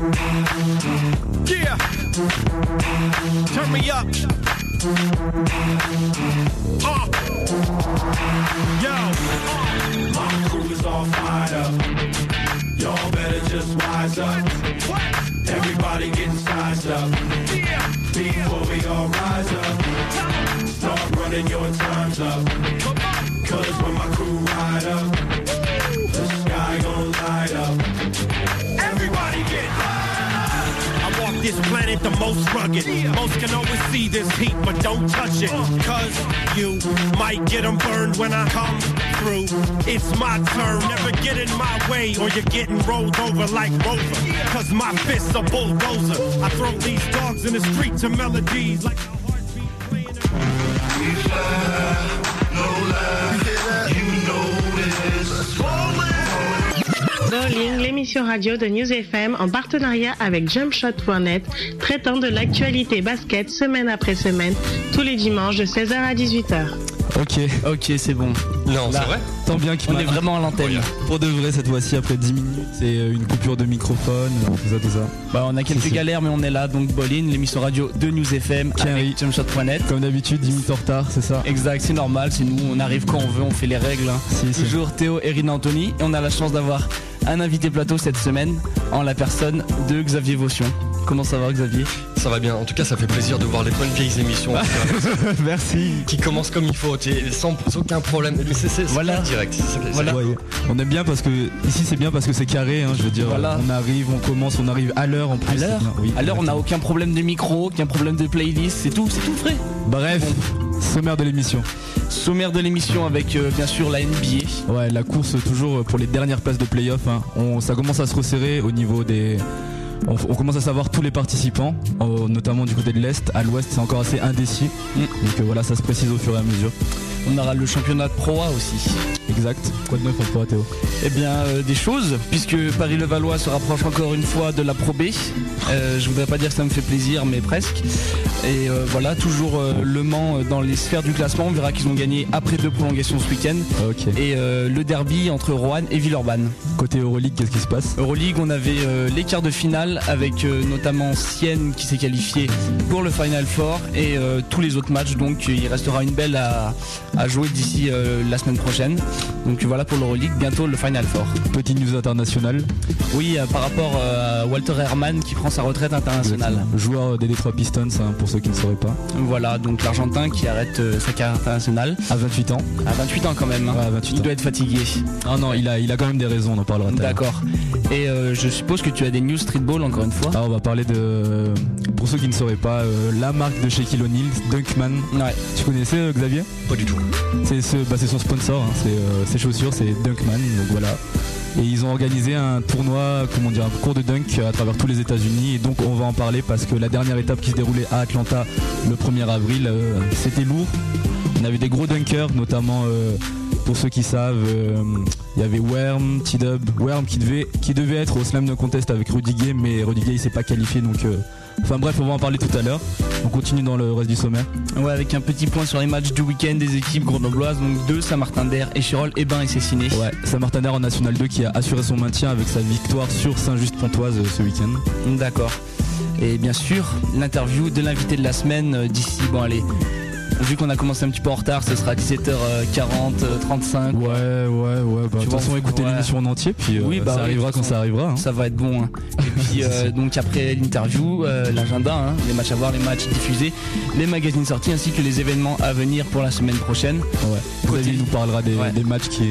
Yeah. Turn me up. Uh. Yo. My crew is all fired up. Y'all better just wise up. Everybody getting sized up. Before we all rise up. Start running your times up. Cause when my crew ride up, this planet the most rugged. Most can always see this heat, but don't touch it. Cause you might get them burned when I come through. It's my turn, never get in my way, or you're getting rolled over like Rover. Cause my fist's a bulldozer. I throw these dogs in the street to melodies like a heartbeat playing. Bowling, l'émission radio de News FM en partenariat avec JumpShot.net, traitant de l'actualité basket semaine après semaine, tous les dimanches de 16h à 18h. Ok, Ok, c'est bon. Non, c'est vrai tant bien qu'il On m'a- est vraiment à l'antenne. Pour de vrai cette fois-ci après 10 minutes, c'est euh, une coupure de microphone, euh, tout ça, tout ça. Bah, on a quelques galères, mais on est là. Donc, Bolin, l'émission radio de News FM jumpshot.net. Comme d'habitude, 10 minutes en retard, c'est ça Exact, c'est normal, c'est nous, on arrive quand on veut, on fait les règles. hein. Si. Toujours Théo et Rina Anthony. Et on a la chance d'avoir un invité plateau cette semaine en la personne de Xavier Vaution. Comment ça va Xavier? Ça va bien. En tout cas, ça fait plaisir de voir les bonnes vieilles émissions Merci. qui commencent comme il faut, sans aucun problème. Mais c'est Voilà. direct. c'est- Voilà. Ouais, on aime bien parce que ici c'est bien parce que c'est carré, hein, je veux dire. Voilà. On arrive, on commence, on arrive à l'heure en plus. À l'heure oui, À l'heure, on n'a aucun problème de micro, aucun problème de playlist, c'est tout, c'est tout frais. Bref, sommaire de l'émission. Sommaire de l'émission avec euh, bien sûr la NBA. Ouais, la course toujours pour les dernières places de playoff. Ça commence à se resserrer au niveau des. On, on commence à savoir tous les participants, euh, notamment du côté de l'Est. À l'Ouest, c'est encore assez indécis. Mm. Donc euh, voilà, ça se précise au fur et à mesure. On aura le championnat de Pro A aussi. Exact. Quoi de neuf en pro, Théo? Eh bien, euh, des choses, puisque Paris-Levallois se rapproche encore une fois de la Pro B. Euh, je voudrais pas dire que ça me fait plaisir, mais presque. Et voilà, toujours Le Mans dans les sphères du classement. On verra qu'ils ont gagné après deux prolongations ce week-end. Et le derby entre Roanne et Villeurbanne. Côté Euroleague, qu'est-ce qui se passe? Euroleague, on avait les quarts de finale avec euh, notamment Sienne qui s'est qualifié pour le Final Four et euh, tous les autres matchs. Donc il restera une belle à, à jouer d'ici euh, la semaine prochaine. Donc voilà pour l'Euroleague, bientôt le Final Four. Petite news internationale. Oui, euh, par rapport euh, à Walter Herrmann qui prend sa retraite internationale. Joueur des Detroit Pistons, hein, pour ceux qui ne sauraient pas. Voilà, donc l'Argentin qui arrête euh, sa carrière internationale À 28 ans. à 28 ans quand même. hein. Ouais, à 28 Il ans. doit être fatigué. Ah non, il a, il a quand même des raisons, on en parlera. D'accord. Et euh, je suppose que tu as des news streetball encore une fois. Ah, on va parler de. Pour ceux qui ne sauraient pas, euh, la marque de Shaquille O'Neal, Dunkman. Ouais. Tu connaissais euh, Xavier? Pas du tout. Bah, c'est son sponsor, hein, c'est euh, ses chaussures, c'est Dunkman, donc voilà. Et ils ont organisé un tournoi, comment dire, un cours de dunk à travers tous les États-Unis. Et donc on va en parler parce que la dernière étape qui se déroulait à Atlanta le 1er avril, euh, c'était lourd. On avait des gros dunkers, notamment euh, pour ceux qui savent, il y avait Worm, T-Dub, Worm qui devait, être au Slam Dunk Contest avec Rudy Gay, mais Rudy Gay s'est pas qualifié donc. Enfin bref, on va en parler tout à l'heure. On continue dans le reste du sommaire. Ouais, avec un petit point sur les matchs du week-end des équipes grenobloises, donc deux Saint-Martin-d'Air, Échirol et Ben et Cessiné. Ouais, Saint-Martin en National 2 qui a assuré son maintien avec sa victoire sur Saint-Just-Pontoise euh, ce week-end. D'accord. Et bien sûr, l'interview de l'invité de la semaine euh, d'ici, bon allez, vu qu'on a commencé un petit peu en retard, ce sera 17h40, euh, 35. Ouais, ouais, ouais. Bah, de toute façon, écoutez ouais. l'émission en entier, puis euh, Oui, bah ça arrivera quand ça arrivera. hein. Ça va être bon. hein. Et puis euh, donc après l'interview, euh, l'agenda, hein, les matchs à voir, les matchs diffusés, les magazines sortis ainsi que les événements à venir pour la semaine prochaine. Ouais. Côté- nous parlera des, Ouais. des matchs qui,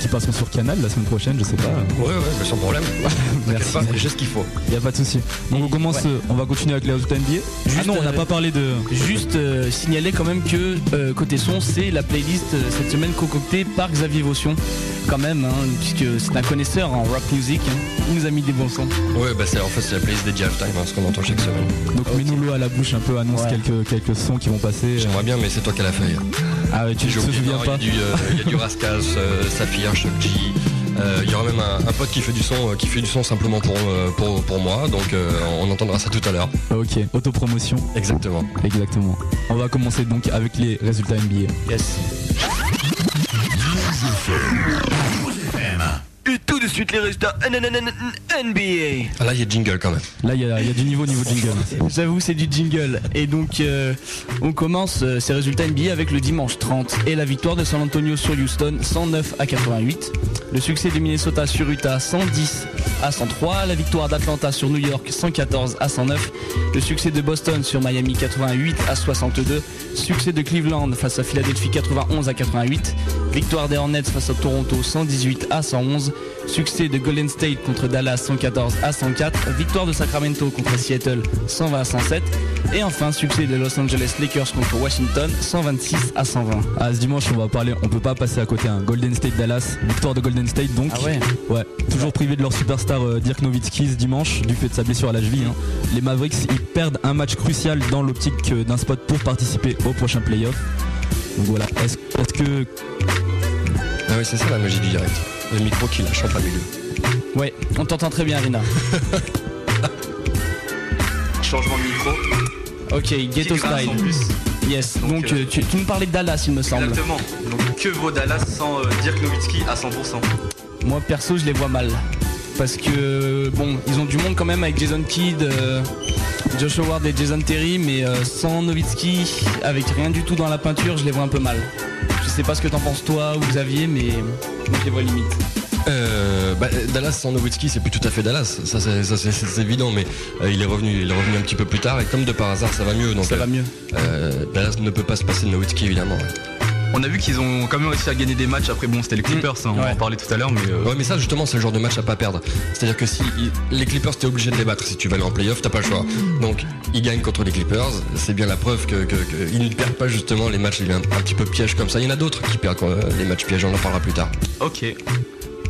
qui passeront sur Canal la semaine prochaine, je sais pas. Ouais, ouais, mais sans problème. Merci. pas, j'ai ce qu'il faut. Y a pas de souci. Donc on commence, ouais. euh, on va continuer avec les résultats NBA. ah non, on n'a euh, pas parlé de. Juste euh, signaler quand même que euh, côté son, c'est la playlist euh, cette semaine concoctée par Xavier Vaution. Quand même, hein, puisque c'est un connaisseur en rap music. hein. Il nous a mis des bons sons. Ouais, bah c'est en fait c'est la playlist des Halftime, hein, ce qu'on entend chaque semaine. Donc mets-nous l'eau à la bouche un peu, annonce Ouais. quelques, quelques sons qui vont passer. J'aimerais bien, mais c'est toi qui as la feuille. Ah ouais, tu te souviens pas Il y a du, euh, y a euh, Saphir. Euh, Il y aura même un, un pote qui fait du son, euh, qui fait du son simplement pour, euh, pour, pour moi, donc euh, on entendra ça tout à l'heure. Ok, autopromotion. Exactement. Exactement. On va commencer donc avec les résultats NBA. Yes. De suite les résultats NBA. Ah, là, il y a jingle quand même. Là, il y, y a du niveau niveau jingle. J'avoue, c'est du jingle. Et donc, euh, on commence euh, ces résultats NBA avec le dimanche 30 et la victoire de San Antonio sur Houston 109 à 88. Le succès du Minnesota sur Utah 110 à 103. La victoire d'Atlanta sur New York 114 à 109. Le succès de Boston sur Miami 88 à 62. Succès de Cleveland face à Philadelphie 91 à 88. Victoire des Hornets face à Toronto 118 à 111. Succès de Golden State contre Dallas 114 à 104. Victoire de Sacramento contre Seattle 120 à 107. Et enfin, succès de Los Angeles Lakers contre Washington 126 à 120. Ah, ce dimanche, on va parler. On peut pas passer à côté. Un Golden State Dallas, victoire de Golden State donc. Ah ouais Ouais, toujours privé de leur superstar euh, Dirk Nowitzki ce dimanche du fait de sa blessure à la cheville. hein. Les Mavericks, ils perdent un match crucial dans l'optique euh, d'un spot pour participer au prochain playoff. Donc voilà. Est-ce est-ce que Ah oui, c'est ça la magie du direct. Le micro qui lâche en plein milieu. Ouais, on t'entend très bien, Rina. Changement de micro. Ok, Ghetto Style. en plus. Yes, Donc, donc, euh, euh, tu, tu nous parlais de Dallas, il me semble. Exactement. Donc que vaut Dallas sans euh, Dirk Nowitzki à 100% Moi perso je les vois mal. Parce que bon, ils ont du monde quand même avec Jason Kidd, euh, Josh Howard et Jason Terry, mais euh, sans Nowitzki, avec rien du tout dans la peinture, je les vois un peu mal. Je sais pas ce que t'en penses toi ou Xavier, mais moi je les vois limite. Euh, bah, Dallas sans Nowitzki, c'est plus tout à fait Dallas. Ça, c'est, ça, c'est- c'est évident, mais euh, il est revenu, il est revenu un petit peu plus tard et comme de par hasard, ça va mieux. Donc Ça euh, va mieux. Dallas ne peut pas se passer de Nowitzki évidemment. ouais. On a vu qu'ils ont quand même réussi à gagner des matchs. Après, bon, c'était les Clippers, hein, on va Ouais. en parler tout à l'heure, mais euh, Ouais, mais ça justement, c'est le genre de match à pas perdre. C'est-à-dire que si les Clippers, t'es obligé de les battre si tu vas aller en playoff, t'as pas le choix. Donc, ils gagnent contre les Clippers. C'est bien la preuve que, que- que ils ne perdent pas justement les matchs un, un petit peu pièges comme ça. Il y en a d'autres qui perdent les matchs pièges. On en parlera plus tard. ok.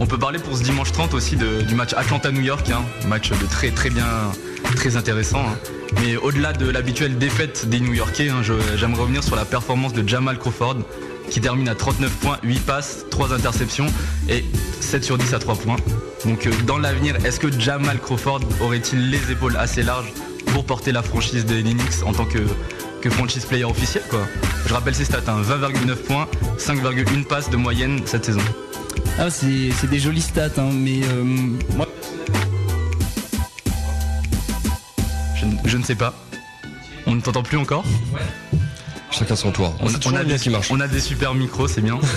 On peut parler pour ce dimanche 30 aussi de- du match Atlanta-New York, hein. match de très très bien, très intéressant. hein. Mais au-delà de l'habituelle défaite des New Yorkais, hein, j'aimerais revenir sur la performance de Jamal Crawford, qui termine à 39 points, 8 passes, 3 interceptions et 7 sur 10 à 3 points. Donc euh, dans l'avenir, est-ce que Jamal Crawford aurait-il les épaules assez larges pour porter la franchise des Knicks en tant que, que franchise player officiel quoi? Je rappelle ses stats, hein, 20,9 points, 5,1 passes de moyenne cette saison. Ah c'est c'est des jolies stats, hein, mais euh, moi Je, ne- je ne sais pas. On ne t'entend plus encore? Chacun son tour. on, a le mien des, qui marche. on a des super micros, c'est bien.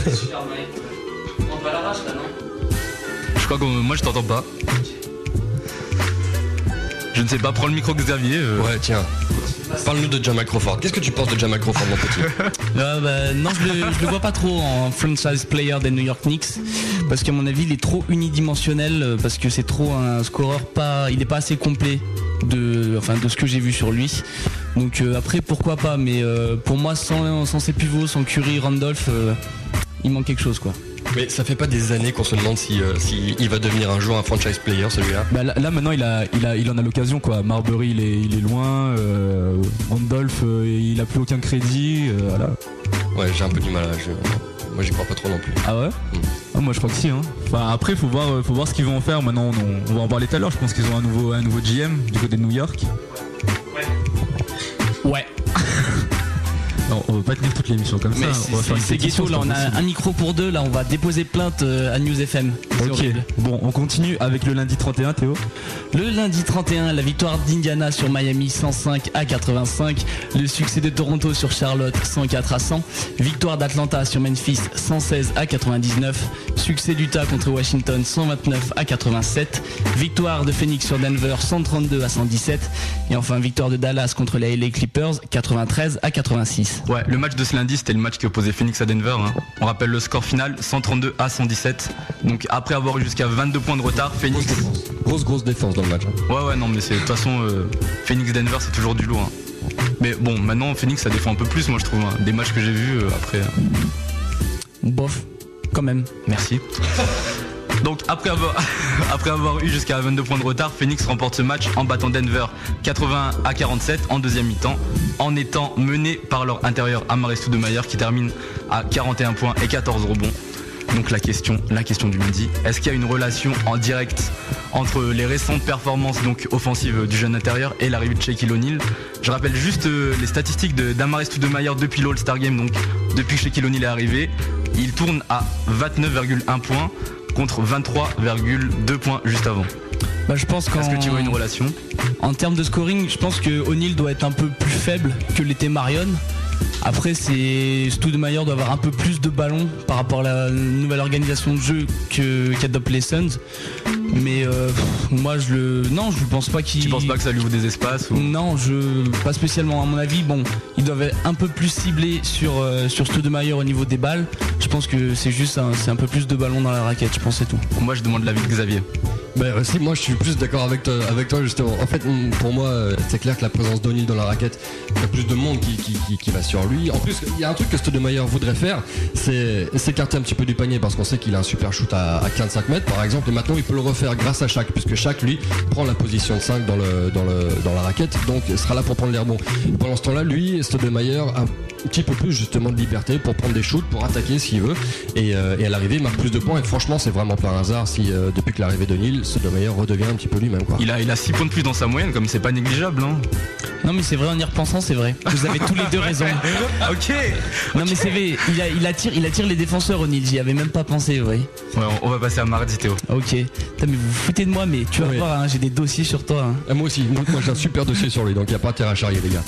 Je crois que moi je t'entends pas. Je ne sais pas, prends le micro Xavier. euh. Ouais, tiens. Parle-nous de Jamal Crawford. Qu'est-ce que tu penses de Jamal Crawford, mon petit Ah bah, non, je le, le vois pas trop en franchise player des New York Knicks parce qu'à mon avis, il est trop unidimensionnel euh, parce que c'est trop un scoreur pas, il est pas assez complet de, ce que j'ai vu sur lui. Donc euh, après, pourquoi pas, mais euh, pour moi, sans, sans ses pivots, sans Curry, Randolph, euh, il manque quelque chose quoi. Mais ça fait pas des années qu'on se demande si, euh, si il va devenir un jour un franchise player, celui-là. Bah, là, là, maintenant il a, il a, il en a l'occasion quoi. Marbury il est, il est loin, euh, Randolph euh, il a plus aucun crédit, euh, voilà. Ouais, j'ai un peu du mal. à- je- Moi, j'y crois pas trop non plus. Ah ouais? Ah, Moi je crois que si. Hein. Enfin après faut voir, faut voir ce qu'ils vont en faire. Maintenant on, on va en parler tout à l'heure. Je pense qu'ils ont un nouveau, un nouveau GM du côté de New York. Ouais. Non, on va pas tenir toute l'émission comme Mais ça. c'est- on va faire c'est ghetto là, on a un micro pour deux là, on va déposer plainte euh, à News FM. Ok, horrible. bon, on continue avec le lundi 31, Théo. Le lundi 31, la victoire d'Indiana sur Miami 105 à 85. Le succès de Toronto sur Charlotte 104 à 100. Victoire d'Atlanta sur Memphis 116 à 99. Succès d'Utah contre Washington 129 à 87. Victoire de Phoenix sur Denver 132 à 117. Et enfin victoire de Dallas contre les LA Clippers 93 à 86. Ouais, le match de ce lundi, c'était le match qui opposait Phoenix à Denver. hein. On rappelle le score final 132 à 117. Donc après avoir eu jusqu'à 22 points de retard, Phoenix. Grosse, grosse défense dans le match. hein. Ouais, ouais, non, mais c'est de toute façon, euh, Phoenix-Denver, c'est toujours du lourd. hein. Mais bon, maintenant, Phoenix, ça défend un peu plus, moi, je trouve. hein. Des matchs que j'ai vus euh, après. euh, Bof, quand même. Merci. Donc après avoir, eu jusqu'à 22 points de retard, Phoenix remporte ce match en battant Denver 80 à 47 en deuxième mi-temps, en étant mené par leur intérieur Amaris Stoudemire qui termine à 41 points et 14 rebonds. Donc la question, du lundi, est-ce qu'il y a une relation en direct entre les récentes performances donc offensives du jeune intérieur et l'arrivée de Shaquille O'Neal? Je rappelle juste euh, les statistiques de- d'Amaris Stoudemire depuis l'All-Star Game, donc depuis que Shaquille O'Neal est arrivé. Il tourne à 29,1 points, contre 23,2 points juste avant. Bah, je pense Est-ce que tu vois une relation? en termes de scoring, je pense que O'Neal doit être un peu plus faible que l'était Marion. Après, c'est Stoudemire doit avoir un peu plus de ballons par rapport à la nouvelle organisation de jeu qu'adoptent les Suns. Mais euh, moi, je le, non, je pense pas qu'il. Tu penses pas que ça lui ouvre des espaces ou... Non, je pas spécialement. À mon avis, bon, ils doivent être un peu plus ciblés sur euh, sur Stoudemire au niveau des balles. Je pense que c'est juste un, un peu plus de ballons dans la raquette. Je pense c'est tout. Moi je demande l'avis de Xavier. Ben, euh, si, moi je suis plus d'accord avec toi, avec toi justement. En fait, mm, pour moi, euh, c'est clair que la présence d'O'Neal dans la raquette, il y a plus de monde qui, qui, qui- va sur lui. En plus, il y a un truc que Stoudemire voudrait faire, c'est s'écarter un petit peu du panier parce qu'on sait qu'il a un super shoot à, à 45 mètres par exemple. Et maintenant, il peut le refaire grâce à chaque, puisque chaque lui prend la position de 5 dans, le, dans, le, dans la raquette, donc il sera là pour prendre les rebonds. Pendant ce temps-là, lui, Stoudemire petit peu plus justement de liberté pour prendre des shoots, pour attaquer s'il veut. Et, euh, et à l'arrivée, il marque plus de points. Et franchement, c'est vraiment pas un hasard si euh, depuis que l'arrivée de Neil, Stoudemire redevient un petit peu lui-même. quoi. Il a, il a 6 points de plus dans sa moyenne, comme c'est pas négligeable. Hein. Non, mais c'est vrai en y repensant, c'est vrai. Vous avez tous les deux raison. ok Non, mais c'est vrai. Il, a- il attire, il attire les défenseurs O'Neal. J'y avais même pas pensé, oui. Ouais, on, on va passer à mardi Théo. Ok. Putain, mais vous vous foutez de moi, mais tu vas voir, hein, j'ai des dossiers sur toi. hein. Ah, moi aussi, moi, moi, j'ai un super dossier sur lui, donc il n'y a pas intérêt à charrier les gars.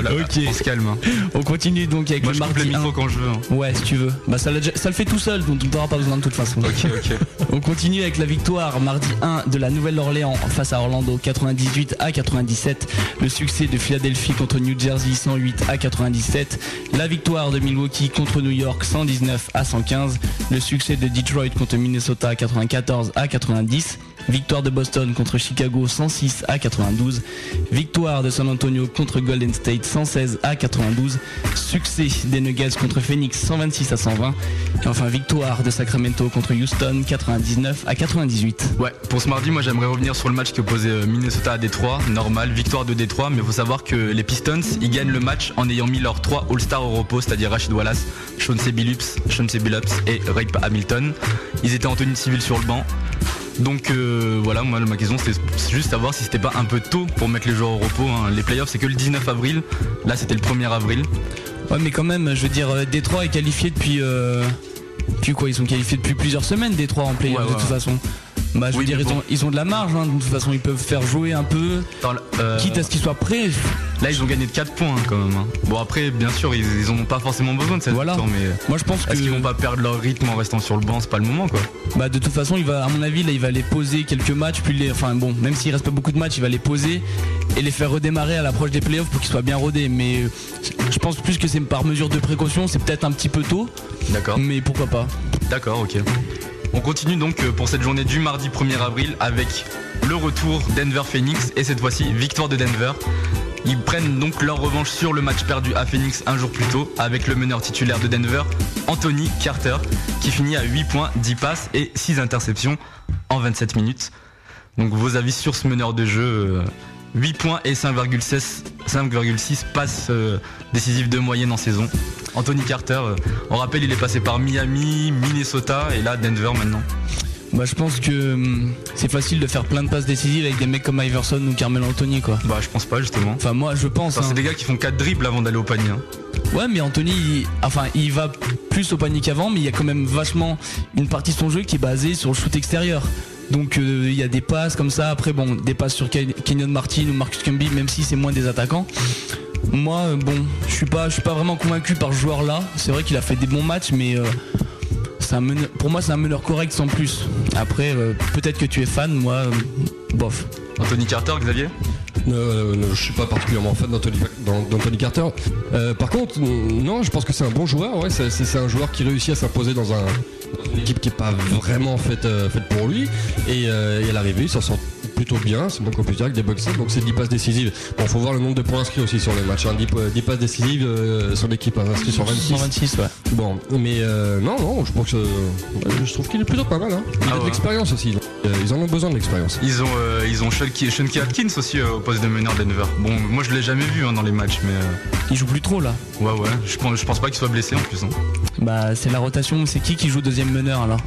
Voilà, Ok. On se calme. hein. On continue donc avec Moi le je coupe le mardi 1. micro quand je veux. hein. Ouais, si tu veux. Bah, ça, l'a déjà- ça le fait tout seul, donc t'auras pas besoin de toute façon. Ok, ok. On continue avec la victoire mardi 1 de la Nouvelle-Orléans face à Orlando 98 à 97. Le succès de Philadelphie contre New Jersey 108 à 97. La victoire de Milwaukee contre New York 119 à 115. Le succès de Detroit contre Minnesota 94 à 90. Victoire de Boston contre Chicago 106 à 92. Victoire de San Antonio contre Golden State 116 à 92. Succès des Nuggets contre Phoenix 126 à 120. Et enfin victoire de Sacramento contre Houston 99 à 98. Ouais, pour ce mardi, moi j'aimerais revenir sur le match qui opposait euh, Minnesota à Détroit. Normal, victoire de Détroit, mais il faut savoir que les Pistons, ils gagnent le match en ayant mis leurs trois All-Stars au repos, c'est-à-dire Rachid Wallace, Chauncey Billups, Chauncey Billups et Rape Hamilton. Ils étaient en tenue civile sur le banc. Donc euh, voilà, moi ma question c'était juste savoir si c'était pas un peu tôt pour mettre les joueurs au repos. hein. Les playoffs c'est que le 19 avril, là c'était le 1er avril. Ouais mais quand même, je veux dire, euh, Détroit est qualifié depuis... Euh... Depuis quoi? Ils sont qualifiés depuis plusieurs semaines Détroit en play Ouais, de toute façon. Bah je Oui, veux dire, ils, bon. ont, ils ont de la marge, hein, de toute façon ils peuvent faire jouer un peu, euh, quitte à ce qu'ils soient prêts. Là ils ont gagné de 4 points hein, quand même. hein. Bon après bien sûr ils, ils ont pas forcément besoin de cette Voilà. victoire mais Moi je pense que... est-ce qu'ils vont pas perdre leur rythme en restant sur le banc? C'est pas le moment quoi. Bah de toute façon il va à mon avis là il va les poser quelques matchs puis les enfin bon même s'il reste pas beaucoup de matchs il va les poser et les faire redémarrer à l'approche des playoffs pour qu'ils soient bien rodés mais euh, je pense plus que c'est par mesure de précaution c'est peut-être un petit peu tôt D'accord. mais pourquoi pas D'accord, ok. On continue donc euh, pour cette journée du mardi 1er avril avec le retour Denver-Phoenix et cette fois-ci victoire de Denver. Ils prennent donc leur revanche sur le match perdu à Phoenix un jour plus tôt avec le meneur titulaire de Denver, Anthony Carter, qui finit à 8 points, 10 passes et 6 interceptions en 27 minutes. Donc vos avis sur ce meneur de jeu euh, 8 points et 5,6 5,6 passes euh, décisives de moyenne en saison. Anthony Carter, euh, on rappelle, il est passé par Miami, Minnesota et là Denver maintenant. Bah je pense que hum, c'est facile de faire plein de passes décisives avec des mecs comme Iverson ou Carmelo Anthony quoi Bah je pense pas justement. enfin moi je pense Enfin, hein. c'est des gars qui font 4 dribbles avant d'aller au panier. hein. Ouais, mais Anthony, il- enfin, il va plus au panier qu'avant, mais il y a quand même vachement une partie de son jeu qui est basée sur le shoot extérieur. Donc euh, il y a des passes comme ça. Après, bon, des passes sur Ken- Kenyon Martin ou Marcus Camby, même si c'est moins des attaquants. Moi, euh, bon, je suis suis pas vraiment convaincu par ce joueur-là. C'est vrai qu'il a fait des bons matchs, mais euh, un meneur- pour moi, c'est un meneur correct sans plus. Après, euh, peut-être que tu es fan, moi, euh, bof. Anthony Carter, Xavier? Euh, je suis pas particulièrement fan d'Anthony, d'An- d'Anthony Carter. Euh, par contre, non, je pense que c'est un bon joueur. Ouais, c'est, un joueur qui réussit à s'imposer dans, un, dans une équipe qui est pas vraiment faite, euh, faite pour lui. Et, euh, et à l'arrivée, il s'en sort plutôt bien. C'est moins qu'on puisse dire avec des box donc c'est 10 passes décisives. Bon, faut voir le nombre de points inscrits aussi sur les matchs. Hein. 10, po- 10 passes décisives euh, sur l'équipe hein, inscrits sur 26. 126, ouais. Bon, mais euh, non, non, je pense que je trouve qu'il est plutôt pas mal. Hein. Il Ah a de ouais. l'expérience aussi. Euh, ils en ont besoin de l'expérience. Ils ont, euh, ils ont Atkins aussi euh, au poste de meneur Denver. Bon, moi je l'ai jamais vu hein, dans les matchs, mais euh, Il joue plus trop là. ouais, ouais. Je pense, je pense pas qu'il soit blessé en plus. hein. Bah, c'est la rotation. C'est qui qui joue deuxième meneur alors?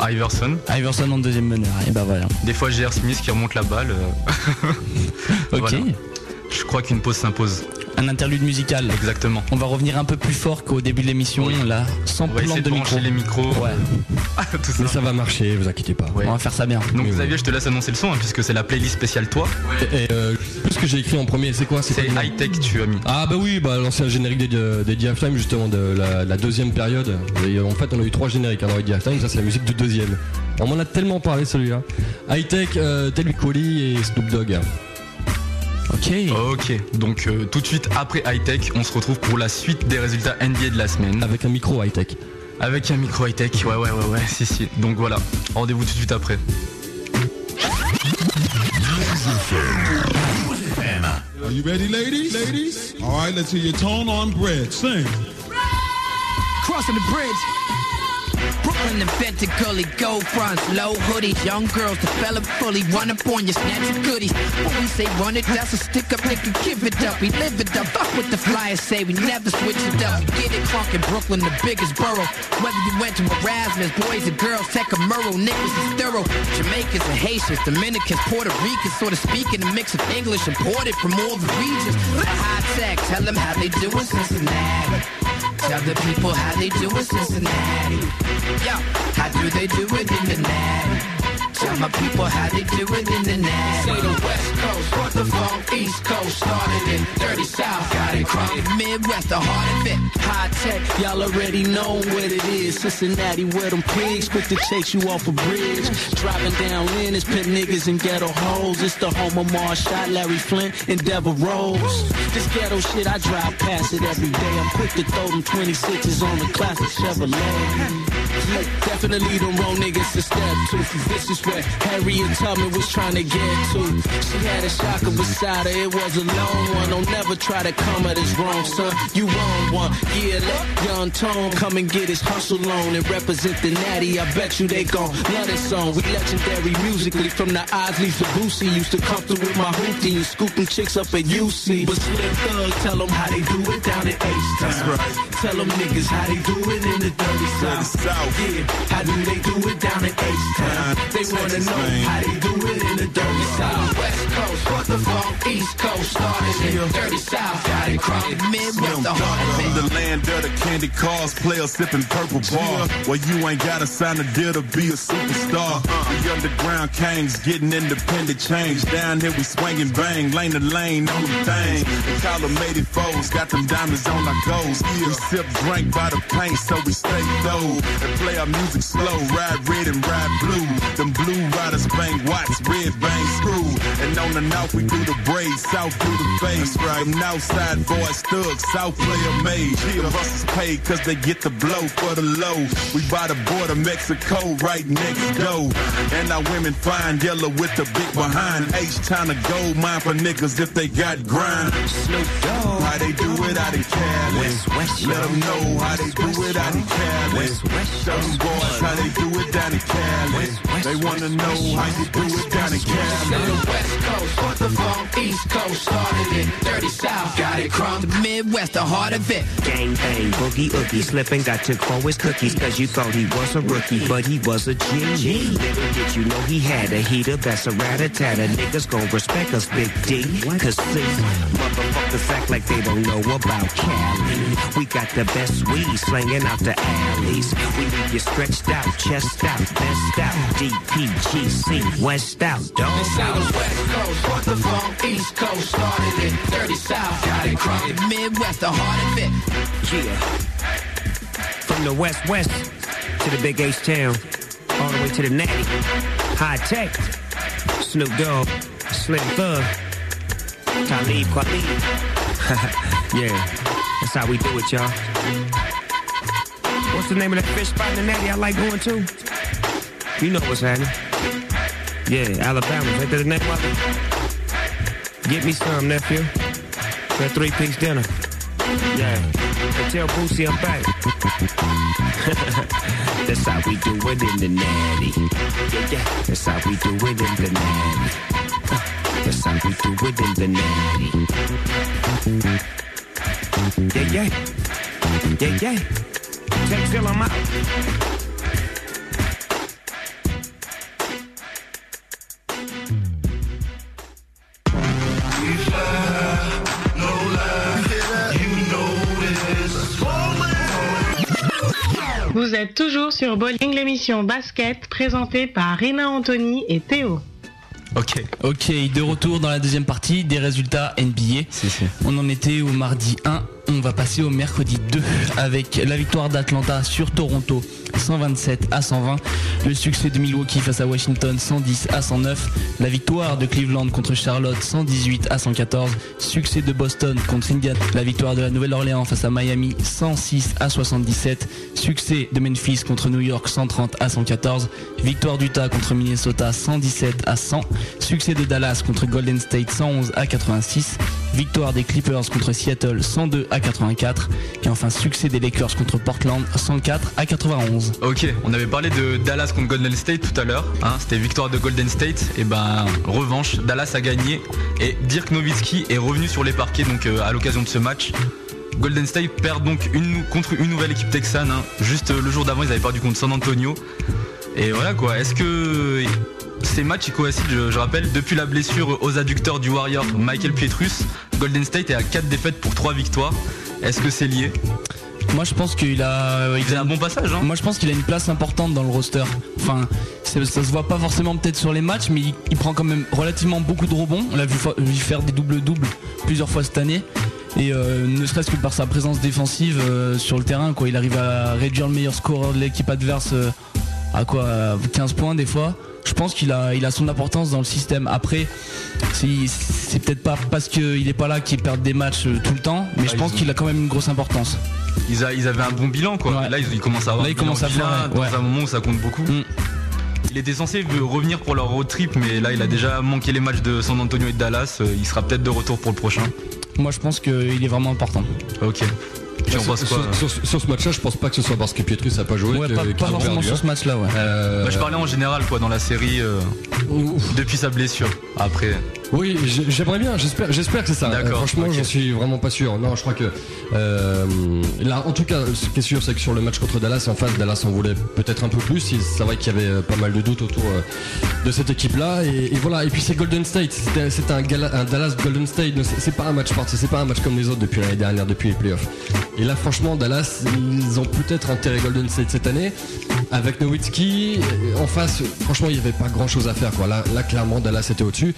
Iverson. Iverson en deuxième meneur. Et bah voilà. Des fois, J.R. Smith qui remonte la balle. euh, Ok. Voilà. je crois qu'une pause s'impose. Un interlude musical. Exactement. On va revenir un peu plus fort qu'au début de l'émission, Oui. là, sans On plan de de micro. les micros. Ouais, Tout ça. Mais ça va marcher, vous inquiétez pas. Ouais. on va faire ça bien. Donc. Xavier, je te laisse annoncer le son hein, puisque c'est la playlist spéciale toi. Et, et, euh, plus ce que j'ai écrit en premier, c'est quoi C'est high tech tu as mis. Ah bah oui, bah l'ancien générique des, des Diaphragm justement de la, la deuxième période. Et en fait on a eu trois génériques hein, dans les Diaphragm, ça c'est la musique du deuxième. On m'en a tellement parlé celui-là. High Tech, euh, Tel Quali et Snoop Dogg. Ok. Ok, donc euh, tout de suite après high tech, on se retrouve pour la suite des résultats NBA de la semaine. Avec un micro high tech. Avec un micro high tech, ouais ouais ouais ouais, si si. Donc voilà, rendez-vous tout de suite après. Are you ready, ladies? Ladies? All right, let's hear your tone on bread. Sing. Crossing the bridge. Brooklyn invented gully, gold fronts, low hoodies, young girls develop fully, run up on you, snatch your goodies. When we say run it, that's a stick up, nigga, give it up, we live it up. Fuck what the flyers say, we never switch it up. We get it crunk in Brooklyn, the biggest borough. Whether you went to Erasmus, boys and girls, Murrow, niggas is thorough. Jamaicans and Haitians, Dominicans, Puerto Ricans, sort of speaking a mix of English imported from all the regions. High tech, tell them how they do in Cincinnati. Tell the people how they do in Cincinnati. Yo, how do they do it in the natty? Tell my people how they do it in the natty. Say the West Coast, what the funk, East Coast, started in Dirty South, got it crunk. Midwest, the heart of it. High tech, y'all already know what it is. Cincinnati, where them pigs quick to chase you off a bridge. Driving down Linus, pimp niggas and ghetto hoes. It's the home of Marshall, Larry Flint, and Devil Rose. This ghetto shit, I drive past it every day. I'm quick to throw them 26s on the classic Chevrolet. Definitely the wrong niggas to step to. This where Harriet Tubman was trying to get to. She had a shocker beside her, it was a long one. Don't never try to come at us wrong, son. You wrong one. Yeah, let Young Tone come and get his hustle on and represent the natty. I bet you they gon' love this song. We legendary musically from the Isleys to Boosie. Used to come through with my hoopty and scoop them chicks up at UC. But Slim Thug, tell them how they do it down at H-Town. That's right. Tell them niggas how they do it in the dirty Dirty south. South. Yeah, how do they do it down in H-Town? They wanna know how they do it in the dirty south. West Coast, what the funk, East Coast, started in the Dirty South, got it crunk. Midwest, the heart I'm the land of the candy cars, player sipping purple bar. Well, you ain't gotta sign a deal to be a superstar. Uh-uh. The underground kings getting independent change. Down here we swinging bang, lane to lane on the thing. The column 84s got them diamonds on our goals. We sip drink by the paint, so we stay low. And play our music slow, ride red and ride blue. Them blue riders bang watts, red bang screw. And on the north we do the braids, south do the face. Right. North side boys thugs, south player made. The is paid cause they get the blow for the low. We by the border, Mexico, right next door. And our women fine yellow with the big behind. H time to gold mine for niggas if they got grind. Snoop Dogg. How they do it out in Cali. West, West, Let them know how they do it out in Cali. West, West, Show them boys how they do it down in Cali. West, West, They wanna know how you do it down in Say Cali. the West Coast, what the funk, East Coast, started in Dirty South, got it crunk. The Midwest, the heart of it. Gang bang, boogie oogie, slipping, got took for his cookies, cause you thought he was a rookie, but he was a G. Little did you know he had a heater, that's a rat-a-tat-a. Niggas gon' respect us, Big D. Cause see, motherfuckers act like they don't know about Cali. We got the best weed slinging out the alleys. We leave you stretched out, chest out, best out. DPGC, West out, dog. They say the West Coast, the East Coast, started in Dirty South, got it crunk. Midwest, the heart of it. Yeah. From the West West to the Big H Town, all the way to the Natty. High Tech, Snoop Dogg, Slim Thug, Talib Kweli. yeah, that's how we do it, y'all. What's the name of that fish spot in the Natty I like going to? You know what's happening. Yeah, Alabama. Ain't that the name of? Get me some, nephew. That three-piece dinner. Yeah. And tell Boosie I'm back. That's how we do it in the natty. Yeah, yeah. That's how we do it in the natty. That's how we do it in the natty. Yeah, yeah. Yeah, yeah. Take till I'm out. Vous êtes toujours sur Bowling, l'émission basket présentée par Rina Anthony et Théo. Ok. Ok, de retour dans la deuxième partie des résultats NBA. On en était au mardi 1 on va passer au mercredi 2 avec la victoire d'Atlanta sur Toronto 127 à 120, le succès de Milwaukee face à Washington 110 à 109, la victoire de Cleveland contre Charlotte 118 à 114, succès de Boston contre Indiana, la victoire de la Nouvelle-Orléans face à Miami 106 à 77, succès de Memphis contre New York 130 à 114, victoire d'Utah contre Minnesota 117 à 100, succès de Dallas contre Golden State 111 à 86, victoire des Clippers contre Seattle 102 à 84 et enfin succès des Lakers contre Portland 104 à 91. Ok, on avait parlé de Dallas contre Golden State tout à l'heure, hein, c'était victoire de Golden State et ben revanche, Dallas a gagné et Dirk Nowitzki est revenu sur les parquets donc euh, à l'occasion de ce match. Golden State perd donc contre une nouvelle équipe texane. Hein. Juste euh, le jour d'avant, ils avaient perdu contre San Antonio. Et voilà quoi. Est-ce que ces matchs ils coïncident, je, je, rappelle, depuis la blessure aux adducteurs du Warrior Michael Pietrus, Golden State est à 4 défaites pour 3 victoires. Est-ce que c'est lié? Moi je pense qu'il a, il a un bon passage. Hein. Moi je pense qu'il a une place importante dans le roster. Enfin, ça se voit pas forcément peut-être sur les matchs, mais il, prend quand même relativement beaucoup de rebonds. On l'a vu, faire des doubles-doubles plusieurs fois cette année. Et euh, ne serait-ce que par sa présence défensive euh, sur le terrain, quoi, il arrive à réduire le meilleur score de l'équipe adverse euh, à quoi 15 points des fois je pense qu'il a, il a son importance dans le système. Après, c'est peut-être pas parce qu'il est pas là qu'il perd des matchs euh, tout le temps, mais je pense qu'il a quand même une grosse importance. Ils, avaient un bon bilan quoi. Là ils, commencent à avoir là, commence à faire dans un moment où ça compte beaucoup. Mm. Il était censé revenir pour leur road trip, mais là il a déjà manqué les matchs de San Antonio et de Dallas. Euh, il sera peut-être de retour pour le prochain. Moi je pense qu'il est vraiment important. Ok. Sur, ce match-là, je pense pas que ce soit parce que Pietrus a pas joué. Ouais, pas, forcément sur ce match-là, ouais. Euh, bah, je parlais en général, quoi, dans la série, euh, depuis sa blessure. Après. Oui, j'aimerais bien, j'espère, j'espère que c'est ça. D'accord. franchement, j'en suis vraiment pas sûr. Non, je crois que euh, là, en tout cas, ce qui est sûr, c'est que sur le match contre Dallas, en face, Dallas en voulait peut-être un peu plus. C'est vrai qu'il y avait pas mal de doutes autour de cette équipe-là. Et, voilà. Et puis c'est Golden State. C'était un, un, Dallas Golden State. C'est pas un match parti, c'est pas un match comme les autres depuis l'année dernière, depuis les playoffs. Et là, franchement, Dallas, ils ont peut-être intérêt Golden State cette année. Avec Nowitzki, en face, franchement, il n'y avait pas grand-chose à faire. Quoi. Là, là, clairement, Dallas était au-dessus.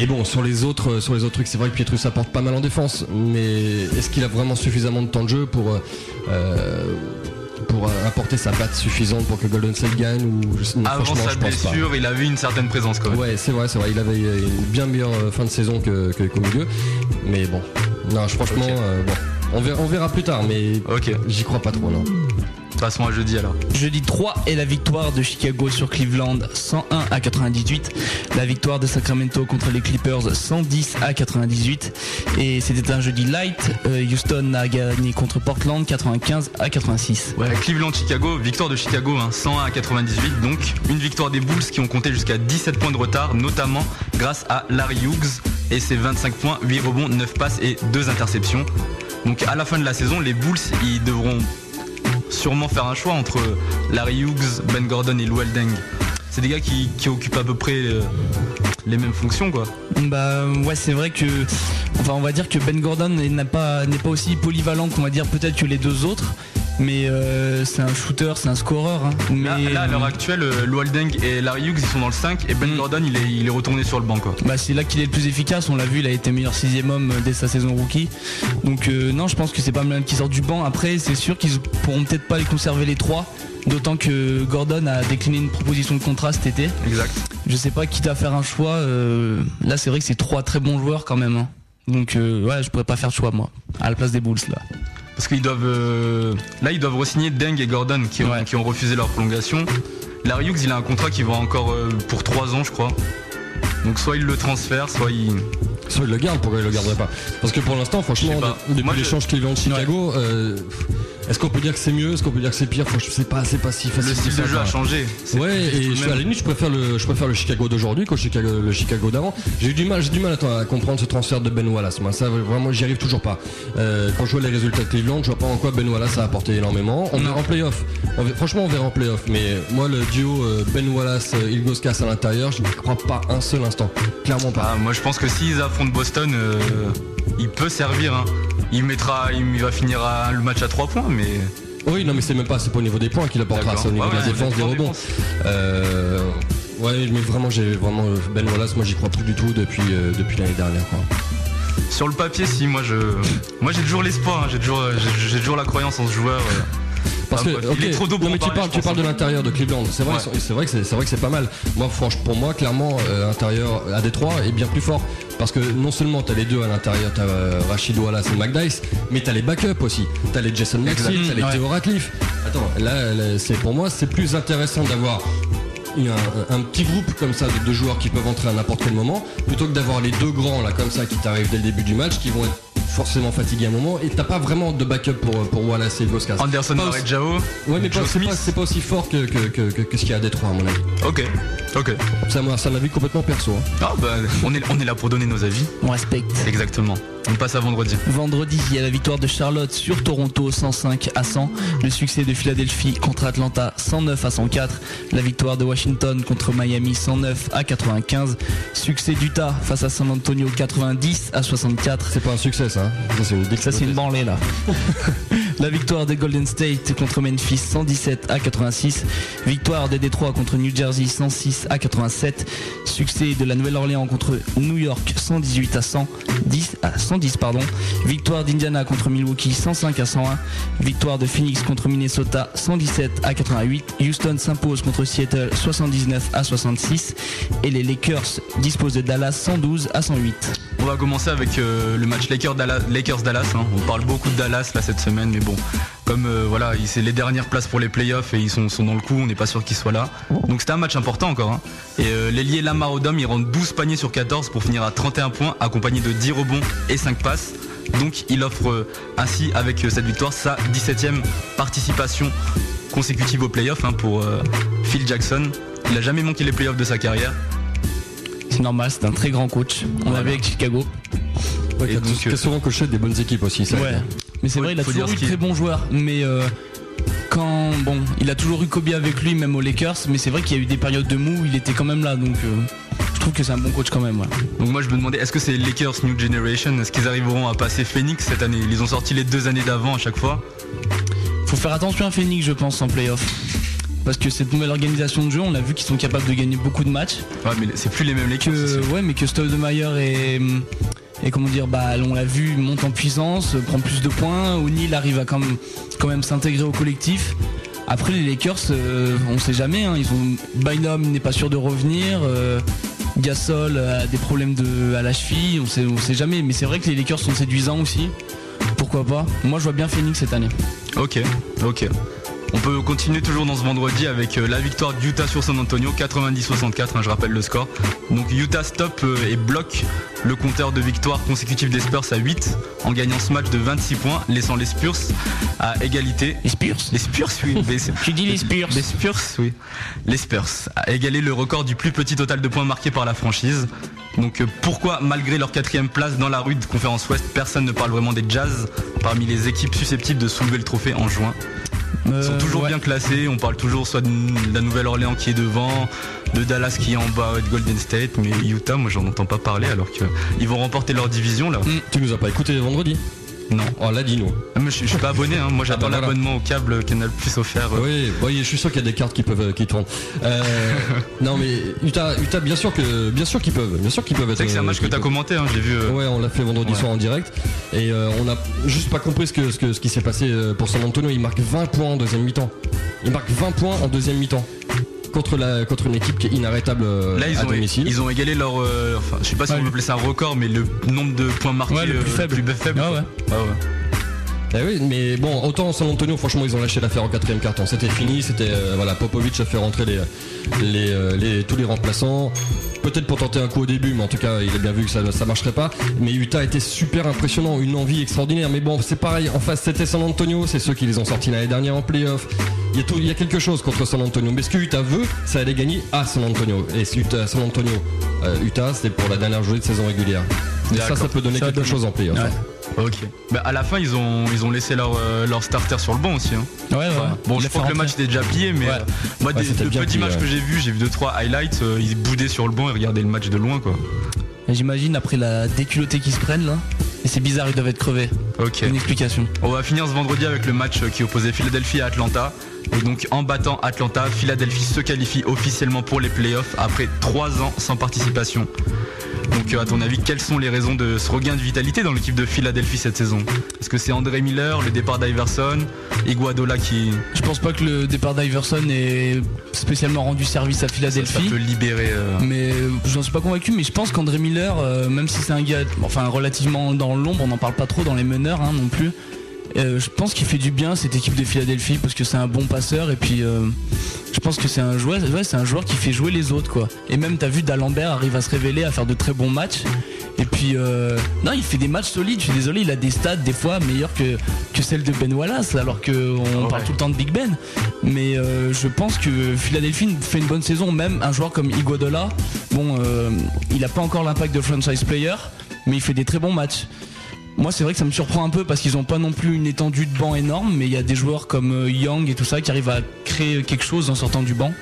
Et bon, sur les autres, sur les autres trucs, c'est vrai que Pietrus apporte pas mal en défense, mais est-ce qu'il a vraiment suffisamment de temps de jeu pour euh, pour apporter sa batte suffisante pour que Golden State gagne ou Avant sa blessure, il avait une certaine présence quand même. Ouais, c'est vrai, c'est vrai. Il avait une bien meilleure fin de saison que, qu'au milieu. Mais bon, non, franchement, euh, bon, on verra, on verra plus tard, mais j'y crois pas trop, non. Passons à jeudi alors. Jeudi 3 est la victoire de Chicago sur Cleveland 101 à 98. La victoire de Sacramento contre les Clippers 110 à 98. Et c'était un jeudi light. Euh, Houston a gagné contre Portland 95 à 86. Ouais, Cleveland-Chicago, victoire de Chicago 101 hein, à 98. Donc une victoire des Bulls qui ont compté jusqu'à 17 points de retard, notamment grâce à Larry Hughes et ses 25 points, 8 rebonds, 9 passes et 2 interceptions. Donc à la fin de la saison, les Bulls, ils devront sûrement faire un choix entre Larry Hughes, Ben Gordon et Lou Deng. C'est des gars qui, occupent à peu près euh, les mêmes fonctions quoi. Bah ouais c'est vrai que enfin on va dire que Ben Gordon n'est pas n'est pas aussi polyvalent qu'on va dire peut-être que les deux autres mais euh, c'est un shooter, c'est un scoreur. Hein. Mais... Là, à l'heure actuelle, euh, Lualdeng et Larry Hughes ils sont dans le 5 et Ben mm. Gordon il est, il est, retourné sur le banc quoi. Bah c'est là qu'il est le plus efficace, on l'a vu, il a été meilleur sixième homme dès sa saison rookie. Donc euh, non je pense que c'est pas mal qu'il sortent du banc. Après c'est sûr qu'ils pourront peut-être pas les conserver les trois. D'autant que Gordon a décliné une proposition de contrat cet été. Exact. Je sais pas quitte à faire un choix. là c'est vrai que c'est trois très bons joueurs quand même. Hein. Donc ouais je pourrais pas faire de choix moi. À la place des Bulls là. Parce qu'ils doivent. Euh, là, ils doivent re-signer Deng et Gordon qui ont, refusé leur prolongation. Larry Hughes, il a un contrat qui va encore euh, pour 3 ans, je crois. Donc, soit il le transfère, soit il. Soit il le garde, pourquoi il le garderait pas? Parce que pour l'instant, franchement, depuis l'échange qu'il a de Chicago, euh, est-ce qu'on peut dire que c'est mieux? Est-ce qu'on peut dire que c'est pire? Je sais pas, c'est pas si facile. Le style de jeu a changé. Ouais, et à la limite, je préfère le, je préfère le Chicago d'aujourd'hui qu'au Chicago, le Chicago d'avant. J'ai eu du mal, j'ai du mal à, comprendre ce transfert de Ben Wallace. Moi, ça, vraiment, j'y arrive toujours pas. Euh, quand je vois les résultats de Cleveland, je vois pas en quoi Ben Wallace a apporté énormément. On verra en playoff. franchement, on verra en playoff. Mais moi, le duo euh, Ben Wallace, euh, Ilgoskas à l'intérieur, je ne crois pas un seul instant. Clairement pas. Ah, moi, je pense que s'ils affrontent Boston, il peut servir. Hein. Il mettra, il va finir le match à 3 points, mais Oui, non, mais c'est même pas, c'est pas au niveau des points qu'il apportera, c'est au niveau Ouais, de la ouais, défense, des rebonds. Euh, ouais, mais vraiment, j'ai vraiment euh, Ben Wallace, moi j'y crois plus du tout depuis euh, depuis l'année dernière. Quoi. Sur le papier, si, moi je, moi j'ai toujours l'espoir, hein, j'ai toujours, j'ai j'ai toujours la croyance en ce joueur. euh. Parce que, ok, il est trop tôt pour non, mais en tu parles, tu de l'intérieur de Cleveland. C'est vrai, Ouais. c'est c'est vrai que c'est c'est vrai que c'est pas mal. Moi, franchement, pour moi, clairement, euh, intérieur à Détroit est bien plus fort parce que non seulement t'as les deux à l'intérieur, t'as euh, Rachid Wallace et McDice, mais t'as les backups aussi. T'as les Jason Exact. t'as les Ouais. Theo Ratliff. Attends, là, là, c'est pour moi, c'est plus intéressant d'avoir un, un petit groupe comme ça de deux joueurs qui peuvent entrer à n'importe quel moment plutôt que d'avoir les deux grands là comme ça qui t'arrivent dès le début du match qui vont être forcément fatigués à un moment et t'as pas vraiment de backup pour, pour Wallace et Goskas. Anderson Pas aussi- Varejao. Ouais, mais pas- c'est pas, c'est pas aussi fort que, que, que, que- que ce qu'il y a à Détroit, à mon avis. Ok, ok. Ça, ça m'a vu complètement perso. hein. Ah bah, on est, on est là pour donner nos avis. On respecte. Exactement. On passe à vendredi. Vendredi, il y a la victoire de Charlotte sur Toronto 105 à 100. Le succès de Philadelphie contre Atlanta 109 à 104. La victoire de Washington contre Miami 109 à 95. Succès d'Utah face à San Antonio 90 à 64. C'est pas un succès, ça. Ça, c'est une Ça, c'est une branlée là. La victoire des Golden State contre Memphis 117 à 86. Victoire des Détroits contre New Jersey 106 à 87. Succès de la Nouvelle-Orléans contre New York 118 à 110 à 110 pardon. Victoire d'Indiana contre Milwaukee 105 à 101. Victoire de Phoenix contre Minnesota 117 à 88. Houston s'impose contre Seattle 79 à 66 et les Lakers disposent de Dallas 112 à 108. On va commencer avec euh, le match Lakers-Dallas. Lakers -Dallas, hein. On parle beaucoup de Dallas cette semaine, mais bon, comme euh, voilà, il- c'est les dernières places pour les playoffs et ils sont, dans le coup, on n'est pas sûr qu'ils soient là. Donc c'était un match important encore. hein. Et euh, l'ailier Lamar Odom, il rentre 12 paniers sur 14 pour finir à 31 points, accompagné de 10 rebonds et 5 passes. Donc il offre euh, ainsi avec cette victoire sa 17e participation consécutive aux playoffs hein, pour Phil Jackson. Il a jamais manqué les playoffs de sa carrière. C'est normal, c'est un très grand coach. On l'a vu avec Chicago. Ouais, qui a- donc, qui a euh, souvent coché des bonnes équipes aussi. Ça. Ouais. Mais c'est vrai, il a toujours eu très bons joueurs. Mais euh, quand bon, il a toujours eu Kobe avec lui, même aux Lakers. Mais c'est vrai qu'il y a eu des périodes de mou, où il était quand même là. Donc euh, je trouve que c'est un bon coach quand même. ouais. Donc moi je me demandais est-ce que c'est Lakers New Generation? Est-ce qu'ils arriveront à passer Phoenix cette année? Ils ont sorti les deux années d'avant à chaque fois. Faut faire attention à Phoenix, je pense, en playoff. Parce que cette nouvelle organisation de jeu, on a vu qu'ils sont capables de gagner beaucoup de matchs. Ouais mais c'est plus les mêmes Lakers. Que, ouais, mais que Stoudemire et, et comment dire, bah, on l'a vu, monte en puissance, prend plus de points. O'Neal arrive à quand même, quand même s'intégrer au collectif. Après les Lakers, euh, on sait jamais. hein, ils ont Bynum n'est pas sûr de revenir. euh, Gasol a des problèmes de, à la cheville. On sait, on sait jamais. Mais c'est vrai que les Lakers sont séduisants aussi. Pourquoi pas? Moi, je vois bien Phoenix cette année. Ok, ok. On peut continuer toujours dans ce vendredi avec euh, la victoire d'Utah sur San Antonio, 90-64, hein, je rappelle le score. Donc Utah stop euh, et bloque le compteur de victoires consécutives des Spurs à 8 en gagnant ce match de 26 points, laissant les Spurs à égalité. Les Spurs Les Spurs, oui. c'est- Tu dis les Spurs. Les Spurs, oui. Les Spurs à égaler le record du plus petit total de points marqués par la franchise. Donc euh, pourquoi, malgré leur quatrième place dans la rue de Conférence Ouest, personne ne parle vraiment des Jazz parmi les équipes susceptibles de soulever le trophée en juin? Ils sont Euh, toujours ouais. bien classés, on parle toujours soit de la Nouvelle-Orléans qui est devant, de Dallas qui est en bas et de Golden State, mais Utah, moi j'en entends pas parler alors qu'ils vont remporter leur division là. Tu nous as pas écouté vendredi Non. Oh, là, dis-nous. Ah, je, je suis pas abonné, hein. moi j'attends l'abonnement au câble Canal Plus offert. euh. Oui, oui, je suis sûr qu'il y a des cartes qui peuvent qui tournent. Euh, non mais Utah, Utah, bien sûr que bien sûr qu'ils peuvent, bien sûr qu'ils peuvent être. C'est vrai que c'est un match que t'as peuvent- commenté, hein, j'ai vu. euh, Ouais, on l'a fait vendredi Ouais. soir en direct et euh, on a juste pas compris ce que ce, que- ce qui s'est passé euh, pour San Antonio. Il marque 20 points en deuxième mi-temps. Il marque 20 points en deuxième mi-temps contre la contre une équipe qui est inarrêtable euh, Là, ils à ont, domicile. ils ont égalé leur. euh, enfin, je sais pas si Ouais, on peut le- appeler ça un record, mais le nombre de points marqués Ouais, le plus euh, faible. ouais. Ouais. Eh oui, mais bon, autant San Antonio, franchement, ils ont lâché l'affaire en quatrième carton. C'était fini, c'était euh, voilà, Popovic a fait rentrer les, les, euh, les- tous les remplaçants. Peut-être pour tenter un coup au début, mais en tout cas, il a bien vu que ça ça marcherait pas. Mais Utah était super impressionnant, une envie extraordinaire. Mais bon, c'est pareil. En face, c'était San Antonio, c'est ceux qui les ont sortis l'année dernière en playoff. Il y, a tout- il y a quelque chose contre San Antonio. Mais ce que Utah veut, c'est aller gagner à San Antonio. Et Utah, San Antonio, euh, Utah, c'est pour la dernière journée de saison régulière. Et ça, ça peut donner Ça quelque donne. chose en playoff. Ouais. Ok. Bah, à la fin, ils ont, ils ont laissé leur, euh, leur starter sur le banc aussi. hein. Ouais, ouais. Enfin, bon, Il je crois que le match était déjà plié, mais Ouais. euh, moi, des, de petits matchs que j'ai vus, j'ai vu 2-3 highlights, euh, ils boudaient sur le banc et regardaient le match de loin, quoi. J'imagine après la déculottée qu'ils se prennent là. Et c'est bizarre, ils doivent être crevés. Ok. une explication. On va finir ce vendredi avec le match qui opposait Philadelphie à Atlanta. Et donc en battant Atlanta, Philadelphie se qualifie officiellement pour les playoffs après 3 ans sans participation. Donc euh, à ton avis, quelles sont les raisons de ce regain de vitalité dans l'équipe de Philadelphie cette saison? Est-ce que c'est André Miller, le départ d'Iverson, Iguadola qui Je pense pas que le départ d'Iverson ait spécialement rendu service à ça Philadelphie. peut libérer euh, Mais euh, j'en suis pas convaincu, mais je pense qu'André Miller, euh, même si c'est un gars, enfin relativement dans l'ombre, on n'en parle pas trop dans les meneurs hein, non plus. Euh, je pense qu'il fait du bien cette équipe de Philadelphie parce que c'est un bon passeur et puis euh, je pense que c'est un joueur, ouais, c'est un joueur qui fait jouer les autres quoi. Et même t'as vu D'Alembert arrive à se révéler, à faire de très bons matchs. Et puis euh, non, il fait des matchs solides. Je suis désolé, il a des stats des fois meilleures que que celles de Ben Wallace, alors que on parle tout le temps de Big Ben. Mais euh, je pense que Philadelphie fait une bonne saison. Même un joueur comme Iguodala, bon, euh, il a pas encore l'impact de franchise player, mais il fait des très bons matchs. Moi, c'est vrai que ça me surprend un peu parce qu'ils ont pas non plus une étendue de banc énorme, mais il y a des joueurs comme euh, Young et tout ça qui arrivent à créer quelque chose en sortant du banc.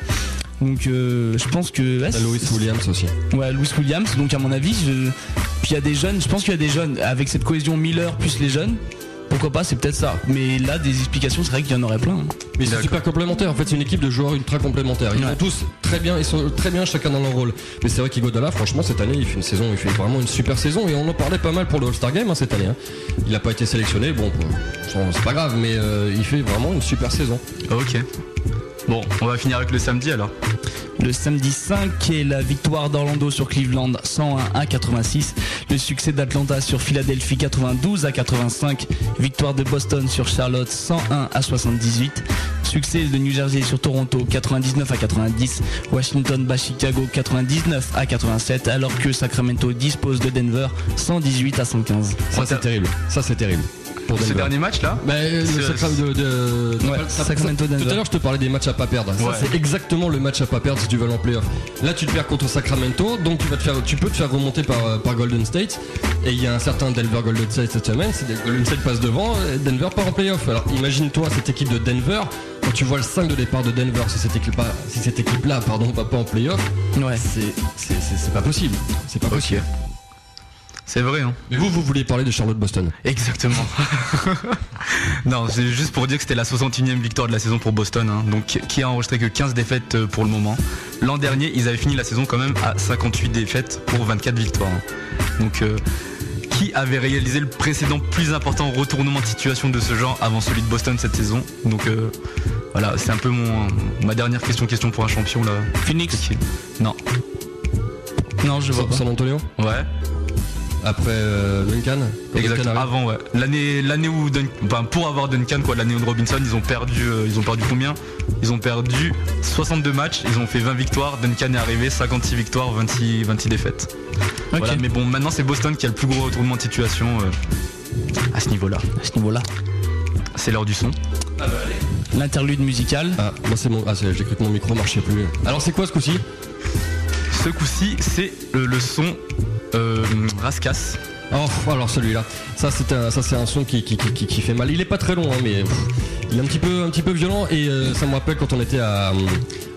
Donc, euh, je pense que. ouais, Louis Williams aussi. Ouais, Louis Williams. Donc, à mon avis, je... puis il y a des jeunes. Je pense qu'il y a des jeunes avec cette cohésion Miller plus les jeunes. Pourquoi pas, c'est peut-être ça. Mais là, des explications, c'est vrai qu'il y en aurait plein. hein. Mais c'est super complémentaire. En fait, c'est une équipe de joueurs ultra complémentaires. Ils Ouais. sont tous très bien, ils sont très bien chacun dans leur rôle. Mais c'est vrai qu'Igodala, franchement, cette année, il fait une saison, il fait vraiment une super saison. Et on en parlait pas mal pour le All-Star Game hein, cette année. hein. Il n'a pas été sélectionné, bon, bon, c'est pas grave, mais euh, il fait vraiment une super saison. Ok. Bon, on va finir avec le samedi alors. Le samedi 5 est la victoire d'Orlando sur Cleveland 101 à 86. Le succès d'Atlanta sur Philadelphie 92 à 85. Victoire de Boston sur Charlotte 101 à 78. Succès de New Jersey sur Toronto 99 à 90. Washington bat Chicago 99 à 87. Alors que Sacramento dispose de Denver 118 à 115. Ça, c'est terrible. Ça, c'est terrible. Pour Ce Denver. dernier match là Bah, euh, le C'est- Sacram de, de- Ouais, Sacramento, Tout Denver. à l'heure, je te parlais des matchs à pas perdre. Ça, c'est exactement le match à pas perdre si tu veux aller en playoff. Là, tu te perds contre Sacramento, donc tu vas te faire, tu peux te faire remonter par, euh, par Golden State. Et il y a un certain Denver Golden State cette semaine. C'est Golden State passe devant, et Denver part en playoff. Alors, imagine-toi cette équipe de Denver. Quand tu vois le 5 de départ de Denver, si cette équipe, si cette équipe-là, pardon, va pas en playoff, Ouais. c'est, c'est, c'est- c'est pas possible. C'est pas possible. C'est vrai, hein. Mais vous, vous voulez parler de Charlotte Boston Exactement. non, c'est juste pour dire que c'était la 61e victoire de la saison pour Boston, hein, donc qui- a enregistré que 15 défaites euh, pour le moment. L'an dernier, ils avaient fini la saison quand même à 58 défaites pour 24 victoires. hein. Donc, euh, qui avait réalisé le précédent plus important retournement de situation de ce genre avant celui de Boston cette saison? Donc euh, voilà, c'est un peu mon ma dernière question question pour un champion là. Phoenix Non. Non, je vois. San Antonio? Ouais. Après euh, Duncan Quand Exact. Duncan arrive. Avant, ouais. L'année, l'année où Dun- enfin, pour avoir Duncan, quoi, l'année où Robinson, ils ont perdu, euh, ils ont perdu combien? Ils ont perdu 62 matchs, ils ont fait 20 victoires. Duncan est arrivé, 56 victoires, 26, 26 défaites. Ok. Voilà. Mais bon, maintenant c'est Boston qui a le plus gros retournement de situation euh, à ce niveau-là. À ce niveau-là. C'est l'heure du son. L'interlude musical. Ah, moi c'est mon. Ah, c'est- j'ai cru que mon micro marchait plus. Alors c'est quoi ce coup-ci? Ce coup-ci, c'est le son euh, Raskas. Oh, alors celui-là. Ça c'est un, ça c'est un son qui, qui, qui, fait mal. Il est pas très long, hein, mais pff, il est un petit peu, un petit peu violent et euh, ça me rappelle quand on était à,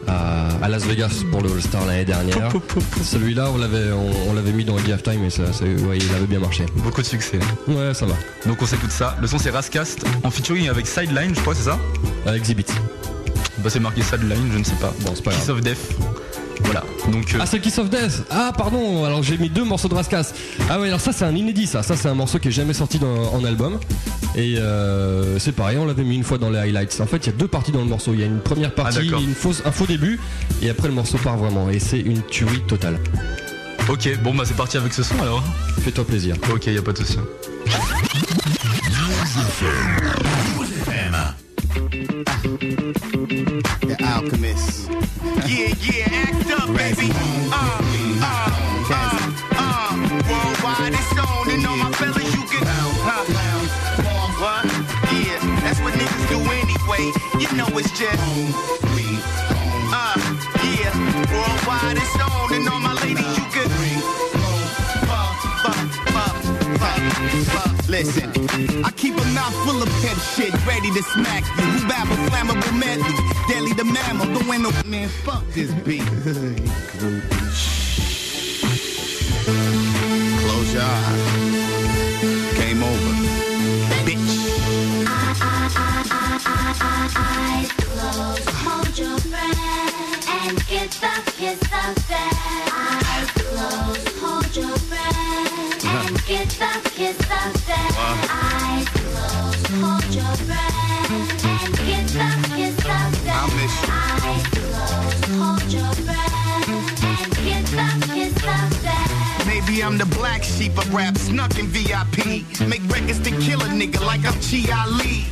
à, à Las Vegas pour le All-Star l'année dernière. Celui-là, on l'avait, on, on l'avait mis dans le Halftime et ça, ça- ouais, il avait bien marché. Beaucoup de succès. Ouais, ça va. Donc on s'écoute ça. Le son c'est Rascast en featuring avec Sideline, je crois, c'est ça? Exhibit. Bah c'est marqué Sideline, je ne sais pas. Bon, c'est pas Kiss grave. of Death. Voilà. Donc euh, Ah c'est Kiss of Death Ah pardon, alors j'ai mis deux morceaux de Raskas. Ah ouais alors ça c'est un inédit ça, ça c'est un morceau qui est jamais sorti dans- en album. Et euh, c'est pareil, on l'avait mis une fois dans les highlights. En fait il y a deux parties dans le morceau, il y a une première partie, Ah, d'accord. une fausse, un faux début, et après le morceau part vraiment. Et c'est une tuerie totale. ok, bon bah c'est parti avec ce son alors. Fais-toi plaisir. Ok, y a pas de souci. Alchemist. Yeah, yeah, act up, baby. Uh, uh, uh, uh, worldwide it's on, and all my fellas you can. Huh? What? Yeah, that's what niggas do anyway. You know it's just. Uh, yeah, worldwide it's on, and all my ladies you can. Fuck, fuck, fuck, fuck, fuck. Listen, I keep a mouth full of pep shit, ready to smack you. Who babble flammable methods, deadly the mammal. The window, man, fuck this beat. Close your eyes. Came over, bitch. I, eyes closed, hold your breath, and get the kiss of death. I'm the black sheep of rap, snuck in VIP. Make records to kill a nigga like I'm Chi Ali.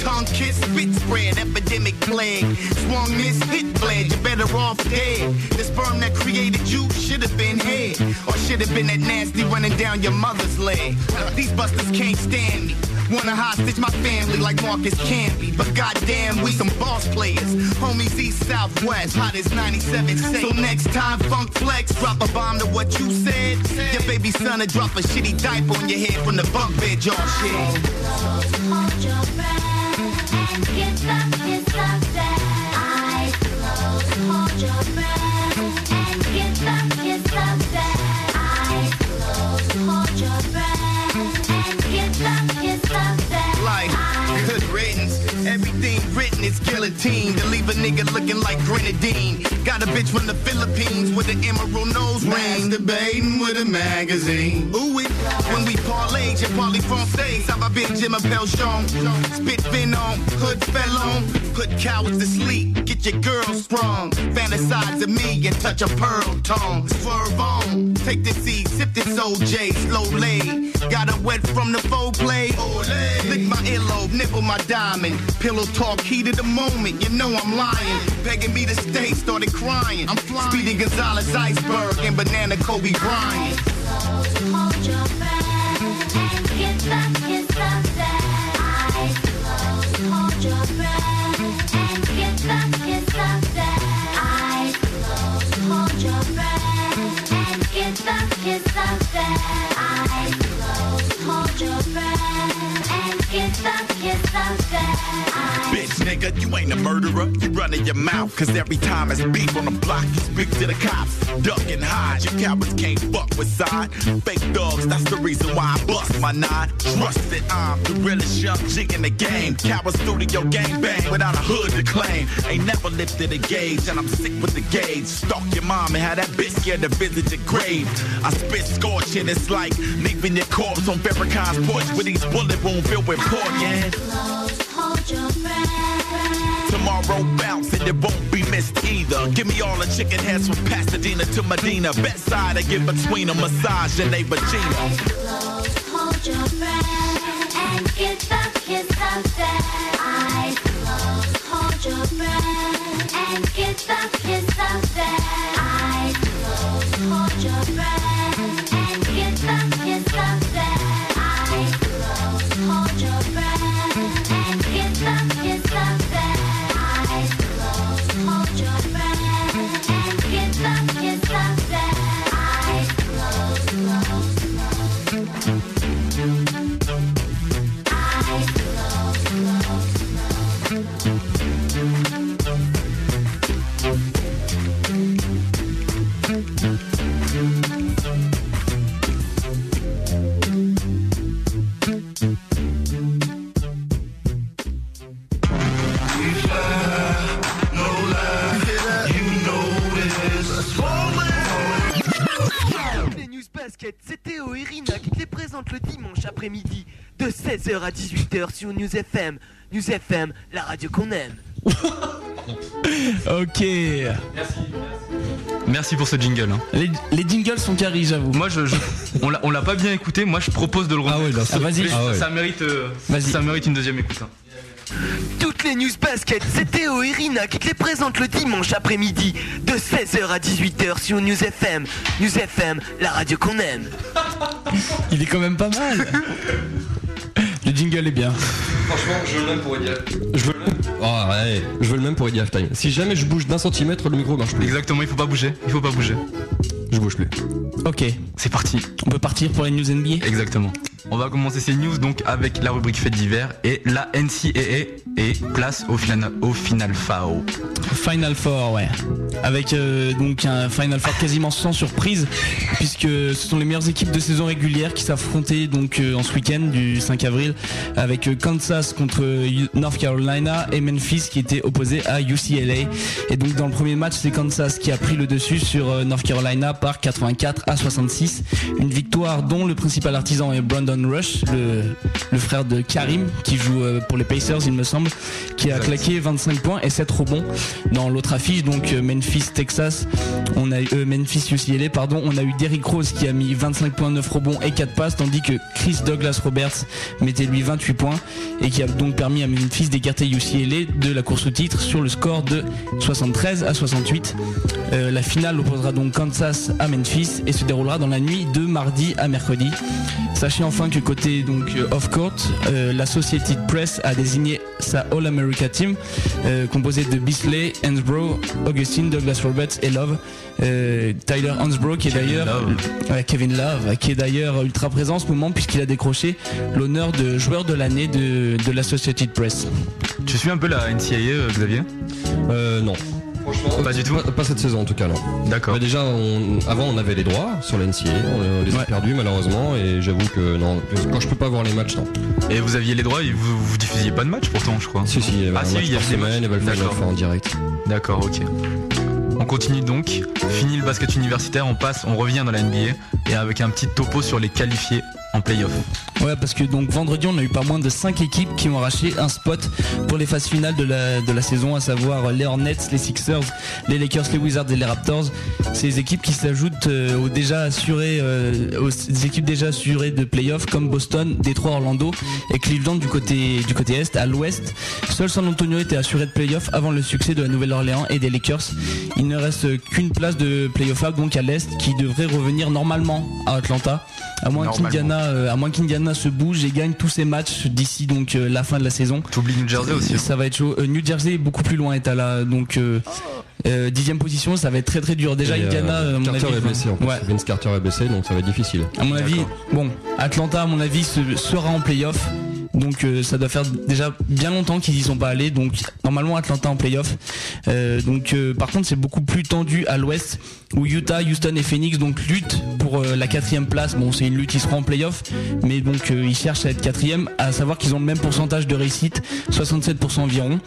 Tongue kiss, spit spread, epidemic plague. Swung this hit bled, you better off dead. The sperm that created you should have been head. Or should have been that nasty running down your mother's leg. These busters can't stand me. Wanna hostage my family like Marcus Camby. But goddamn, we some boss players. Homies east, south, west, hot as 97 So next time, Funk Flex, drop a bomb to what you said. Your baby son will drop a shitty diaper on your head from the bunk bed, y'all shit. Hold your breath. And get up, get up grenadine. Got a bitch from the Philippines with an emerald nose ring. Debating with a magazine. Ooh, it. When we parlay, je parle français. Ça va bien, Jim Pelchon. Spit venom, hood fell on. Put cowards to sleep, get your girl sprung. Fantasize of me and touch a pearl tongue. Swerve on, take the seat, sip this OJ, slow lay. Got a wet from the faux play. Lick my earlobe, nipple my diamond. Pillow talk, heat of the moment, you know I'm lying. Begging me to state, started crying. I'm flying. Speedy Gonzalez iceberg and banana Kobe Bryant. Eyes closed, hold your breath. And there. Eyes closed, hold your breath. And there. Eyes closed, hold your breath. And. Eyes Bitch, nigga, you ain't a murderer. You running your mouth, cause every time it's beef on the block, you speak to the cops. Duck and hide, you cowards can't fuck with side. Fake dogs, that's the reason why I bust my nine. Trust that I'm the realest young G in the game. Coward studio gang bang without a hood to claim. Ain't never lifted a gauge, and I'm sick with the gauge. Stalk your mom and have that bitch scared to visit your grave. I spit scorching, it's like leaving your corpse on Farrakhan's porch with these bullet wounds filled with pork, yeah. Closed, hold your breath. Tomorrow bounce and it won't be missed either. Give me all the chicken heads from Pasadena to Medina. Bedside, I get between a massage and a vagina. Closed, hold your breath. And get up, get up there. Eyes closed, hold your breath. And get up, get up there. Basket, c'est Théo et Rina qui te les présentent le dimanche après-midi de 16h à 18h sur News FM. News FM, la radio qu'on aime. Ok. Merci pour ce jingle. hein. Les, les jingles sont carrés, j'avoue. Moi, je, je- on l'a- pas bien écouté. Moi, je propose de le remettre. Ah, vas-y. Ça, Ah ouais. ça mérite, euh, Vas-y. ça mérite une deuxième écoute. hein. Toutes les News Basket, c'est Théo et Rina qui te les présentent le dimanche après-midi de 16h à 18h sur News FM. News FM, la radio qu'on aime. Il est quand même pas mal. Le jingle est bien. Franchement, je veux le même pour Eddie Je veux le même. Oh, ouais. Je veux le même pour Eddie Halftime. Si jamais je bouge d'un centimètre, le micro marche plus. Exactement, il faut pas bouger. Il faut pas bouger. Je bouge plus. Ok. C'est parti. On peut partir pour les news NBA Exactement. On va commencer ces news donc avec la rubrique fait d'hiver et la NCAA et place au final, au final FAO. Final Four, ouais. Avec euh, donc un Final Four quasiment sans surprise, puisque ce sont les meilleures équipes de saison régulière qui s'affrontaient donc euh, en ce week-end du 5 avril, avec euh, Kansas contre North Carolina et Memphis qui était opposé à UCLA. Et donc dans le premier match, c'est Kansas qui a pris le dessus sur North Carolina par 84 à 66. Une victoire dont le principal artisan est Brandon Rush, le, le frère de Karim, qui joue euh, pour les Pacers, il me semble, qui a claqué 25 points et 7 rebonds dans l'autre affiche, donc euh, Memphis, Texas, on a eu euh, Memphis UCLA, pardon, on a eu Derrick Rose qui a mis 25.9 rebonds et 4 passes, tandis que Chris Douglas Roberts mettait lui 28 points et qui a donc permis à Memphis d'écarter UCLA de la course au titre sur le score de 73 à 68. Euh, la finale opposera donc Kansas à Memphis et se déroulera dans la nuit de mardi à mercredi. Sachez enfin que côté donc euh, off-court, euh, l'Associated Press a désigné sa All-America Team euh, composée de Bisley, Hansbrough, Augustine, Douglas Roberts et Love. Euh, Tyler Hansbrough qui est d'ailleurs Ouais, Kevin Love qui est d'ailleurs ultra présent en ce moment puisqu'il a décroché l'honneur de joueur de l'année de, de l'Associated Press. Tu suis un peu la NCAA Xavier? Euh, non. Pas du tout. Pas, cette saison en tout cas, non. D'accord. Mais déjà, on- avant, on avait les droits sur la NCA. On les a perdus malheureusement. Et j'avoue que non, quand je peux pas voir les matchs, non. Et vous aviez les droits et vous, vous diffusiez pas de match pourtant, je crois. Si, si, il y avait ah, un si, match il y par avait des semaine, matchs. il y avait le en direct. D'accord, ok. On continue donc. Fini le basket universitaire, on passe, on revient dans la NBA et avec un petit topo sur les qualifiés en playoff. Ouais, parce que donc vendredi, on a eu pas moins de 5 équipes qui ont arraché un spot pour les phases finales de la, de la saison, à savoir les Hornets, les Sixers, les Lakers, les Wizards et les Raptors. Ces équipes qui s'ajoutent euh, aux déjà assurées, euh, aux équipes déjà assurées de playoff comme Boston, Détroit, Orlando et Cleveland du côté du côté est. À l'ouest, seul San Antonio était assuré de playoff avant le succès de la Nouvelle-Orléans et des Lakers. Il ne reste qu'une place de playoff donc à l'est qui devrait revenir normalement à Atlanta. À moins qu'Indiana, euh, à moins qu'Indiana se bouge et gagne tous ses matchs d'ici donc euh, la fin de la saison. T'oublies New Jersey aussi. hein. Ça va être chaud. Euh, New Jersey est beaucoup plus loin est à la donc euh, euh, dixième position, ça va être très très dur. Déjà Et, Indiana, euh, à mon Carter avis, est blessé en plus. ouais. Vince Carter est blessé, donc ça va être difficile. À mon avis, bon, Atlanta, à mon avis, se- sera en playoff. Donc euh, ça doit faire déjà bien longtemps qu'ils y sont pas allés. Donc normalement Atlanta en playoff. Euh, donc euh, par contre c'est beaucoup plus tendu à l'ouest où Utah, Houston et Phoenix donc luttent pour euh, la quatrième place. Bon c'est une lutte, ils seront en playoff, mais donc euh, ils cherchent à être quatrième. À savoir qu'ils ont le même pourcentage de réussite, 67% environ.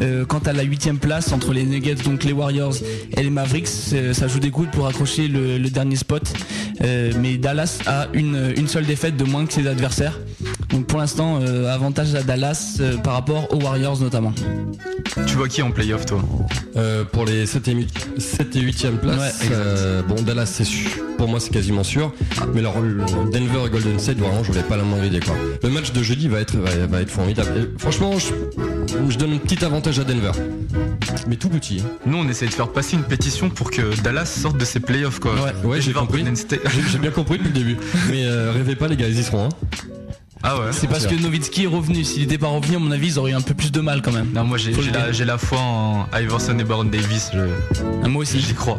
Euh, quant à la huitième place entre les Nuggets, donc les Warriors et les Mavericks, ça joue des coudes pour accrocher le, le dernier spot. Euh, mais Dallas a une, une seule défaite de moins que ses adversaires. Donc pour l'instant, euh, avantage à Dallas euh, par rapport aux Warriors notamment. Tu vois qui en playoff toi? Euh, pour les 7 et 8 7 et 8e place, Ouais, exact. Euh, bon Dallas c'est sûr, pour moi c'est quasiment sûr, mais alors Denver et Golden State vraiment je voulais pas la moindre idée quoi. Le match de jeudi va être va, va être formidable. Et franchement je, je donne un petit avantage à Denver, mais tout petit. hein. Nous on essaie de faire passer une pétition pour que Dallas sorte de ses playoffs quoi. Ouais, j'ai Denver, compris. J'ai bien compris depuis le début, mais euh, rêvez pas les gars ils y seront. Hein. Ah ouais. C'est parce que Nowitzki est revenu. S'il n'était pas revenu, à mon avis, ils auraient eu un peu plus de mal quand même. Non moi j'ai la, la foi en Iverson et Baron Davis. Je... Ah, moi aussi. J'y crois.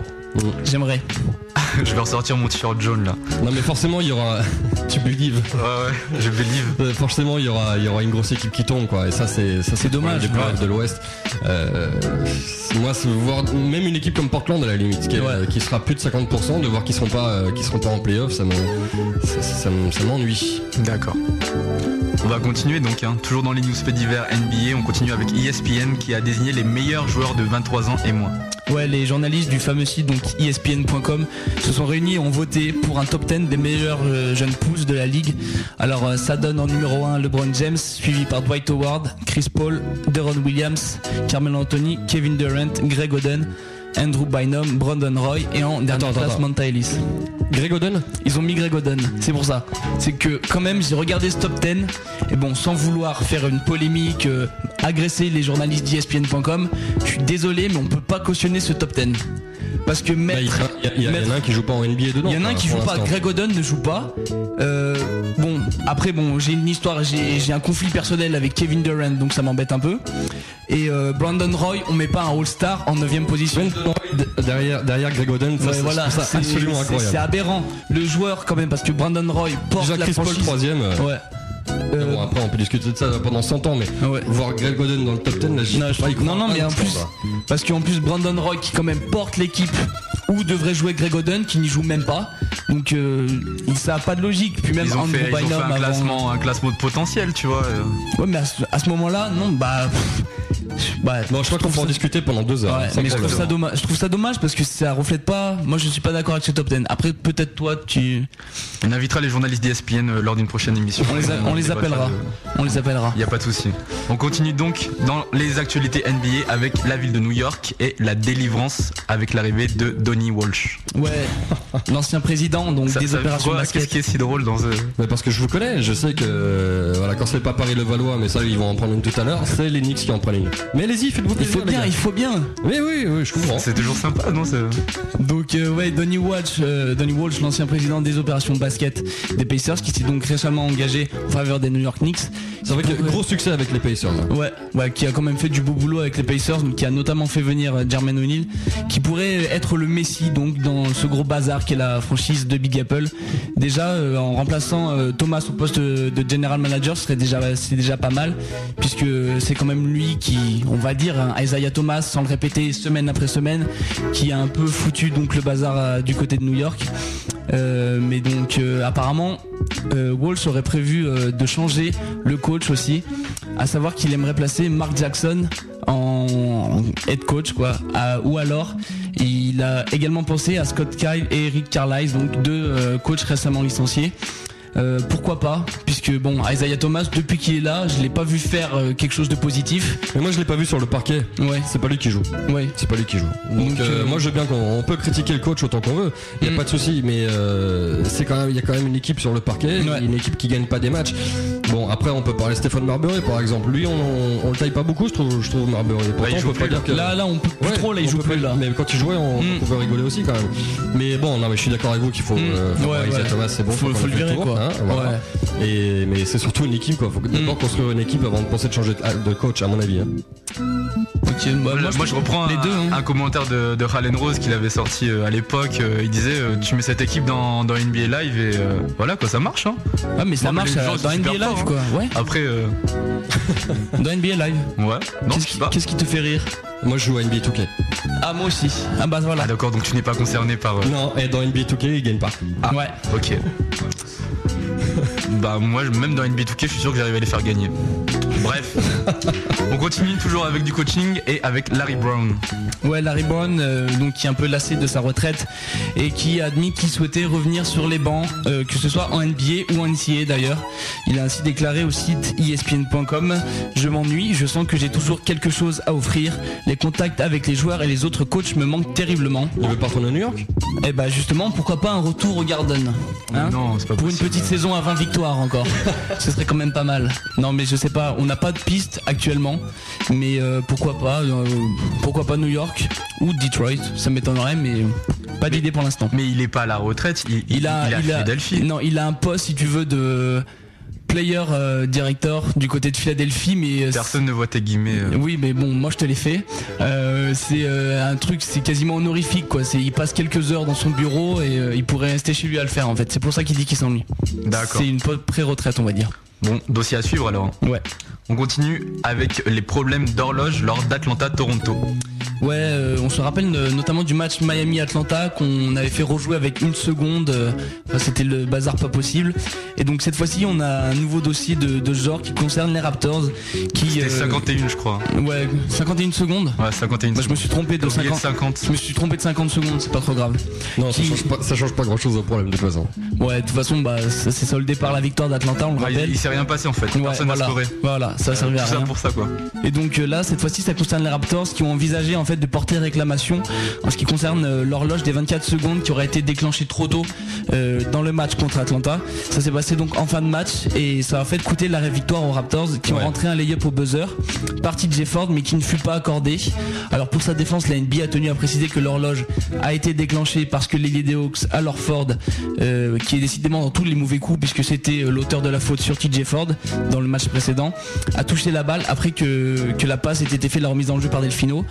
J'aimerais. je vais ressortir mon t-shirt jaune là. Non mais forcément il y aura, tu believe. Ouais ouais, je believe. Forcément, il y aura, il y aura une grosse équipe qui tombe, quoi. Et ça, c'est, ça, c'est dommage, Des playoffs ouais. de l'Ouest. Euh, moi, c'est voir même une équipe comme Portland à la limite, qui, est- qui sera plus de 50%, de voir qu'ils seront pas, euh, qu'ils seront pas en playoff, ça, me, ça, ça me- ça m'ennuie. D'accord. On va continuer donc, hein, toujours dans les news faits divers NBA, on continue avec ESPN qui a désigné les meilleurs joueurs de 23 ans et moins. Ouais, les journalistes du fameux site donc ESPN.com se sont réunis et ont voté pour un top 10 des meilleurs euh, jeunes pousses de la ligue. Alors euh, ça donne en numéro 1 LeBron James, suivi par Dwight Howard, Chris Paul, Deron Williams, Carmelo Anthony, Kevin Durant, Greg Oden, Andrew Bynum, Brandon Roy et en dernière attends, place attends. Ellis. Greg Oden Ils ont mis Greg Oden, c'est pour ça. C'est que quand même j'ai regardé ce top 10 et bon sans vouloir faire une polémique, euh, agresser les journalistes d'ESPN.com, je suis désolé mais on peut pas cautionner ce top 10. Parce que Bah, il, mettre... y a- il y a- en a un qui joue pas en NBA dedans. Il y en a un qui joue pas. Greg Oden ne joue pas. Euh, après bon, j'ai une histoire, j'ai un conflit personnel avec Kevin Durant, donc ça m'embête un peu. Et euh, Brandon Roy, on met pas un All-Star en 9 position. Derrière, derrière Greg Oden, ça, Ouais, c'est- voilà, je absolument incroyable. c'est aberrant. Le joueur quand même, parce que Brandon Roy porte Déjà la Chris Paul franchise. troisième. euh, Ouais. bon, après on peut discuter de ça pendant 100 ans, mais voir Greg Oden dans le top 10, là, j'y Non, je pas non, non, mais en plus, parce qu'en plus Brandon Roy qui quand même porte l'équipe où devrait jouer Greg Oden qui n'y joue même pas. Donc euh, ça a pas de logique. Puis même Ils ont Andrew fait, ils ont fait Bynum un, avant- classement, un classement de potentiel, tu vois. euh. Ouais, mais à ce, à ce moment-là, non, bah. pff, bah, Bon, je crois qu'on peut en discuter pendant deux heures. Ouais, sans mais je trouve, ça dommage, je trouve ça dommage parce que ça reflète pas. Moi, je suis pas d'accord avec ce top 10. Après, peut-être toi, tu. On invitera les journalistes d'ESPN euh, lors d'une prochaine émission. On les, a- on les appellera. On les appellera. Il n'y a pas de souci. On continue donc dans les actualités NBA avec la ville de New York et la délivrance avec l'arrivée de Donny Walsh. Ouais, l'ancien président donc Ça- des ça- opérations quoi, basket. Qu'est-ce qui est si drôle dans ce. Mais parce que je vous connais, je sais que euh, voilà, quand c'est pas Paris le Valois, mais ça ils vont en prendre une tout à l'heure, c'est les Knicks qui en prennent une. Mais allez-y, faites-vous Il plaisir. faut les bien, il faut bien. Oui, oui, oui, je comprends. C'est toujours sympa, non c'est- Donc euh, ouais, Donny Walsh, euh, Donny Walsh, l'ancien président des opérations basket des Pacers, qui s'est donc récemment engagé en faveur des New York Knicks. C'est vrai que gros succès avec les Pacers. Ouais, ouais, qui a quand même fait du beau boulot avec les Pacers, donc qui a notamment fait venir Jermaine O'Neal, qui pourrait être le Messi donc dans ce gros bazar qu'est la franchise de Big Apple. Déjà euh, en remplaçant euh, Thomas au poste de, general manager, c'est déjà pas mal, puisque c'est quand même lui qui, on va dire, hein, Isaiah Thomas, sans le répéter semaine après semaine, qui a un peu foutu donc le bazar euh, du côté de New York. Mais donc apparemment euh, Walsh aurait prévu euh, de changer le coach aussi, à savoir qu'il aimerait placer Mark Jackson en, head coach quoi, ou alors il a également pensé à Scott Kyle et Eric Carlisle, donc deux euh, coachs récemment licenciés. Euh, pourquoi pas Puisque bon, Isaiah Thomas, depuis qu'il est là, je l'ai pas vu faire euh, quelque chose de positif. Mais moi je l'ai pas vu sur le parquet. Ouais. C'est pas lui qui joue. Ouais. C'est pas lui qui joue. Donc, Donc, euh, euh, moi je veux bien qu'on on peut critiquer le coach autant qu'on veut. Il y a Mm. pas de souci, mais euh, c'est quand même il y a quand même une équipe sur le parquet, Ouais. une équipe qui gagne pas des matchs. Bon après on peut parler Stéphane Marbury par exemple. Lui on, on le taille pas beaucoup je trouve je trouve Marbury. Pourtant, il on joue peut pas dire que Là, là, on peut plus Ouais, trop, là, il joue plus là. Mais quand il jouait, on, Mm. on pouvait rigoler aussi quand même. Mais bon, non, mais je suis d'accord avec vous qu'il faut. Mm. euh. Thomas, c'est bon. Faut- le virer, quoi. Hein, voilà. Ouais. Et mais c'est surtout une équipe quoi. Faut d'abord Mm. construire une équipe avant de penser de changer de, de coach à mon avis. hein. Ok, bah, Moi, moi, je reprends les un, deux. hein. un commentaire de, de Halen Rose qu'il avait sorti euh, à l'époque. euh, il disait euh, Tu mets cette équipe dans, dans NBA Live et euh, voilà quoi, ça marche. Hein. Ah mais ça marche euh, dans NBA Live quoi. Ouais. Après, euh, Dans NBA Live. ouais. Qu'est-ce qui, pas. qu'est-ce qui te fait rire? Moi je joue à NBA 2K. Ah moi aussi. Ah bah voilà. Ah d'accord, donc tu n'es pas concerné par. euh, Non, et dans NBA 2K il gagne pas. Ouais. Ok. Bah moi, même dans NBA 2K, je suis sûr que j'arrive à les faire gagner. Bref, on continue toujours avec du coaching et avec Larry Brown. Ouais, Larry Brown, euh, donc qui est un peu lassé de sa retraite et qui a admis qu'il souhaitait revenir sur les bancs, euh, que ce soit en NBA ou en NCAA d'ailleurs. Il a ainsi déclaré au site ESPN.com Je m'ennuie, je sens que j'ai toujours quelque chose à offrir. Les contacts avec les joueurs et les autres coachs me manquent terriblement. Il veut pas retourner à New York? Et bah justement, pourquoi pas un retour au Garden hein? Non, c'est pas Pour une petite saison à 20 victoires encore. Ce serait quand même pas mal. Non mais je sais pas, on n'a pas de piste actuellement. Mais euh, pourquoi pas euh, Pourquoi pas New York ou Detroit Ça m'étonnerait mais pas d'idée pour l'instant. Mais il est pas à la retraite, il, Il a, il est à il a- Philadelphie. non, il a un poste si tu veux de player euh, director du côté de Philadelphie, mais Personne ne voit tes guillemets. euh. oui, mais bon, moi je te l'ai fait. Euh, c'est un truc, c'est quasiment honorifique, quoi. C'est, il passe quelques heures dans son bureau et il pourrait rester chez lui à le faire, en fait. C'est pour ça qu'il dit qu'il s'ennuie. D'accord. C'est une pré-retraite, on va dire. Bon, dossier à suivre alors. Ouais. On continue avec les problèmes d'horloge lors d'Atlanta-Toronto. Ouais, euh, on se rappelle euh, notamment du match Miami-Atlanta qu'on avait fait rejouer avec une seconde. euh, Enfin, c'était le bazar pas possible. Et donc cette fois-ci, on a un nouveau dossier de, de ce genre qui concerne les Raptors. Qui, C'était euh, 51, je crois. Ouais, 51 secondes. Ouais, 51. Bah, je me suis trompé de T'as oublié 50. 50. Je me suis trompé de 50 secondes, c'est pas trop grave. Non, ça change pas, ça change pas grand chose au problème de toute façon. Ouais, de toute façon, bah, ça s'est soldé par la victoire d'Atlanta, on le Ouais, il, rappelle. il s'est rien passé en fait. Ouais, Personne n'a voilà, scoré. voilà. ça Euh, servait à ça rien. pour ça quoi. Et donc euh, là, cette fois-ci, ça concerne les Raptors qui ont envisagé en fait de porter réclamation en ce qui concerne euh, l'horloge des 24 secondes qui aurait été déclenchée trop tôt euh, dans le match contre Atlanta. Ça s'est passé donc en fin de match et ça a fait coûter la victoire aux Raptors qui ont rentré un lay-up au buzzer par TJ Ford mais qui ne fut pas accordé. Alors pour sa défense, la NBA a tenu à préciser que l'horloge a été déclenchée parce que Lady Hawks, alors Ford, euh, qui est décidément dans tous les mauvais coups puisque c'était l'auteur de la faute sur TJ Ford dans le match précédent, a touché la balle après que, la passe ait été faite la remise en jeu par Delfino.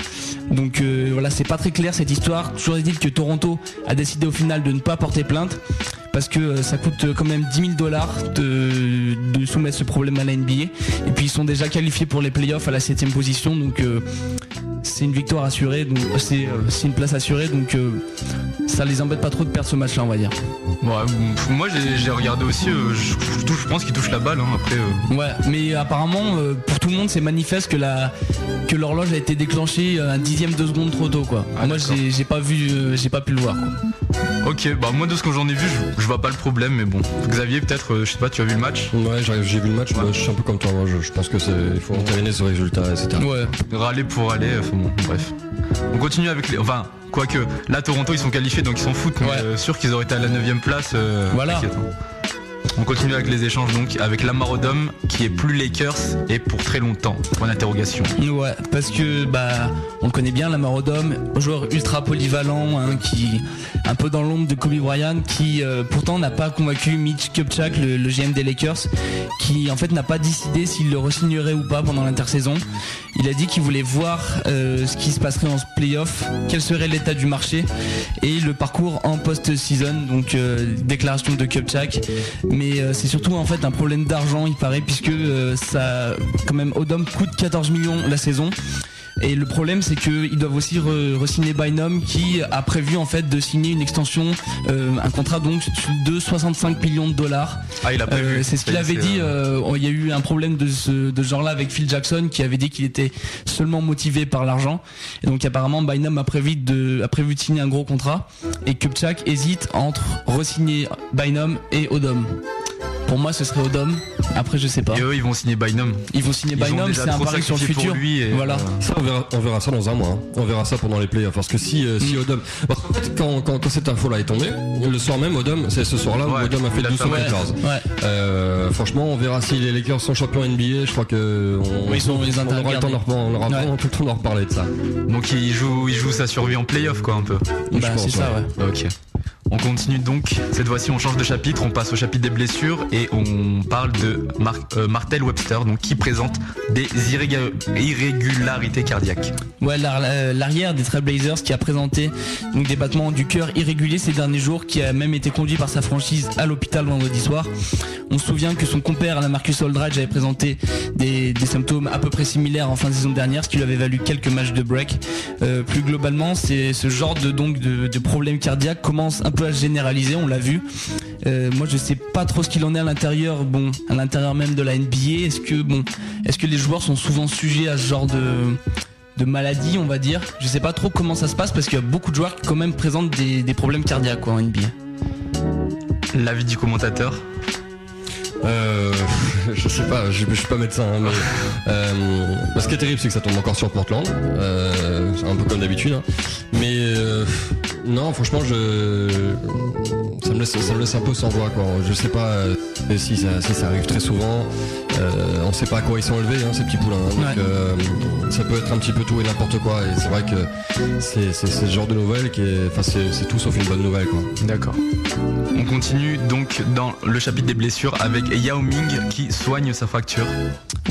Donc euh, voilà, c'est pas très clair cette histoire. Toujours est-il que Toronto a décidé au final de ne pas porter plainte parce que euh, ça coûte quand même 10 000 dollars de, soumettre ce problème à la. Et puis ils sont déjà qualifiés pour les playoffs à la 7 position, donc euh, c'est une victoire assurée, donc euh, c'est euh, c'est une place assurée, donc euh, ça les embête pas trop de perdre ce match-là, on va dire. Ouais, moi j'ai regardé aussi, euh, je, je touche- je pense qu'il touche la balle hein, après. euh, Ouais, mais apparemment euh, pour tout le monde c'est manifeste que la que l'horloge a été déclenchée un dixième de seconde trop tôt quoi. Moi j'ai pas vu, euh, j'ai pas pu le voir. Quoi. Ok, bah moi de ce que j'en ai vu, je, je vois pas le problème, mais bon. Xavier, peut-être, euh, je sais pas, tu as vu le match? Ouais, j'ai vu le match, moi, je suis un peu comme toi, moi, je, je pense que c'est il faut entériner ce résultat, etc. Ouais. Râler pour aller, bon, bref. On continue avec les. Enfin, quoique, là Toronto ils sont qualifiés donc ils s'en foutent, mais euh, sûr qu'ils auraient été à la 9ème place. euh, Voilà. On continue avec les échanges donc avec Lamar Odom qui est plus Lakers et pour très longtemps. Point d'interrogation. Ouais, parce que bah on connaît bien, Lamar Odom, joueur ultra polyvalent, hein, qui un peu dans l'ombre de Kobe Bryant, qui euh, pourtant n'a pas convaincu Mitch Kupchak, le, GM des Lakers, qui en fait n'a pas décidé s'il le re-signerait ou pas pendant l'intersaison. Il a dit qu'il voulait voir euh, ce qui se passerait en playoff, quel serait l'état du marché et le parcours en post-season, donc euh, déclaration de Kupchak. Euh, c'est surtout en fait un problème d'argent, il paraît, puisque euh, ça, quand même, Odom coûte 14 millions la saison. Et le problème, c'est qu'ils doivent aussi re- re-signer Bynum qui a prévu en fait de signer une extension, euh, un contrat donc de 65 millions de dollars. Ah, il a prévu. Euh, c'est ce qu'il avait dit. euh, il y a eu un problème de ce, de ce genre-là avec Phil Jackson qui avait dit qu'il était seulement motivé par l'argent. Et donc apparemment, Bynum a prévu de, a prévu de signer un gros contrat et Kupchak hésite entre re-signer Bynum et Odom. Pour moi, ce serait Odom. Après, je sais pas. Et eux ils vont signer Bynum. Ils vont signer Bynum, c'est un pari sur le futur. lui et, voilà. euh, Ça, on verra, on verra ça dans un mois. hein. On verra ça pendant les playoffs. Parce que si, euh, Mm. si Odom. Parce qu'en fait, quand, quand, quand cette info-là est tombée, le soir même, Odom, c'est ce soir-là où Ouais, Odom a fait il a 12 fait- sur ouais, 14. ouais. Euh, franchement, on verra si les Lakers sont champions NBA. Je crois que on, Oui, ils sont- on aura le temps Ouais. tout le temps d'en reparler de ça. Donc il joue, il joue sa survie en playoff quoi un peu. Bah, c'est ça, ouais. Ok. On continue donc. Cette fois-ci, on change de chapitre. On passe au chapitre des blessures et on parle de euh, Martel Webster, donc qui présente des irrégularités cardiaques. Ouais, euh, l'arrière des Trailblazers qui a présenté des battements du cœur irréguliers ces derniers jours, qui a même été conduit par sa franchise à l'hôpital vendredi soir. On se souvient que son compère, la Marcus Aldridge, avait présenté des, symptômes à peu près similaires en fin de saison dernière, ce qui lui avait valu quelques matchs de break. Euh, plus globalement, ce genre de donc de, problèmes cardiaques commence un peu à se généraliser, on l'a vu. Euh, moi, je sais pas trop ce qu'il en est à l'intérieur. Bon, à l'intérieur même de la NBA, est-ce que les joueurs sont souvent sujets à ce genre de maladie, on va dire? Je sais pas trop comment ça se passe parce qu'il y a beaucoup de joueurs qui quand même présentent des, problèmes cardiaques en NBA. L'avis du commentateur. Euh, je sais pas, je, suis pas médecin, hein, mais euh, ce qui est terrible, c'est que ça tombe encore sur Portland, euh, un peu comme d'habitude. hein. Mais euh, non, franchement, je, ça me laisse, ça me laisse un peu sans voix, quoi. Je sais pas euh, si ça, si ça arrive très souvent. Euh, on sait pas à quoi ils sont élevés, hein, ces petits poulains. hein. donc Ouais. euh, ça peut être un petit peu tout et n'importe quoi. Et c'est vrai que c'est ce genre de nouvelle qui est, enfin, c'est tout sauf une bonne nouvelle, quoi. D'accord. On continue donc dans le chapitre des blessures avec Yao Ming qui soigne sa fracture.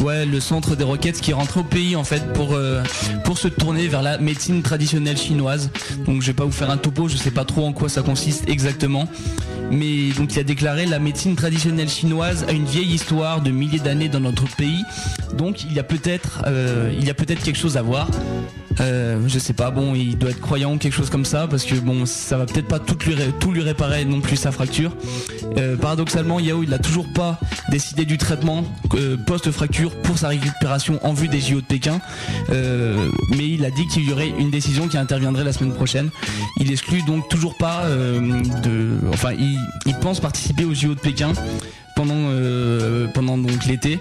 Ouais, le centre des Rockets qui est rentré au pays en fait pour euh, pour se tourner vers la médecine traditionnelle chinoise. Donc je vais pas vous faire un topo, je sais pas trop en quoi ça consiste exactement. Mais donc il a déclaré la médecine traditionnelle chinoise a une vieille histoire de milliers d'années dans notre pays. Donc il y a peut-être euh, il y a peut-être quelque chose à voir. Euh, je sais pas, bon, il doit être croyant ou quelque chose comme ça, parce que bon, ça va peut-être pas tout lui, tout lui réparer non plus sa fracture. Euh, paradoxalement, Yao, il n'a toujours pas décidé du traitement euh, post-fracture pour sa récupération en vue des JO de Pékin, mais il a dit qu'il y aurait une décision qui interviendrait la semaine prochaine. Il exclut donc toujours pas de, enfin, il, il pense participer aux JO de Pékin pendant pendant donc l'été.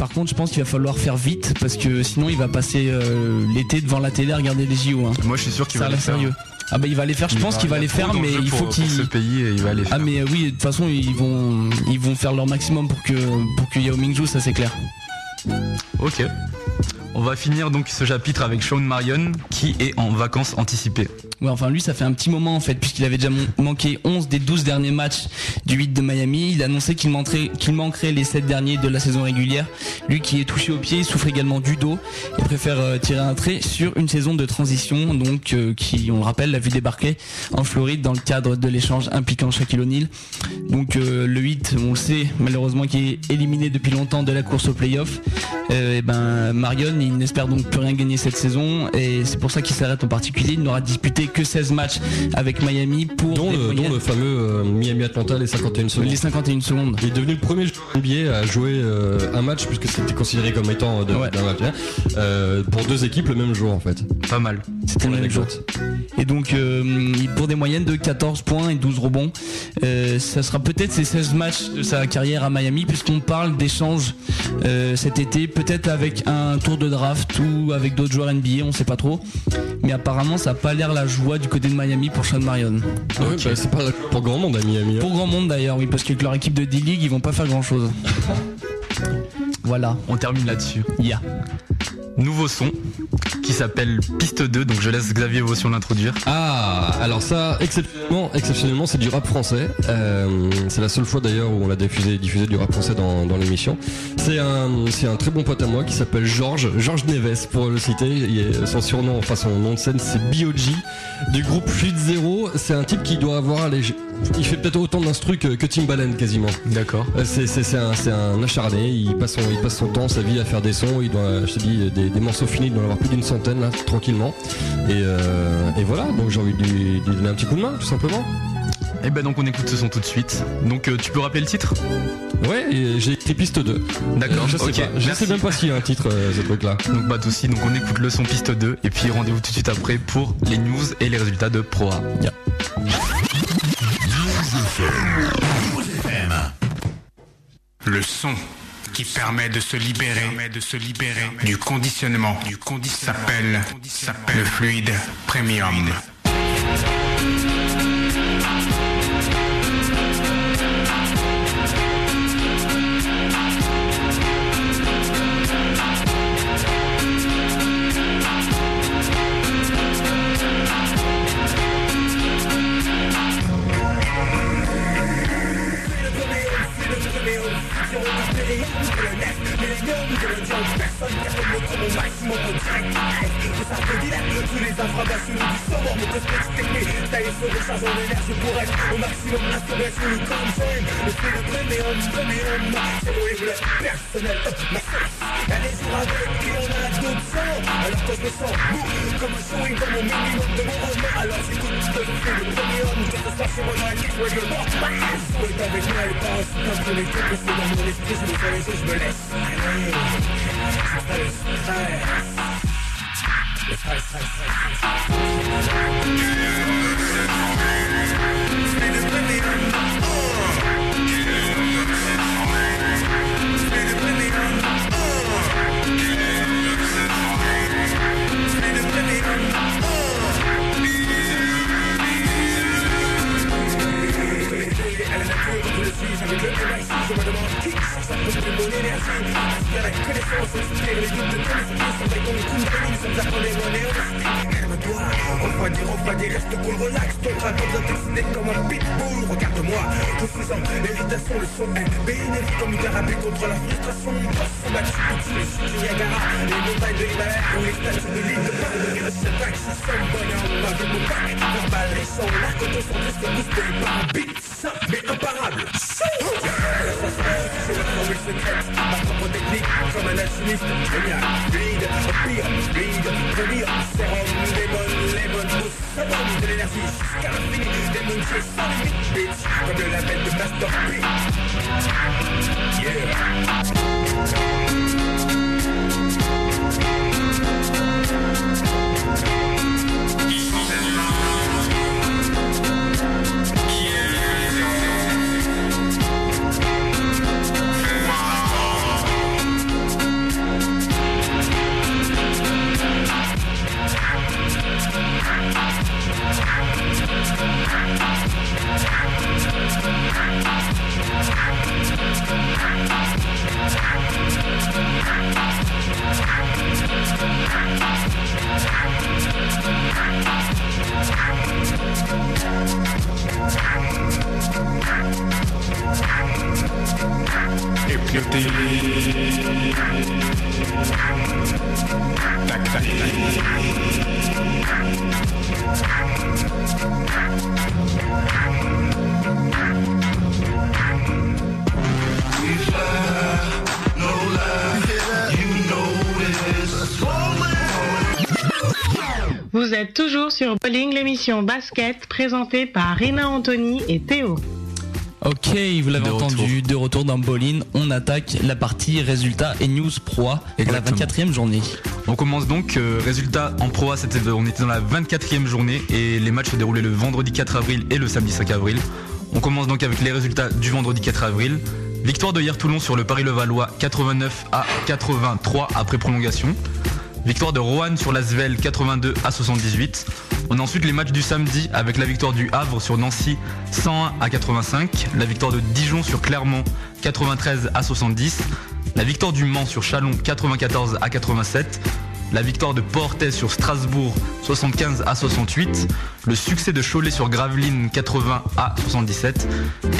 Par contre, je pense qu'il va falloir faire vite parce que sinon il va passer euh, l'été devant la télé à regarder les JO. hein. Moi, je suis sûr qu'il va les faire. sérieux. Ah bah il va les faire, je Il pense qu'il va les faire, mais il faut qu'il ce pays et il va les faire. Ah mais euh, oui, de toute façon ils vont ils vont faire leur maximum pour que pour que Yao Ming joue, ça c'est clair. Ok. On va finir donc ce chapitre avec Sean Marion qui est en vacances anticipées. Ouais, enfin lui ça fait un petit moment en fait puisqu'il avait déjà manqué 11 des 12 derniers matchs du 8 de Miami, il a annoncé qu'il manquerait, qu'il manquerait les 7 derniers de la saison régulière. Lui qui est touché au pied, souffre également du dos et préfère euh, tirer un trait sur une saison de transition donc euh, qui on le rappelle l'a vu débarquer en Floride dans le cadre de l'échange impliquant Shaquille O'Neal. Donc euh, le 8, on le sait malheureusement qui est éliminé depuis longtemps de la course au playoff. Et ben Marion n'espère donc plus rien gagner cette saison et c'est pour ça qu'il s'arrête en particulier. Il n'aura disputé que 16 matchs avec Miami pour Dont le, moyennes- dont le fameux euh, Miami-Atlanta, les 51 secondes. les 51 secondes. Il est devenu le premier joueur NBA à jouer euh, un match, puisque c'était considéré comme étant de- d'un match, hein, euh, pour deux équipes le même jour en fait. Pas mal. C'était le même jour. Et donc euh, il- pour des moyennes de 14 points et 12 rebonds, euh, ça sera peut-être ces 16 matchs de sa carrière à Miami puisqu'on parle d'échanges euh, cet été, peut-être avec un tour de draft ou avec d'autres joueurs NBA, on sait pas trop. Mais apparemment ça n'a pas l'air la joie du côté de Miami pour Sean Marion. Ah bah, c'est pas pour grand monde à Miami. hein. Pour grand monde d'ailleurs, oui, parce qu'avec leur équipe de D-League, ils vont pas faire grand chose. voilà. On termine là-dessus. Ya. Nouveau son qui s'appelle Piste 2, donc je laisse Xavier Vaution l'introduire. Ah, alors ça, exceptionnellement, exceptionnellement c'est du rap français. Euh, c'est la seule fois d'ailleurs où on l'a diffusé, diffusé du rap français dans, dans l'émission. C'est un, c'est un très bon pote à moi qui s'appelle Georges, Georges Neves pour le citer. Il est- son surnom, enfin son nom de scène, c'est B.O.G. du groupe Fluide Zero. C'est un type qui doit avoir les, il fait peut-être autant d'instru que, que Timbaland quasiment. D'accord. Euh, C'est, c'est, c'est un, c'est un acharné. Il passe, son, il passe son temps, sa vie à faire des sons. Il doit, je te dis, des, des morceaux finis, il doit en avoir plus d'une centaine là, tranquillement. Et, euh, et voilà. Donc j'ai envie de lui, de lui donner un petit coup de main, tout simplement. Et ben donc on écoute ce son tout de suite. Donc euh, tu peux rappeler le titre? Ouais, et j'ai écrit piste 2. D'accord, Je sais pas. Je Merci. sais même pas s'il y a un titre, euh, ce truc-là. Donc pas de soucis, donc on écoute le son piste 2 et puis rendez-vous tout de suite après pour les news et les résultats de Pro A. Le son qui permet de se libérer, de se libérer du conditionnement, du s'appelle le fluide premium. Êtes toujours sur Bowling, l'émission basket présentée par Rina Anthony et Théo. Ok, vous l'avez De entendu, de retour dans Bolin, on attaque la partie résultats et news pro pour la Exactement. 24e journée. On commence donc, euh, résultat en Pro A, c'était, on était dans la 24e journée et les matchs se déroulaient le vendredi 4 avril et le samedi 5 avril. On commence donc avec les résultats du vendredi 4 avril. Victoire de hier Toulon sur le Paris-Levallois 89 à 83 après prolongation. Victoire de Roanne sur l'Asvel 82 à 78. On a ensuite les matchs du samedi avec la victoire du Havre sur Nancy 101 à 85. La victoire de Dijon sur Clermont 93 à 70. La victoire du Mans sur Chalon 94 à 87. La victoire de Portet sur Strasbourg 75 à 68. Le succès de Cholet sur Gravelines 80 à 77.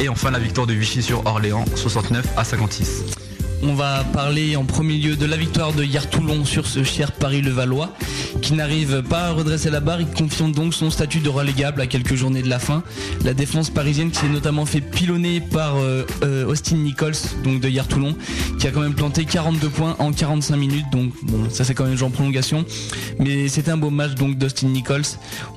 Et enfin la victoire de Vichy sur Orléans 69 à 56. On va parler en premier lieu de la victoire de hier Toulon sur ce cher Paris-Levallois qui n'arrive pas à redresser la barre. Il confirme donc son statut de relégable à quelques journées de la fin. La défense parisienne qui s'est notamment fait pilonner par euh, euh, Austin Nichols, donc de hier Toulon, qui a quand même planté 42 points en 45 minutes. Donc bon, ça c'est quand même genre en prolongation. Mais c'était un beau match donc d'Austin Nichols.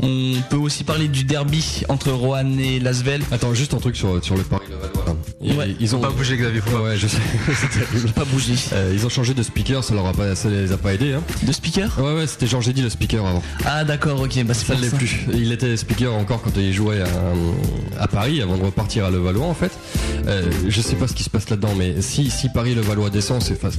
On peut aussi parler du derby entre Roanne et Lasvel. Attends, juste un truc sur, sur le Paris-Levallois. Ils, Ouais. ils ont pas bouger Xavier, pas Ouais, je sais. terrible. Pas bouger. Euh, ils ont changé de speaker, ça leur a pas, ça les a pas aidés. Hein. De speaker? Ouais, ouais, c'était Georges Eddy le speaker avant. Ah d'accord, ok, bah c'est Ça ne l'est plus. Il était speaker encore quand il jouait à, à Paris avant de repartir à Levallois en fait. Euh, je sais pas ce qui se passe là-dedans, mais si, si Paris Levallois descend, c'est fa-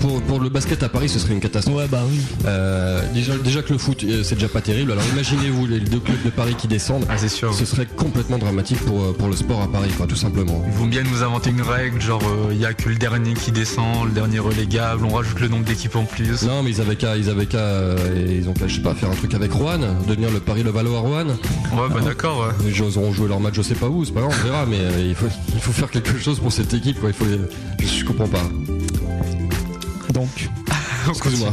pour, pour le basket à Paris, ce serait une catastrophe. Ouais, bah oui. Euh, déjà, déjà que le foot, euh, c'est déjà pas terrible. Alors imaginez-vous les deux clubs de Paris qui descendent. Ah c'est sûr. Ce serait complètement dramatique pour, euh, pour le sport à Paris, quoi, tout simplement. Ils vont bien nous inventer une règle, genre il y a que le dernier qui descend, le dernier relégable, on rajoute le nombre d'équipes en plus. Non, mais ils avaient qu'à, ils avaient qu'à, euh, ils ont qu'à, je sais pas, faire un truc avec Rouen, devenir le Paris Levallois à Rouen. Ouais, bah d'accord. ouais. Ils auront joué leur match, je sais pas où, c'est pas grave, on verra, mais euh, il faut, il faut faire quelque chose pour cette équipe, quoi. Il faut, je, je comprends pas. Donc, Excuse-moi.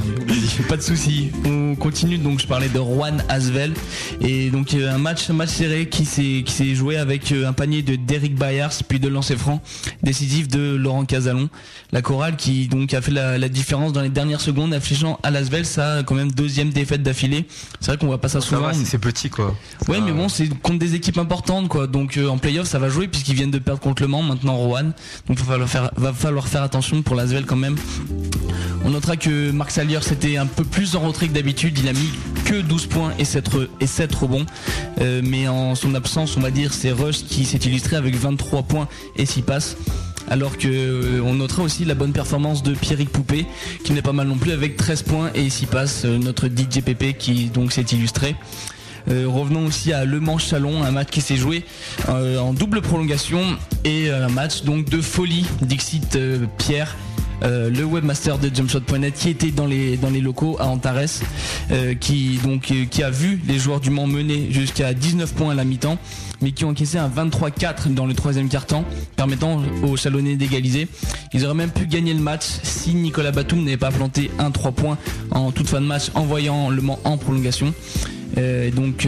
Pas de souci. On continue. Donc, je parlais de Juan Asvel et donc euh, un match, un match serré qui s'est qui s'est joué avec euh, un panier de Derek Bayers puis de lancer franc décisif de Laurent Casalon. La chorale qui donc a fait la, la différence dans les dernières secondes, affichant à Lasvel ça quand même deuxième défaite d'affilée. C'est vrai qu'on voit pas ça Ça souvent. c'est petit quoi. Ouais, Ça- mais bon, c'est contre des équipes importantes, quoi. Donc euh, en playoff, ça va jouer puisqu'ils viennent de perdre contre le Mans, maintenant Rouen. Donc va falloir faire, va falloir faire attention pour l'Asvel quand même. On notera que Marc Salier c'était un peu plus en retrait que d'habitude. Il a mis que 12 points et 7, re- et 7 rebonds. Euh, mais en son absence, on va dire, c'est Rush qui s'est illustré avec 23 points et 6 passes. Alors que euh, on notera aussi la bonne performance de Pierrick Poupé, qui n'est pas mal non plus avec 13 points et 6 passes. Euh, notre DJ PP qui donc s'est illustré. Euh, revenons aussi à Le Mans Chalon, un match qui s'est joué en double prolongation et un match donc de folie. Dixit Pierre. Euh, le webmaster de jumpshot.net qui était dans les dans les locaux à Antares euh, qui donc euh, qui a vu les joueurs du Mans mener jusqu'à 19 points à la mi-temps mais qui ont encaissé un 23-4 dans le troisième quart-temps permettant aux Chalonnais d'égaliser. Ils auraient même pu gagner le match si Nicolas Batum n'avait pas planté un 3 points en toute fin de match envoyant le Mans en prolongation. Donc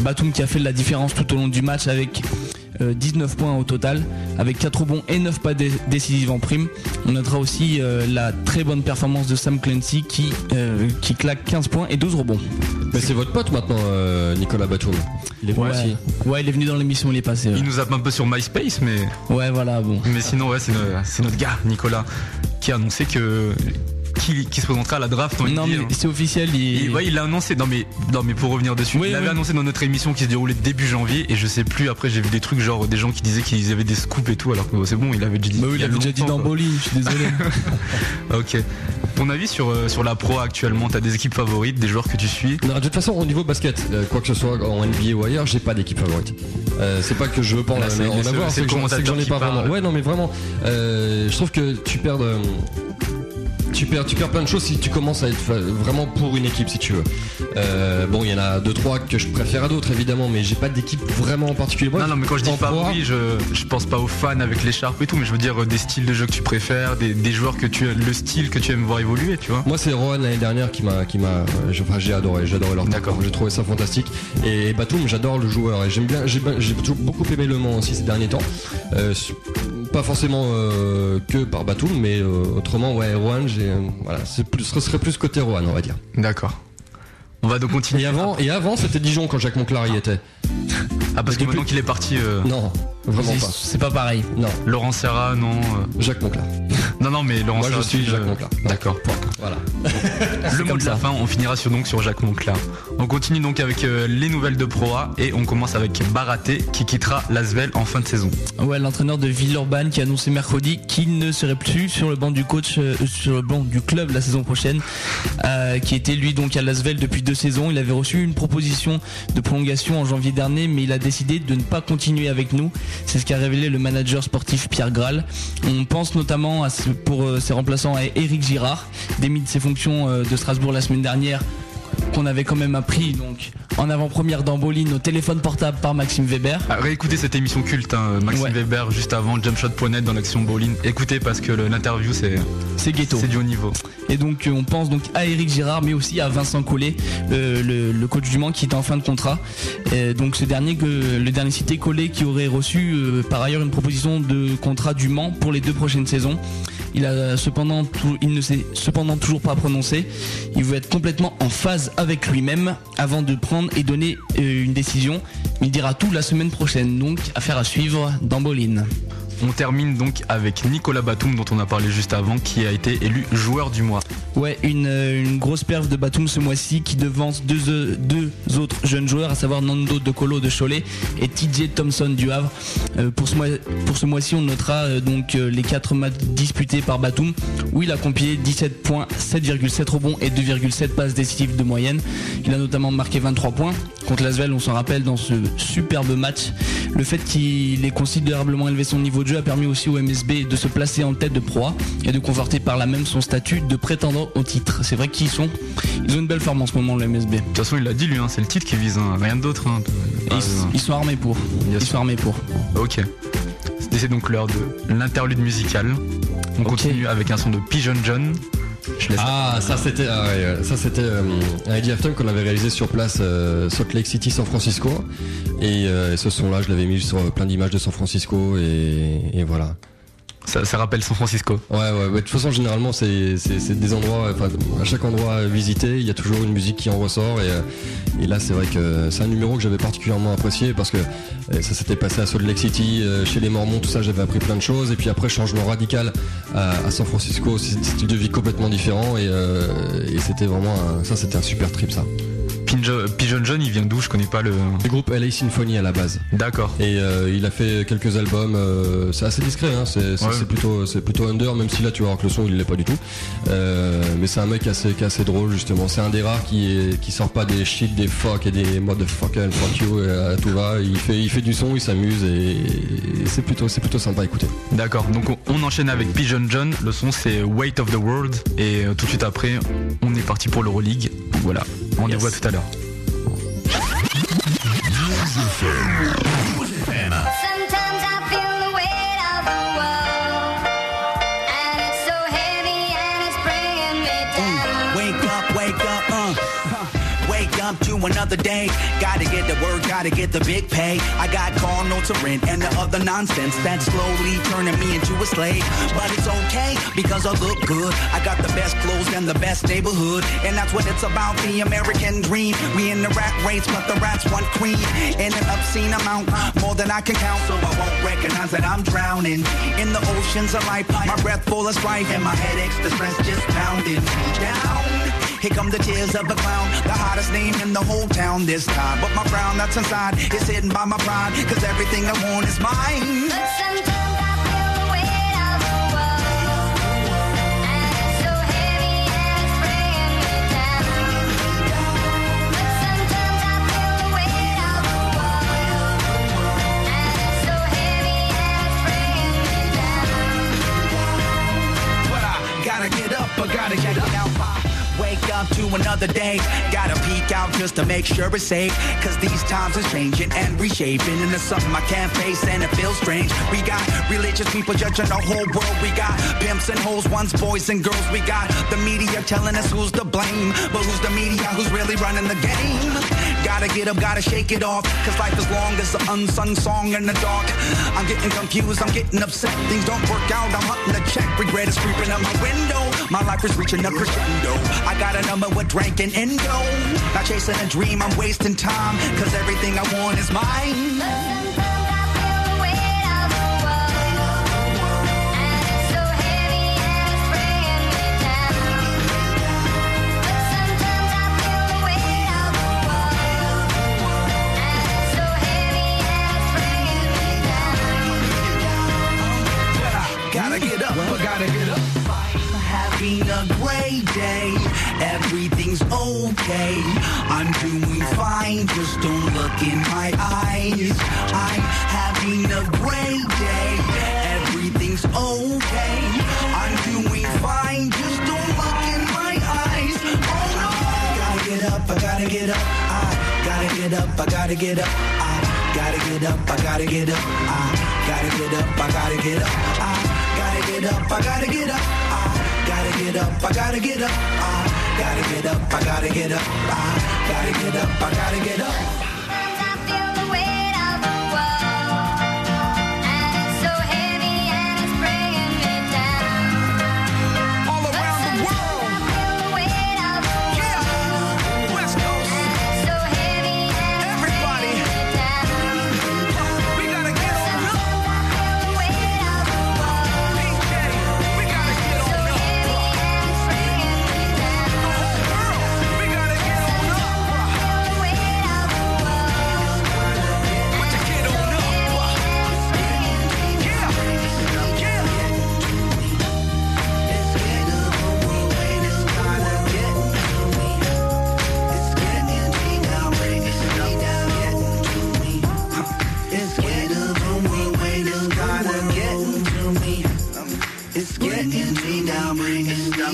Batum qui a fait la différence tout au long du match avec euh, 19 points au total, avec 4 rebonds et 9 pas dé- décisifs en prime. On notera aussi euh, la très bonne performance de Sam Clancy qui, euh, qui claque 15 points et 12 rebonds. Mais c'est votre pote maintenant, euh, Nicolas Batum. Il est venu Ouais. aussi. ouais, il est venu dans l'émission, il est passé. Il nous zappe un peu sur MySpace, mais. Ouais, voilà, bon. Mais sinon, ouais, c'est notre gars, Nicolas, qui a annoncé que. Qui, qui se présentera à la draft en Non, mais c'est officiel. Il... Et ouais, il l'a annoncé. Non mais, non mais pour revenir dessus, Oui, il avait oui. annoncé dans notre émission qui se déroulait début janvier et je sais plus. Après, j'ai vu des trucs genre des gens qui disaient qu'ils avaient des scoops et tout, alors que c'est bon, il avait déjà dit. Bah oui, il a avait déjà dit dans. Bowling, je suis désolé. Ok. Ton avis sur euh, sur la pro actuellement? T'as des équipes favorites, des joueurs que tu suis? Non, de toute façon, au niveau basket, euh, quoi que ce soit en NBA ou ailleurs, j'ai pas d'équipe favorite. Euh, c'est pas que je veux pas en, avoir, c'est que j'en- ai pas parle. vraiment. Ouais, non, mais vraiment, euh, je trouve que tu perds. Tu perds, tu perds plein de choses si tu commences à être vraiment pour une équipe, si tu veux. Euh, bon, il y en a deux trois que je préfère à d'autres évidemment, mais j'ai pas d'équipe vraiment en particulier. Moi, Non, non, mais quand je dis pas oui, je, je pense pas aux fans avec l'écharpe et tout, mais je veux dire euh, des styles de jeu que tu préfères, des, des joueurs que tu le style que tu aimes voir évoluer, tu vois. Moi c'est Rohan l'année dernière qui m'a qui m'a euh, enfin, j'ai adoré, j'ai adoré leur D'accord. J'ai trouvé ça fantastique. Et Batum, j'adore le joueur et j'aime bien j'ai j'ai toujours beaucoup aimé Le Mans aussi ces derniers temps. Euh, pas forcément euh, que par Batum, mais euh, autrement ouais Rohan, j'ai euh, voilà, c'est plus ce serait plus côté Rohan, on va dire. D'accord. On va donc continuer. Et avant et avant c'était Dijon quand Jacques Monclar y était. Ah, parce que maintenant qu'il est parti. euh, Non, vraiment c'est- pas. C'est pas pareil. Non. Laurent Serra, non. euh, Jacques Monclar. Non, non, mais Laurent Moi je Serra, suis tu- Jacques Monclar. D'accord. point. Voilà. Le mot de la fin, on finira sur, donc sur Jacques Monclar. On continue donc avec euh, les nouvelles de Pro A et on commence avec Baraté qui quittera l'Asvel en fin de saison. Ouais, l'entraîneur de Villeurbanne qui a annoncé mercredi qu'il ne serait plus sur le banc du coach, euh, sur le banc du club la saison prochaine, euh, qui était lui donc à Lasvel depuis deux saisons. Il avait reçu une proposition de prolongation en janvier dernier, mais il a décidé de ne pas continuer avec nous. C'est ce qu'a révélé le manager sportif Pierre Graal. On pense notamment pour euh, ses remplaçants à Eric Girard, démis de ses fonctions euh, de Strasbourg la semaine dernière qu'on avait quand même appris donc en avant-première d'Amboline au téléphone portable par Maxime Weber. Ah, réécoutez cette émission culte, hein, Maxime Weber juste avant Jumpshot.net dans l'action bowling. Écoutez parce que l'interview c'est c'est ghetto. C'est du haut niveau. Et donc euh, on pense donc à Eric Girard mais aussi à Vincent Collet, le, le- le coach du Mans qui est en fin de contrat. Et donc ce dernier que le dernier cité Collet qui aurait reçu euh, par ailleurs une proposition de contrat du Mans pour les deux prochaines saisons. Il ne s'est cependant toujours pas prononcé. Il veut être complètement en phase avec lui-même avant de prendre et donner euh, une décision. Il dira tout la semaine prochaine donc affaire à suivre dans Boline. On termine donc avec Nicolas Batum dont on a parlé juste avant qui a été élu joueur du mois. Ouais, une, euh, grosse perf de Batum ce mois-ci qui devance deux, euh, deux autres jeunes joueurs, à savoir Nando De Colo de Cholet et TJ Thompson du Havre. Euh, pour ce mois-ci, on notera donc les quatre matchs disputés par Batum, où il a compilé 17 points, 7,7 rebonds et 2,7 passes décisives de moyenne. Il a notamment marqué 23 points contre l'Asvel, on s'en rappelle dans ce superbe match. Le fait qu'il ait considérablement élevé son niveau de jeu a permis aussi au MSB de se placer en tête de proie et de conforter par là même son statut de prétendant au titre. C'est vrai qu'ils sont, ils ont une belle forme en ce moment le MSB. De toute façon il l'a dit lui, hein, c'est le titre qui vise, hein, rien d'autre. hein. Et ils, ils sont armés pour. Ils sont armés pour. Ok. C'est donc l'heure de l'interlude musicale. On continue avec un son de Pigeon John. Ah, ça c'était ah ouais, ouais, ça c'était euh, un Eddie Halftime qu'on avait réalisé sur place euh, Salt Lake City, San Francisco. Et euh, ce son-là, je l'avais mis sur plein d'images de San Francisco et, et voilà. Ça, rappelle San Francisco. Ouais, ouais. De toute façon, généralement, c'est des endroits, à chaque endroit visité, il y a toujours une musique qui en ressort. Et, euh, et là, c'est vrai que c'est un numéro que j'avais particulièrement apprécié parce que euh, ça s'était passé à Salt Lake City, euh, chez les Mormons, tout ça, j'avais appris plein de choses. Et puis après, changement radical à, San Francisco, c'est style de vie complètement différent. Et, euh, et c'était vraiment, un- ça, c'était un super trip, ça. Pigeon, John, il vient d'où? Je connais pas le. Du groupe LA Symphony à la base. D'accord. Et euh, il a fait quelques albums. euh, c'est assez discret. Hein, c'est Ouais. plutôt, c'est plutôt under. Même si là, tu vas voir que le son, il l'est pas du tout. Euh, mais c'est un mec assez, qui est assez drôle justement. C'est un des rares qui, est, qui sort pas des shit, des fuck et des motherfucker and fuck you et à tout va. Il fait, il fait du son, il s'amuse et, et c'est plutôt, c'est plutôt sympa à écouter. D'accord, donc on, on enchaîne avec Pigeon John. Le son c'est Weight of the World. Et tout de suite après, on est parti pour l'Euroleague. Voilà, rendez-vous à tout à l'heure. ó. Another day. Gotta get the work, gotta get the big pay. I got car notes to rent and the other nonsense that's slowly turning me into a slave. But it's okay because I look good. I got the best clothes and the best neighborhood. And that's what it's about, the American dream. We in the rat race, but the rats want cream. In an obscene amount, more than I can count. So I won't recognize that I'm drowning in the oceans of life. My breath full of strife and my headaches, the stress just pounding down. Here come the tears of a clown, the hottest name in the whole town this time. But my frown that's inside is hidden by my pride, cause everything I want is mine. To another day. Gotta peek out just to make sure it's safe. Cause these times is changing and reshaping into something I can't face and it feels strange. We got religious people judging the whole world. We got pimps and hoes, ones, boys and girls. We got the media telling us who's to blame. But who's the media? Who's really running the game? Gotta get up, gotta shake it off. Cause life is long as an unsung song in the dark. I'm getting confused, I'm getting upset. Things don't work out, I'm hunting a check. Regret is creeping up my window. My life is reaching a crescendo. I got a number with drank and endo. Not chasing a dream, I'm wasting time. Cause everything I want is mine. Okay. I'm doing fine, just don't look in my eyes. I'm having a great day, everything's okay. I'm doing fine, just don't look in my eyes. Oh no! Gotta get up, I gotta get up. I gotta get up, I gotta get up. I gotta get up, I gotta get up. I gotta get up, I gotta get up. I gotta get up, I gotta get up. I gotta get up, I gotta get up. I gotta get up, I gotta get up. I gotta get up, I gotta get up.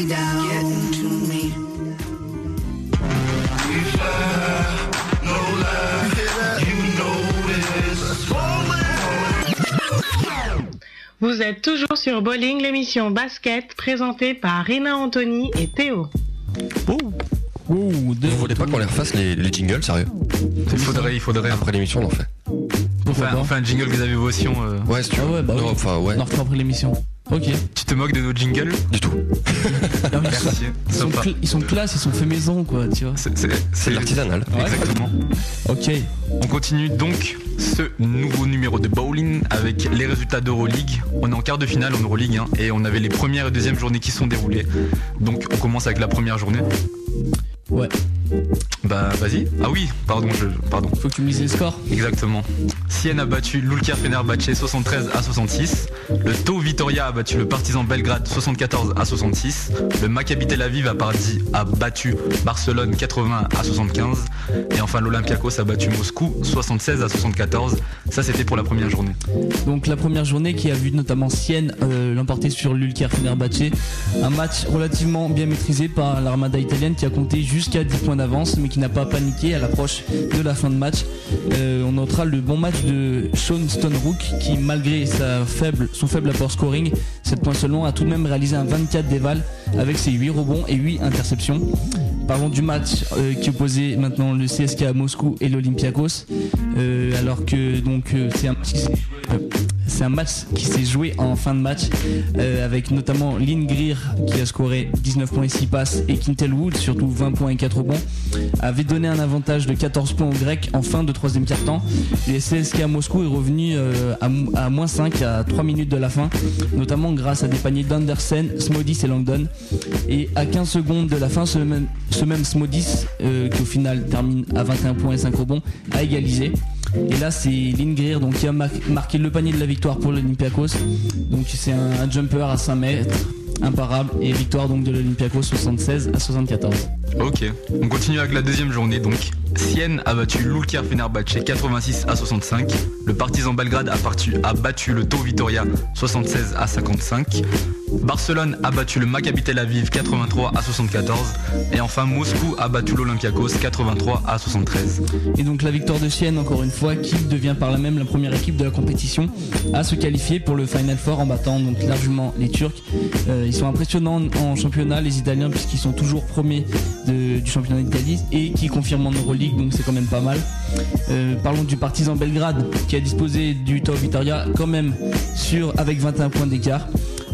Down, getting to me. No lie, you know this. Vous êtes toujours sur Bowling, l'émission basket présentée par Rina Anthony et Théo. Vous voulez pas qu'on les refasse les, les jingles, sérieux Il faudrait, il faudrait. Après l'émission, on en fait. On fait, on fait un jingle vis-à-vis Votion. Euh. Ouais, si tu veux. bah non, oui. enfin, ouais. On en refera après l'émission. Ok. Tu te moques de nos jingles Du tout. Merci. Ils sont, cl- ils sont classe, ils sont faits maison, quoi, tu vois. C'est l'artisanal. Exactement. Ok. On continue donc ce nouveau numéro de bowling avec les résultats d'Euroleague. On est en quart de finale en Euroleague hein, et on avait les premières et deuxièmes journées qui sont déroulées. Donc on commence avec la première journée. Ouais. Bah vas-y. Ah oui, pardon, je, pardon. Faut que tu me lises les scores. Exactement. Sienne a battu l'Ulker Fenerbahçe 73 à 66. Le Tau Vitoria a battu le Partizan Belgrade 74 à 66. Le Maccabi Tel Aviv a, parti- a battu Barcelone 80 à 75. Et enfin l'Olympiakos a battu Moscou 76 à 74. Ça c'était pour la première journée. Donc la première journée qui a vu notamment Sienne euh, l'emporter sur l'Ulker Fenerbahçe. Un match relativement bien maîtrisé par l'armada italienne qui a compté jusqu'à 10 points d'avance mais qui n'a pas paniqué à l'approche de la fin de match. Euh, on notera le bon match de Sean Stonerook qui malgré sa faible, son faible apport scoring, 7 points seulement, a tout de même réalisé un 24 déval avec ses 8 rebonds et 8 interceptions. Parlons du match euh, qui opposait maintenant le CSK à Moscou et l'Olympiakos. Euh, alors que donc c'est un un match qui s'est joué en fin de match avec notamment Lynn Greer qui a scoré 19 points et 6 passes et Quintel Wood surtout 20 points et 4 rebonds avait donné un avantage de 14 points aux Grecs en fin de troisième quart-temps. Le CSK à Moscou est revenu euh, à, mo- à moins 5 à 3 minutes de la fin notamment grâce à des paniers d'Andersen, Smodis et Langdon et à 15 secondes de la fin ce même, Smodis euh, qui au final termine à 21 points et 5 rebonds a égalisé. Et là, c'est Lynn qui a mar- marqué le panier de la victoire pour l'Olympiakos. Donc, c'est un, un jumper à 5 mètres, imparable. Et victoire donc de l'Olympiakos 76 à 74. Ok, on continue avec la deuxième journée donc. Sienne a battu l'Ulker Fenerbahçe 86 à 65. Le Partizan Belgrade a, a battu le Tau Vitoria 76 à 55. Barcelone a battu le Maccabi Tel Aviv 83 à 74 et enfin Moscou a battu l'Olympiakos 83 à 73. Et donc la victoire de Sienne, encore une fois, qui devient par là même la première équipe de la compétition à se qualifier pour le Final Four en battant donc largement les Turcs. Euh, ils sont impressionnants en championnat, les Italiens, puisqu'ils sont toujours premiers du championnat d'Italie et qui confirment en Euroleague, donc c'est quand même pas mal. Euh, parlons du Partizan Belgrade qui a disposé du Top Vitoria quand même sur avec 21 points d'écart.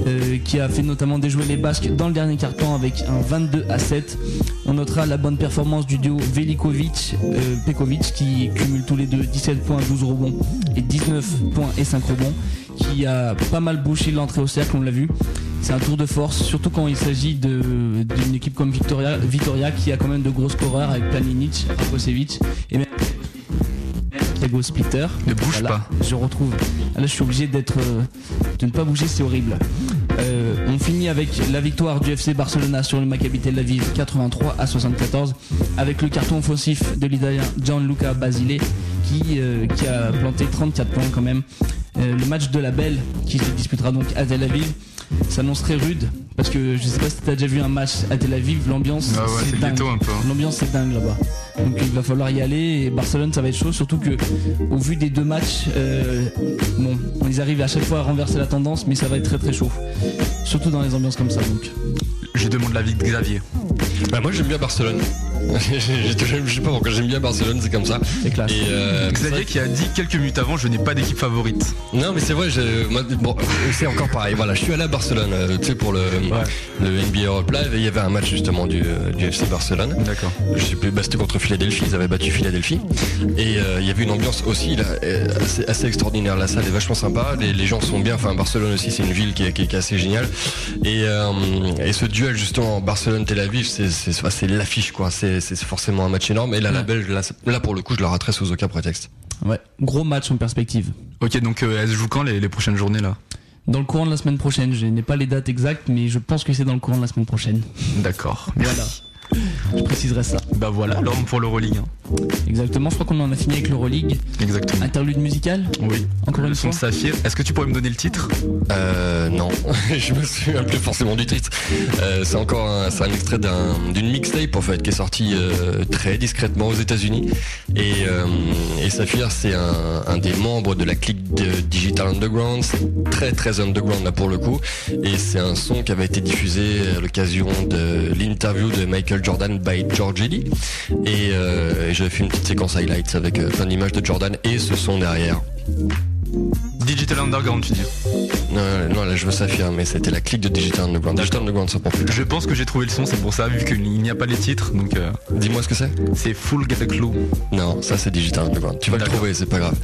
Euh, qui a fait notamment déjouer les Basques dans le dernier carton avec un 22 à 7. On notera la bonne performance du duo Velikovic euh, Pekovic qui cumule tous les deux 17 points, 12 rebonds et 19 points et 5 rebonds qui a pas mal bouché l'entrée au cercle, on l'a vu. C'est un tour de force, surtout quand il s'agit d'une équipe comme Victoria, qui a quand même de gros scoreurs avec Planinic, Rakosevic et même Splitter. Ne bouge pas. Je retrouve. Là, je suis obligé d'être, euh, de ne pas bouger, c'est horrible. Euh, on finit avec la victoire du FC Barcelona sur le Maccabi Tel Aviv 83 à 74 avec le carton offensif de l'Italien Gianluca Basile qui, euh, qui a planté 34 points quand même. Euh, le match de la Belle qui se disputera donc à Tel Aviv s'annonce très rude parce que je sais pas si t'as déjà vu un match à Tel Aviv, l'ambiance Ah ouais, c'est dingue. ghetto un peu, hein. L'ambiance c'est dingue là-bas. Donc il va falloir y aller et Barcelone ça va être chaud surtout que au vu des deux matchs, euh, bon, ils arrivent à chaque fois à renverser la tendance mais ça va être très très chaud. Surtout dans les ambiances comme ça donc. Je demande l'avis de Xavier. Bah moi j'aime bien Barcelone. je sais pas pourquoi j'aime bien Barcelone, c'est comme ça. C'est classe. Et euh, Xavier qui a dit quelques minutes avant je n'ai pas d'équipe favorite. Non mais c'est vrai, je- moi, bon, c'est encore pareil. Voilà, je suis allé à Barcelone, euh, tu sais pour le, le NBA Europe Live et il y avait un match justement du, euh, du FC Barcelone. D'accord. Je sais plus, bah, c'était contre Philadelphie, ils avaient battu Philadelphie et euh, il y avait une ambiance aussi là, assez, assez extraordinaire. La salle est vachement sympa, les, les gens sont bien. Enfin Barcelone aussi, c'est une ville qui est, qui est- qui est assez géniale. Et, euh, et ce duel justement Barcelone-Tel Aviv, c'est c'est c'est- c'est l'affiche quoi. C'est c'est forcément un match énorme. Et là la Belge, là, là pour le coup, je la raterai sous aucun prétexte. Ouais, gros match en perspective. Ok donc euh, elle se joue quand les, les prochaines journées là? Dans le courant de la semaine prochaine, je n'ai pas les dates exactes mais je pense que c'est dans le courant de la semaine prochaine. D'accord. Voilà. Je préciserai ça. Bah voilà, alors pour l'Euroleague. hein. Exactement, je crois qu'on en a fini avec l'Euroleague. Exactement. Interlude musical Oui. Encore le une son fois de Saphir. Est-ce que tu pourrais me donner le titre? Euh, non, je me souviens plus forcément du titre. Euh, c'est encore un, c'est un extrait d'un- d'une mixtape en fait qui est sortie euh, très discrètement aux États-Unis. Et, euh, et Saphir, c'est un, un des membres de la clique de Digital Underground, C'est très très underground là pour le coup. Et c'est un son qui avait été diffusé à l'occasion de l'interview de Michael Jordan by George Eddy. Et, euh, et j'avais fait une petite séquence highlights avec euh, plein d'images de Jordan et ce son derrière. Digital Underground tu dis Non, non, là je veux Saphir, mais c'était la clique de Digital Underground. Digital Underground, ça pour plus tard. Je pense que j'ai trouvé le son, c'est pour ça, vu qu'il n'y a pas les titres. Donc, euh, Dis-moi ce que c'est. c'est Full Get a Clue. Non, ça c'est Digital Underground. Tu vas le trouver, c'est pas grave.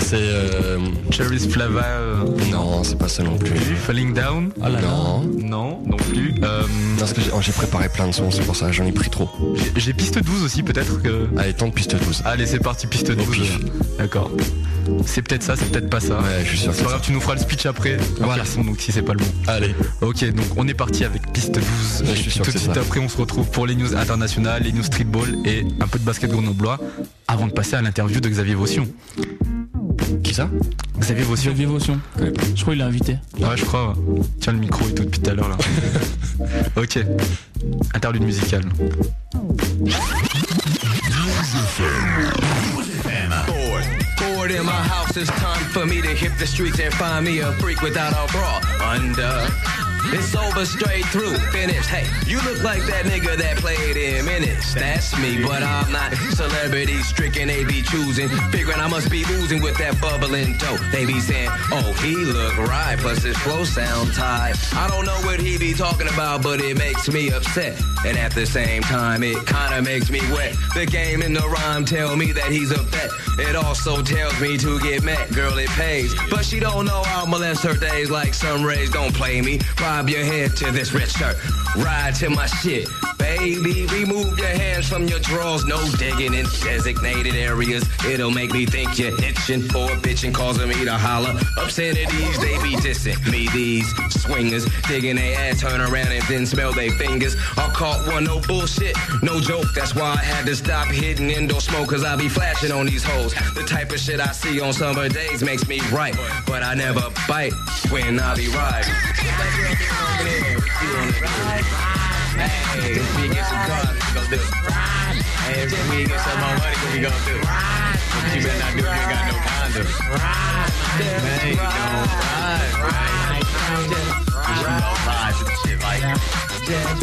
C'est. Euh... Cherry's Flava. euh, Non, c'est pas ça non plus. Falling Down. Ah là là. Non. Non, non plus. Euh, parce que j'ai oh, j'ai préparé plein de sons, c'est pour ça, j'en ai pris trop. j'ai- piste 12 aussi, peut-être que. Allez, tente piste 12. Allez, c'est parti, piste 12. pif. D'accord. C'est peut-être ça, c'est peut-être pas ça. Ouais, je suis sûr que C'est pas c'est grave, tu nous feras le speech après. Voilà. son, donc si c'est pas le bon. Allez. Ok, donc on est parti avec piste 12. Ouais, je suis sûr tout de suite ça. après, on se retrouve pour les news internationales, les news streetball et un peu de basket grenoblois avant de passer à l'interview de Xavier Vaution. Qui ça? Xavier Vaution. Xavier Vaution. Je crois qu'il est invité. Ouais, je crois. ouais. Tiens le micro et tout depuis tout à l'heure là. ok. Interlude musical. Bored in my house, it's time for me to hit the streets and find me a freak without a bra under. It's over straight through, finished. Hey, you look like that nigga that played in minutes. That's me, but I'm not celebrity stricken. They be choosing, figuring I must be losing with that bubbling dope. They be saying, oh, he look right, plus his flow sound tight. I don't know what he be talking about, but it makes me upset. And at the same time, it kinda makes me wet. The game and the rhyme tell me that he's a vet. It also tells me to get met, girl, it pays. But she don't know I'll molest her days like some rays. Don't play me. Bob your head to this red shirt. Ride to my shit. Baby, remove your hands from your drawers. No digging in designated areas. It'll make me think you're itching for a bitch and causing me to holler. Obscenities, they be dissing me. These swingers digging their ass, turn around and then smell their fingers. I caught one, no bullshit, no joke. That's why I had to stop hitting indoor smoke, cause I be flashing on these hoes. The type of shit I see on summer days makes me right, but I never bite when I be riding. Hey, if we get some cars, we do. Hey, if we get some more money, we do. But you better not do it, you got no condoms. Just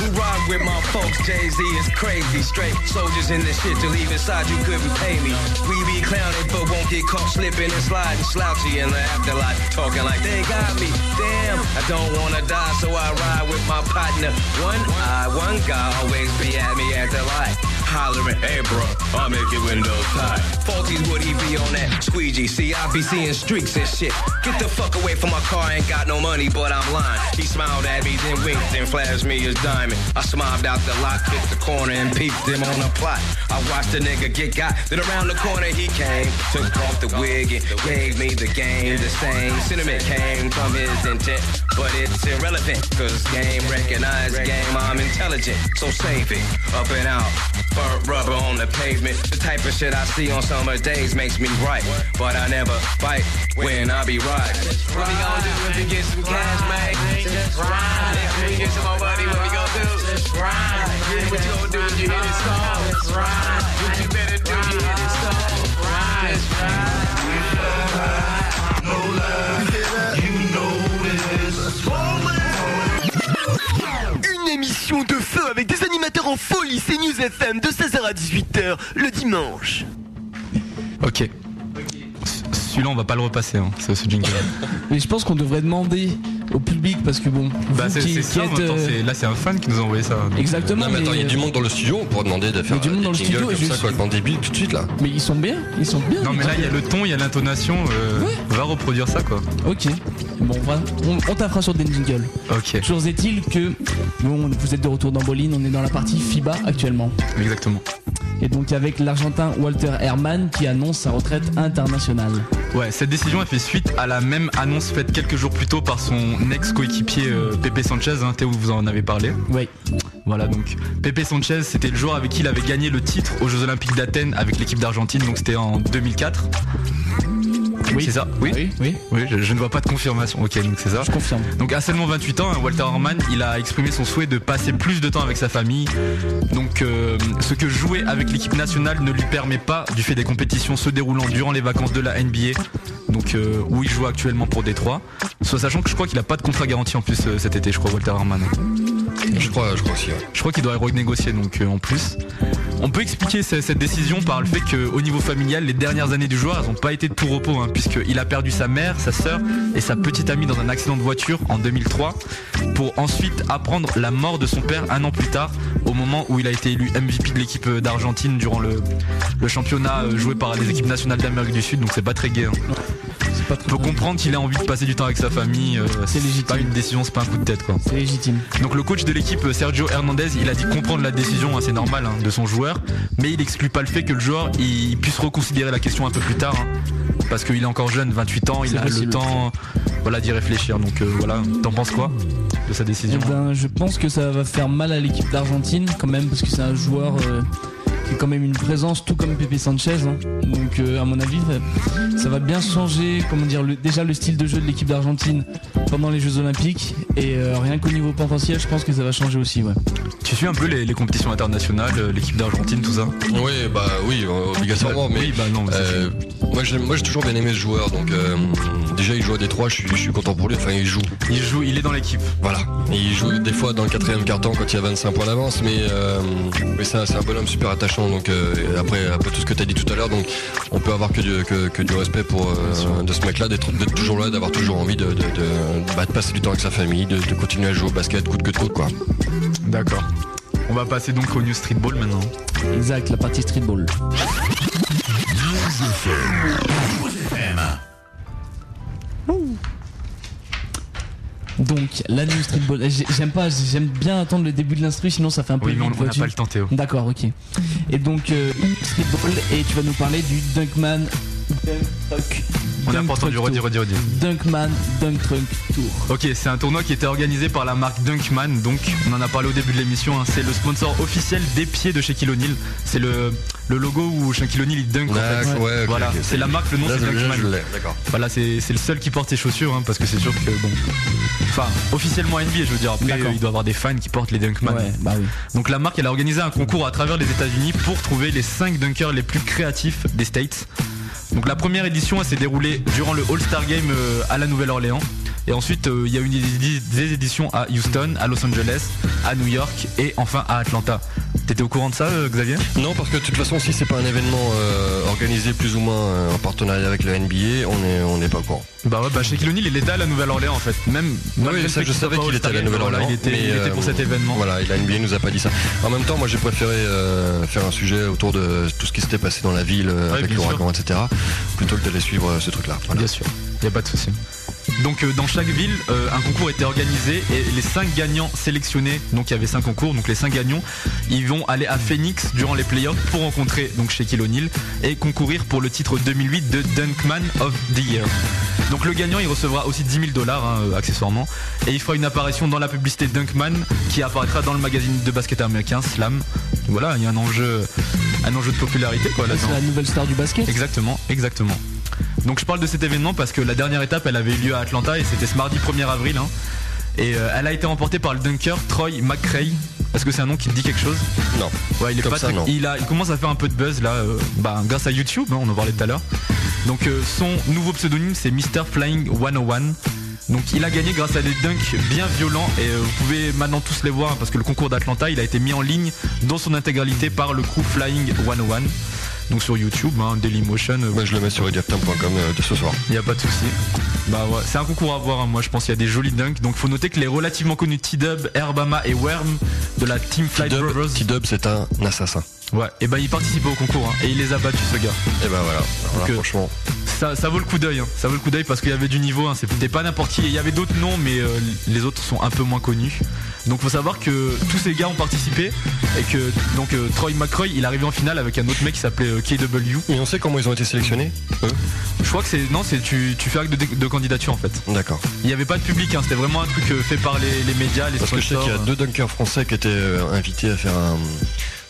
Who with my folks? Jay Z is crazy. Straight soldiers in this shit to leave inside you couldn't pay me. We be clowning but won't get caught slipping and sliding slouchy in the afterlife. Talking like they got me. Damn, I don't wanna die, so I ride with my partner. One eye, one guy always be at me the light. Hollering, hey bro, I'll make your windows tight. Faulties would he be on that squeegee? See, I be seeing streaks and shit. Get the fuck away from my car, ain't got no money, but I'm lying. He smiled at me, then winked and flashed me his diamond. I smiled out the lock, hit the corner and peeped him on a plot. I watched the nigga get got, then around the corner he came. Took off the wig and gave me the game the same. Sentiment came from his intent, but it's irrelevant. Cause game recognized game, I'm intelligent. So save it, up and out. Burnt rubber on the pavement. The type of shit I see on summer days makes me right. But I never bite when I be right. What we gonna do if we get some cash? Just. If we get some more money, what we gonna do? Just. What you gonna do if you hit it. What you better do if you hit it song? Ride. Just Une émission de feu avec des animateurs en folie, c'est News FM de 16h à 18h le dimanche. Ok. Celui-là, on va pas le repasser, hein, ce, ce jingle. Mais je pense qu'on devrait demander au public parce que bon. Bah, c'est qui- c'est qui ça, êtes, temps, euh, là c'est un fan qui nous a envoyé ça. Exactement, euh, mais- attends, il y a du monde dans le studio, on pourrait demander de faire du monde dans le studio et comme ça, juste- complètement débile tout de suite là. Mais ils sont bien, ils sont bien. Non mais là il y a le ton, il y a l'intonation, euh, va reproduire ça quoi. Ok. Bon, on, va, on, on taffera sur des jingles. Ok. Toujours est-il que bon, vous êtes de retour dans Bolin, on est dans la partie FIBA actuellement. Exactement. Et donc avec l'Argentin Walter Herrmann qui annonce sa retraite internationale. Ouais, cette décision a fait suite à la même annonce faite quelques jours plus tôt par son ex-coéquipier euh, Pepe Sanchez, hein, Théo vous en avez parlé. Oui. Voilà donc Pepe Sanchez c'était le joueur avec qui il avait gagné le titre aux Jeux Olympiques d'Athènes avec l'équipe d'Argentine, donc c'était en 2004. Oui. C'est ça Oui. Oui. je, je ne vois pas de confirmation. Ok, donc c'est ça. Je confirme. Donc à seulement 28 ans, hein, Walter Herrmann, il a exprimé son souhait de passer plus de temps avec sa famille. Donc euh, ce que jouer avec l'équipe nationale ne lui permet pas du fait des compétitions se déroulant durant les vacances de la NBA. Donc euh, où il joue actuellement pour Détroit. Soit sachant que je crois qu'il a pas de contrat garanti en plus euh, cet été, je crois Walter Herrmann. Je crois, qu'il doit renégocier donc euh, en plus. On peut expliquer ce- cette décision par le fait qu'au niveau familial, les dernières années du joueur, n'ont pas été de tout repos, hein, puisqu'il a perdu sa mère, sa sœur et sa petite amie dans un accident de voiture en 2003, pour ensuite apprendre la mort de son père un an plus tard, au moment où il a été élu MVP de l'équipe d'Argentine durant le, le championnat euh, joué par les équipes nationales d'Amérique du Sud, donc c'est pas très gai. hein. On peut comprendre qu'il a envie de passer du temps avec sa famille. euh, c'est pas une décision, c'est pas un coup de tête quoi. C'est légitime. Donc le coach de l'équipe euh, Sergio Hernandez, il a dit comprendre la décision, hein, c'est normal, hein, de son joueur, mais il exclut pas le fait que le joueur il puisse reconsidérer la question un peu plus tard, hein, parce qu'il est encore jeune, 28 ans, il a le temps, voilà, d'y réfléchir. Donc euh, voilà, t'en penses quoi de sa décision? Eh ben, je pense que ça va faire mal à l'équipe d'Argentine quand même parce que c'est un joueur euh, qui quand même une présence tout comme Pepe Sanchez. hein. Donc euh, à mon avis, ça- ça va bien changer, comment dire, le- déjà le style de jeu de l'équipe d'Argentine pendant les Jeux Olympiques et euh, rien qu'au niveau potentiel, je pense que ça va changer aussi. Ouais. Tu suis un peu les, les compétitions internationales, euh, l'équipe d'Argentine, tout ça? Oui, bah oui, euh, obligatoirement. Mais Oui, bah non, euh, moi, j'ai, moi, j'ai toujours bien aimé ce joueur. Donc, euh, déjà, il joue à Détroit. Je suis, je suis content pour lui. Enfin, il joue. Il joue, il est dans l'équipe. Voilà. Et il joue des fois dans le quatrième carton quand il y a 25 points d'avance. Mais, euh, mais c'est, un, c'est un bonhomme super attachant. Donc, euh, après, après tout ce que tu as dit tout à l'heure, donc on peut avoir que du, que, que du respect pour euh, de ce mec-là, d'être, d'être toujours là, d'avoir toujours envie de, de, de, bah, de passer du temps avec sa famille, de, de continuer à jouer au basket, coûte que de coûte, quoi. D'accord. On va passer donc au New Street Ball maintenant. Exact, la partie streetball. Donc la news streetball, J'ai- j'aime pas, j'aime bien attendre le début de l'instru, sinon ça fait un peu. Oui, mais on- n'a pas le temps, Théo. D'accord, ok. Et donc euh, streetball et tu vas nous parler du Dunkman, Dunk, On n'a Dunk pas entendu, redis, redis, redis. Dunkman, Dunk Trunk Tour. Ok, c'est un tournoi qui était organisé par la marque Dunkman, donc on en a parlé au début de l'émission, hein. c'est le sponsor officiel des pieds de Shaquille O'Neal. C'est le, le logo où Shaquille O'Neal il dunk en fait. Ouais, ok, voilà, c'est la marque, le nom c'est Dunkman. Voilà, c'est c'est le seul qui porte ses chaussures, hein, parce que c'est sûr que bon. Enfin, officiellement NBA, je veux dire. Après, euh, il doit avoir des fans qui portent les Dunkman. Ouais, bah oui. Donc la marque, elle a organisé un concours à travers les États-Unis pour trouver les 5 dunkers les plus créatifs des States. Donc la première édition, s'est déroulée durant le All-Star Game euh, à la Nouvelle-Orléans. Et ensuite, euh, il y a eu des éditions à Houston, à Los Angeles, à New York et enfin à Atlanta. T'étais au courant de ça, euh, Xavier? Non, parce que de toute façon, si c'est pas un événement euh, organisé plus ou moins euh, en partenariat avec le NBA, on est on n'est pas au courant. Bah ouais, bah Shaquille O'Neal, il était à la Nouvelle-Orléans en fait. Même Oui, ça je savais qu'il était à la Nouvelle-Orléans. il était, mais, il était pour cet événement. Voilà, et la NBA nous a pas dit ça. En même temps, moi j'ai préféré faire un sujet autour de tout ce qui s'était passé dans la ville Ouais, avec l'ouragan, etc. Plutôt que d'aller suivre ce truc-là. Voilà. Bien sûr, il n'y a pas de souci. Donc euh, dans chaque ville, euh, un concours était organisé et les 5 gagnants sélectionnés, donc il y avait 5 concours, donc les 5 gagnants, ils vont aller à Phoenix durant les playoffs pour rencontrer donc Shaquille O'Neal et concourir pour le titre 2008 de Dunkman of the Year. Donc le gagnant il recevra aussi 10 000 dollars hein, euh, accessoirement et il fera une apparition dans la publicité Dunkman qui apparaîtra dans le magazine de basket américain Slam. Voilà, il y a un enjeu, un enjeu de popularité quoi là-dedans. C'est la nouvelle star du basket. Exactement, exactement. Donc je parle de cet événement parce que la dernière étape elle avait eu lieu à Atlanta et c'était ce mardi 1er avril. hein. Et euh, elle a été remportée par le dunker Troy McCray. Est-ce que c'est un nom qui te dit quelque chose? Non. Ouais, il est Comme pas ça, très- non. il, a, il commence à faire un peu de buzz là, euh, bah, grâce à YouTube, hein, on en parlait tout à l'heure. Donc euh, son nouveau pseudonyme c'est Mr Flying 101. Donc il a gagné grâce à des dunks bien violents et euh, vous pouvez maintenant tous les voir hein, parce que le concours d'Atlanta il a été mis en ligne dans son intégralité par le crew Flying 101. Donc sur YouTube, hein, Dailymotion. Moi je le mets sur radioctam.com euh, de ce soir. il n'y a pas de souci. Bah ouais, c'est un concours à voir, hein. moi je pense qu'il y a des jolis dunks. Donc faut noter que les relativement connus T-Dub, Herbama et Worm de la Team Flight Brothers. T-Dub, c'est un assassin. Ouais, et bah il participait au concours hein, et il les a battus ce gars. Et ben voilà, euh, franchement. Ça, ça vaut le coup d'œil, hein. ça vaut le coup d'œil parce qu'il y avait du niveau, hein. c'était pas n'importe qui. Il y avait d'autres noms, mais euh, les autres sont un peu moins connus. Donc faut savoir que tous ces gars ont participé et que donc euh, Troy McCroy il est arrivé en finale avec un autre mec qui s'appelait euh, KW. Et on sait comment ils ont été sélectionnés eux Je crois que c'est non, c'est tu, tu fais acte de, de candidature en fait. D'accord. Il n'y avait pas de public, hein. c'était vraiment un truc fait par les, les médias, les Parce que je sais qu'il y a deux dunkers français qui étaient invités à faire un,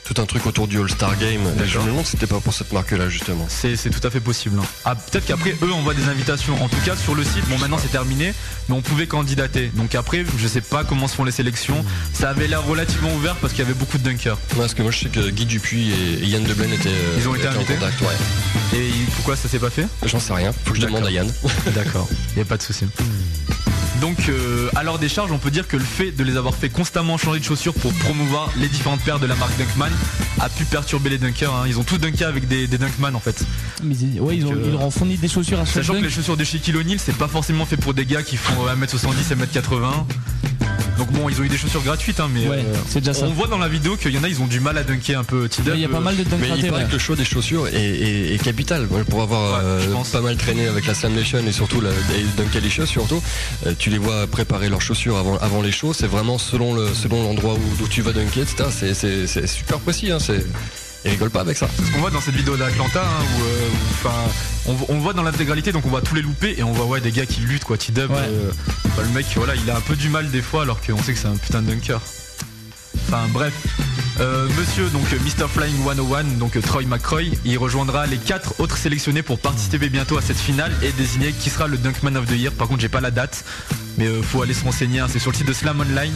tout un truc autour du All-Star Game. Et je me demande si c'était pas pour cette marque-là justement. C'est tout à fait possible. hein. Ah, Peut-être qu'après eux envoient des invitations. En tout cas sur le site, bon maintenant c'est terminé, mais on pouvait candidater. Donc après, je sais pas comment se font les sélections. Ça avait l'air relativement ouvert parce qu'il y avait beaucoup de dunkers. Parce que moi je sais que Guy Dupuis et Yann Deblaine étaient, euh, Ils ont été étaient en invités contact, ouais. Et pourquoi ça s'est pas fait? J'en sais rien, faut que je demande à Yann. D'accord, il a pas de souci. Donc euh, à leur décharge, on peut dire que le fait de les avoir fait constamment changer de chaussures pour promouvoir les différentes paires de la marque Dunkman a pu perturber les dunkers. hein. Ils ont tous dunké avec des, des Dunkman en fait. Mais ils- ouais, ils, ont, euh, ils leur ont fourni des chaussures à chaque Sachant que dunk. les chaussures de Shaquille O'Neal, c'est pas forcément fait pour des gars qui font euh, 1m70, 1m80. Donc bon, ils ont eu des chaussures gratuites, hein, mais Ouais, euh, c'est déjà ça. on voit dans la vidéo qu'il y en a, ils ont du mal à dunker un peu il y a pas euh, mal de Mais il paraît ouais. que le choix des chaussures est, est- est capital. Moi, pour avoir euh, pas mal traîné avec la Slam Nation et surtout la et Dunkalicious surtout, euh, tu les vois préparer leurs chaussures avant, avant les shows. C'est vraiment selon le selon l'endroit où, où tu vas dunker, etc. C'est- C'est c'est super précis. Hein, c'est ils rigolent pas avec ça. C'est ce qu'on voit dans cette vidéo d'Atlanta, hein, où, euh, où, on, on voit dans l'intégralité, donc on voit tous les loupés et on voit ouais des gars qui luttent quoi, T-Dub. Ouais. euh, bah, le mec, voilà, il a un peu du mal des fois alors qu'on sait que c'est un putain de dunker. Enfin bref, Euh, monsieur donc euh, Mr Flying 101, donc euh, Troy McCroy, il rejoindra les quatre autres sélectionnés pour participer bientôt à cette finale et désigner qui sera le Dunkman of the Year. Par contre, j'ai pas la date, mais faut aller se renseigner. hein, c'est sur le site de Slam Online.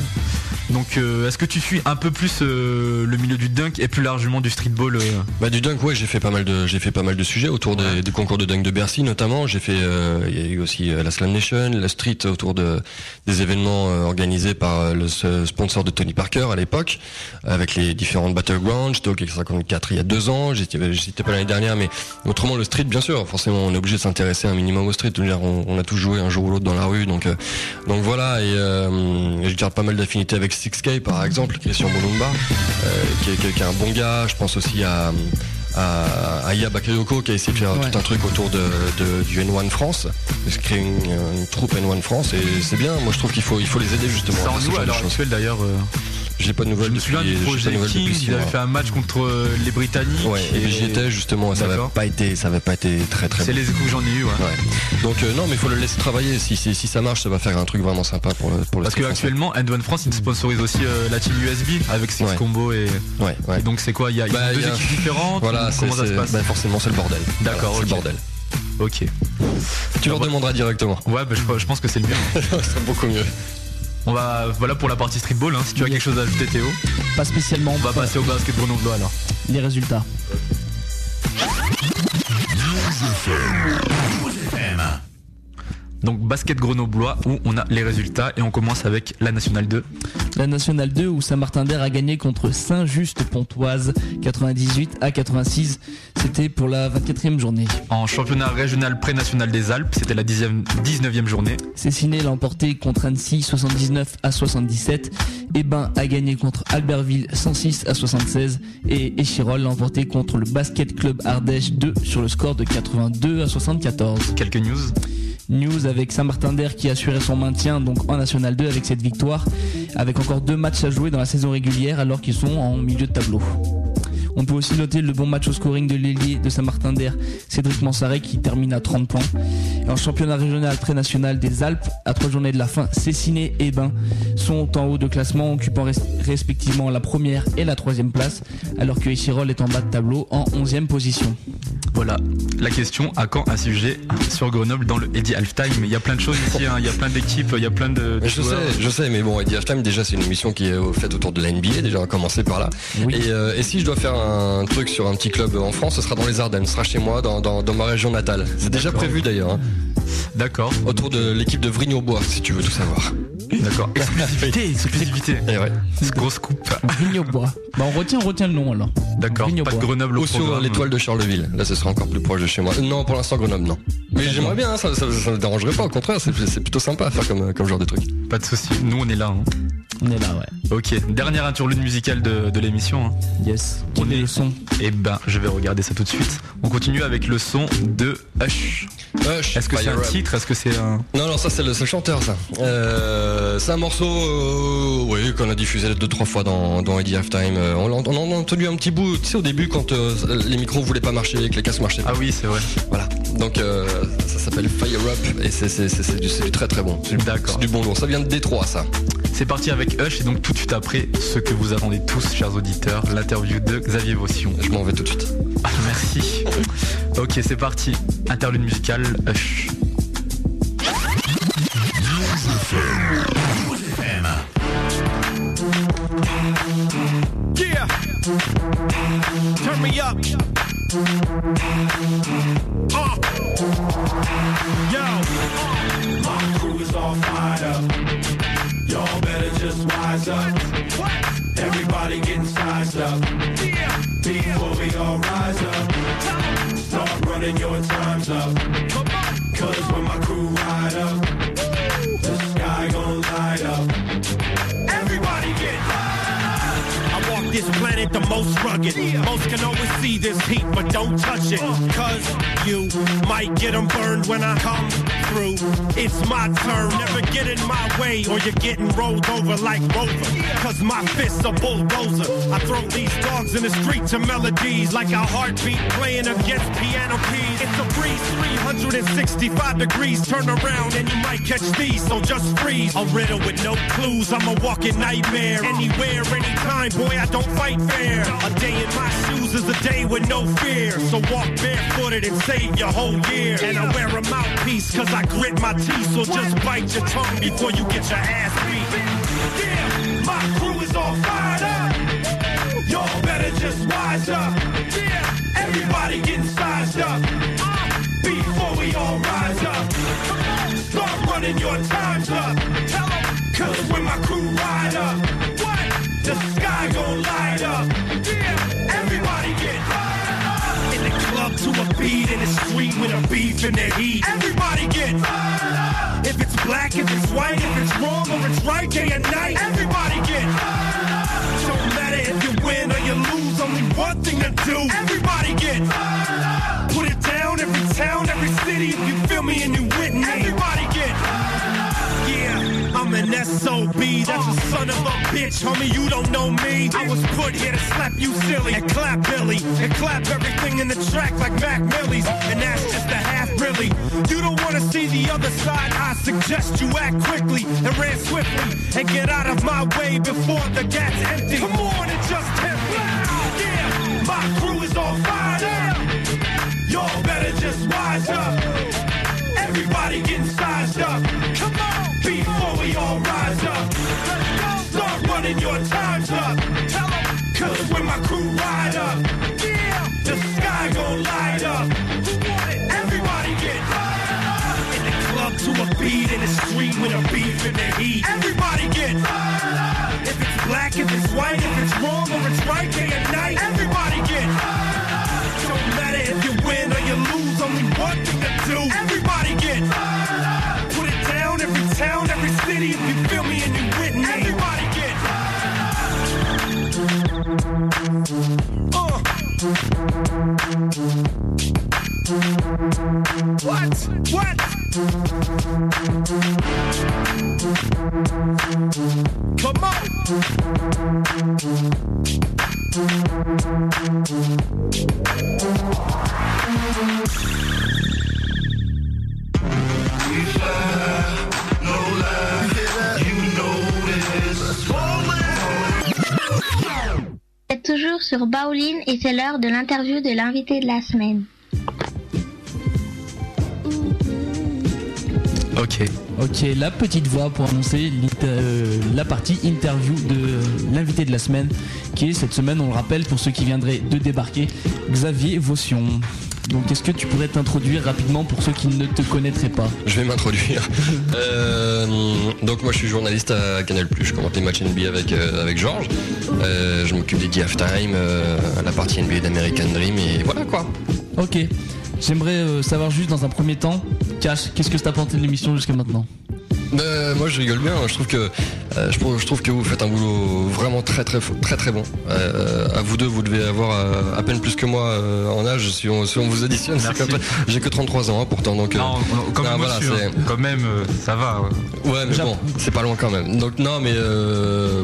Donc, euh, est-ce que tu suis un peu plus euh, le milieu du dunk et plus largement du streetball euh Bah du dunk ouais j'ai fait pas mal de j'ai fait pas mal de sujets autour des, des concours de dunk de Bercy notamment. J'ai fait il y a eu aussi la Slam Nation la street autour de des événements organisés par le sponsor de Tony Parker à l'époque avec les différentes battlegrounds j'étais au Kick 54 il y a deux ans. J'étais j'étais pas l'année dernière mais autrement le street bien sûr forcément on est obligé de s'intéresser un minimum au street. On, on a tous joué un jour ou l'autre dans la rue donc donc voilà et je garde pas mal d'affinités avec 6K par exemple euh, qui, est, qui est- qui est un bon gars je pense aussi à à Aya Bakayoko qui a essayé de faire Ouais. tout un truc autour de, de- du N1 France, de se créer une, une troupe N1 France et c'est bien. Moi je trouve qu'il faut il faut les aider justement. Ça à en ce nous genre à de l'heure choses. actuelle d'ailleurs. euh, J'ai pas de nouvelles Je me depuis. avaient mois. fait un match contre euh, les Britanniques. Ouais, et j'y étais justement, ça avait D'accord. pas été, ça avait pas été très très C'est bon. les échos que j'en ai eu, ouais. Ouais. Donc euh, non, mais il faut le laisser travailler. Si, si, si ça marche, ça va faire un truc vraiment sympa pour le pour le Parce street qu'actuellement, End One France, ils sponsorisent aussi euh, la team USB avec Six Ouais. Combo et. Ouais, ouais. et donc c'est quoi? Il y a, il Bah, deux il y a- équipes différentes? Voilà, Comment ça se passe? bah, forcément, c'est le bordel. D'accord, Voilà, c'est le bordel. Ok. Tu leur demanderas directement. Ouais, bah, je, je pense que c'est le mieux. c'est beaucoup mieux. On va, voilà pour la partie streetball. Hein. Si tu as quelque chose à ajouter, Théo, Pas spécialement. on va passer au basket Grenoble alors. Les résultats. Donc basket grenoblois où on a les résultats et on commence avec la nationale 2. La Nationale 2 où Saint-Martin-d'Air a gagné contre Saint-Just-Pontoise 98 à 86. C'était pour la 24e journée. En championnat régional pré-national des Alpes, c'était la 10e, 19e journée. Cessiné l'a emporté contre Annecy 79 à 77. Eben a gagné contre Albertville 106 à 76. Et Échirol l'a emporté contre le Basket Club Ardèche 2 sur le score de 82 à 74. Quelques news. News avec Saint-Martin-d'Air qui assurait son maintien donc en National 2 avec cette victoire, avec encore deux matchs à jouer dans la saison régulière alors qu'ils sont en milieu de tableau. On peut aussi noter le bon match au scoring de l'ailier de Saint-Martin-d'Air, Cédric Mansaret qui termine à 30 points. Et en championnat régional pré-national des Alpes, à trois journées de la fin, Cessiné et Bain sont en haut de classement, occupant res- respectivement la première et la troisième place, alors que Échirol est en bas de tableau en 11e position. Voilà, la question à quand un sujet sur Grenoble dans le Eddy Halftime? Il y a plein de choses ici, hein. il y a plein d'équipes, il y a plein de, je joueurs. sais, je sais, mais bon, Eddie Halftime, déjà, c'est une émission qui est faite autour de la NBA, déjà, on va commencer par là. Et, euh, et si je dois faire un truc sur un petit club en France, ce sera dans les Ardennes, ce sera chez moi, dans, dans, dans ma région natale. C'est déjà prévu d'ailleurs. hein. D'accord. Autour de l'équipe de Vrigno-Bois, si tu veux tout savoir. D'accord. Exclusivité, exclusivité. Et ouais. Grosse coupe. Vignobois. Bah on retient, on retient le nom alors. D'accord. Pas de. Grenoble au Ou sur l'étoile de Charleville. Là, ce sera encore plus proche de chez moi. Euh, Non, pour l'instant, Grenoble, non. Mais j'aimerais bien, hein, ça, ça, ça me dérangerait pas. Au contraire, c'est plutôt sympa à faire comme, comme genre de truc. Pas de souci. Nous, on est là. hein. On est là, ouais. Ok, dernière interlude musicale de, de l'émission. hein. Yes. On est le son Eh ben, je vais regarder ça tout de suite. On continue avec le son de Hush. Hush. Est-ce que c'est un titre? Est-ce que c'est un. Non, non, ça c'est le, le chanteur, ça. Euh, c'est un morceau, euh, oui, qu'on a diffusé deux trois fois dans, dans Eddie Halftime. Euh, on, en a entendu un petit bout, tu sais, au début quand euh, les micros voulaient pas marcher, que les casques marchaient pas. Ah oui, c'est vrai. Voilà. Donc euh, ça s'appelle Fire Up et c'est du, du très très bon. C'est du- D'accord. C'est du bon lourd. Ça vient de Détroit, ça. C'est parti avec Hush et donc tout de suite après, ce que vous attendez tous, chers auditeurs, l'interview de Xavier Vaution. Je m'en vais tout de suite. Ah, merci. ok, c'est parti. Interlude musicale, Hush. Yeah. Turn me up. Most rugged. Most can always see this heat, but don't touch it. Cause you might get them burned when I come It's my turn. Never get in my way or you're getting rolled over like Rover. Cause my fists are bulldozer. I throw these dogs in the street to melodies like a heartbeat playing against piano keys. It's a breeze, 365 degrees. Turn around and you might catch these, so just freeze. A riddle with no clues. I'm a walking nightmare. Anywhere, anytime, boy, I don't fight fair. A day in my shoes is a day with no fear. So walk barefooted and save your whole year. And I wear a mouthpiece cause I grit my teeth. So just bite your tongue before you get your ass beat. Yeah, my crew is all fired up. Y'all better just wise up. Everybody getting sized up. Before we all rise up, start running your times up. Cause when my crew ride a beef in the heat. Everybody get If it's black, if it's white, if it's wrong or it's right, day and night. Everybody get fired up. Don't matter if you win or you lose, only one thing to do. Everybody get fired up. Put it down, every town, every city, if you feel me and you with me. Everybody an SOB, that's a son of a bitch. homie, you don't know me. I was put here to slap you silly and clap Billy and clap everything in the track like Mac Millie's. And that's just a half really. You don't wanna see the other side. I suggest you act quickly and ran swiftly and get out of my way before the gat's empty. Come on and just tempt me. Yeah, my crew is on fire. Y'all better just wise up. Everybody getting sized white, if it's wrong or it's right, day and night. Everybody get don't matter if you win or you lose, only one thing to do. Everybody get put it down, every town, every city. If you feel me and you with me, everybody get. Uh. What? What? Toujours sur Baoline et c'est l'heure de l'interview de l'invité de la semaine. Ok. Ok, la petite voix pour annoncer euh, la partie interview de l'invité de la semaine, qui est cette semaine, on le rappelle, pour ceux qui viendraient de débarquer, Xavier Vaution. Donc est-ce que tu pourrais t'introduire rapidement pour ceux qui ne te connaîtraient pas? Je vais m'introduire. Euh, donc moi je suis journaliste à Canal+, je commente les matchs NBA avec, euh, avec Georges. Je m'occupe des halftime, euh, la partie NBA d'American Dream et voilà quoi. Ok. J'aimerais savoir juste dans un premier temps, Qu'est-ce que t'as apporté de l'émission jusqu'à maintenant? Euh, moi je rigole bien, je trouve que euh, je, trouve, je trouve que vous faites un boulot vraiment très très très très bon. Euh, à vous deux, vous devez avoir euh, à peine plus que moi euh, en âge si on, si on vous additionne. c'est. J'ai que 33 ans hein, pourtant donc. Non, quand non, même, voilà, au-dessus, c'est- hein. quand même, euh, ça va. ouais. Ouais, mais bon, c'est pas loin quand même. Donc non, mais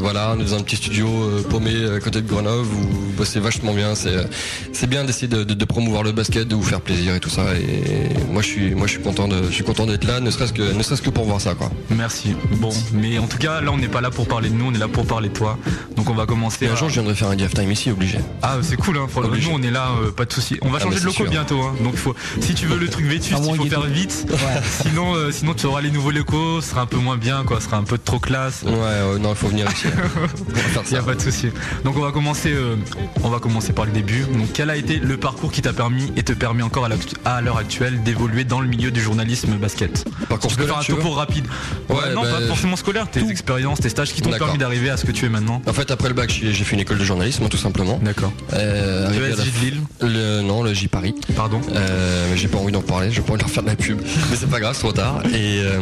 voilà, on est dans un petit studio paumé à côté de Grenoble où vous bossez vachement bien. C'est c'est bien d'essayer de, de- de promouvoir le basket, de vous faire plaisir et tout ça. Et moi, je suis moi, je suis content de je suis content d'être là, ne serait-ce que ne serait-ce que pour voir ça, quoi. Merci. Bon, mais en tout cas, là, on n'est pas là pour parler de nous, on est là pour parler de toi. Donc, on va commencer. Et un à- jour, je viendrai faire un halftime ici, obligé. Ah, c'est cool, hein. Nous, on est là, euh, pas de souci. On va Ah, changer mais de locaux sûr. bientôt, hein. Donc, faut, si tu veux le truc vétuste, il faut faire vite. sinon, euh, sinon, tu auras les nouveaux locaux, ce sera un peu moins bien, quoi. Ce sera un peu trop classe. Ouais, ouais, non, il faut venir ici. Il y a pas de souci. Donc, on va commencer, euh, on va commencer par le début. Donc, quel a été le parcours qui t'a permis et te permet encore à l'heure actuelle d'évoluer dans le milieu du journalisme basket? Parcours Tu peux faire scolaire, un topo rapide. Ouais, Ouais, non, bah, pas forcément scolaire. Tes expériences, tes stages qui t'ont D'accord. permis d'arriver à ce que tu es maintenant. En fait, après le bac, j'ai j'ai fait une école de journalisme, tout simplement. D'accord. Euh, Le arrivé à la- SJ de Lille le, Non, le J Paris. Pardon. Euh, mais j'ai pas envie d'en parler, je vais pas leur faire de la pub. mais c'est pas grave, c'est trop tard. Et euh,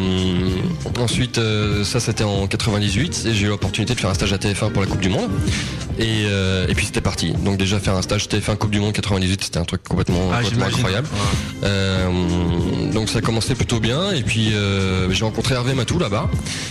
ensuite, euh, ça c'était en 98 et j'ai eu l'opportunité de faire un stage à TF1 pour la Coupe du Monde. Et, euh, et puis c'était parti. Donc déjà faire un stage TF1 Coupe du Monde 98, c'était un truc complètement, Ah, complètement j'imagine. incroyable. Euh, donc ça a commencé plutôt bien. Et puis euh, j'ai rencontré Hervé Matou là-bas,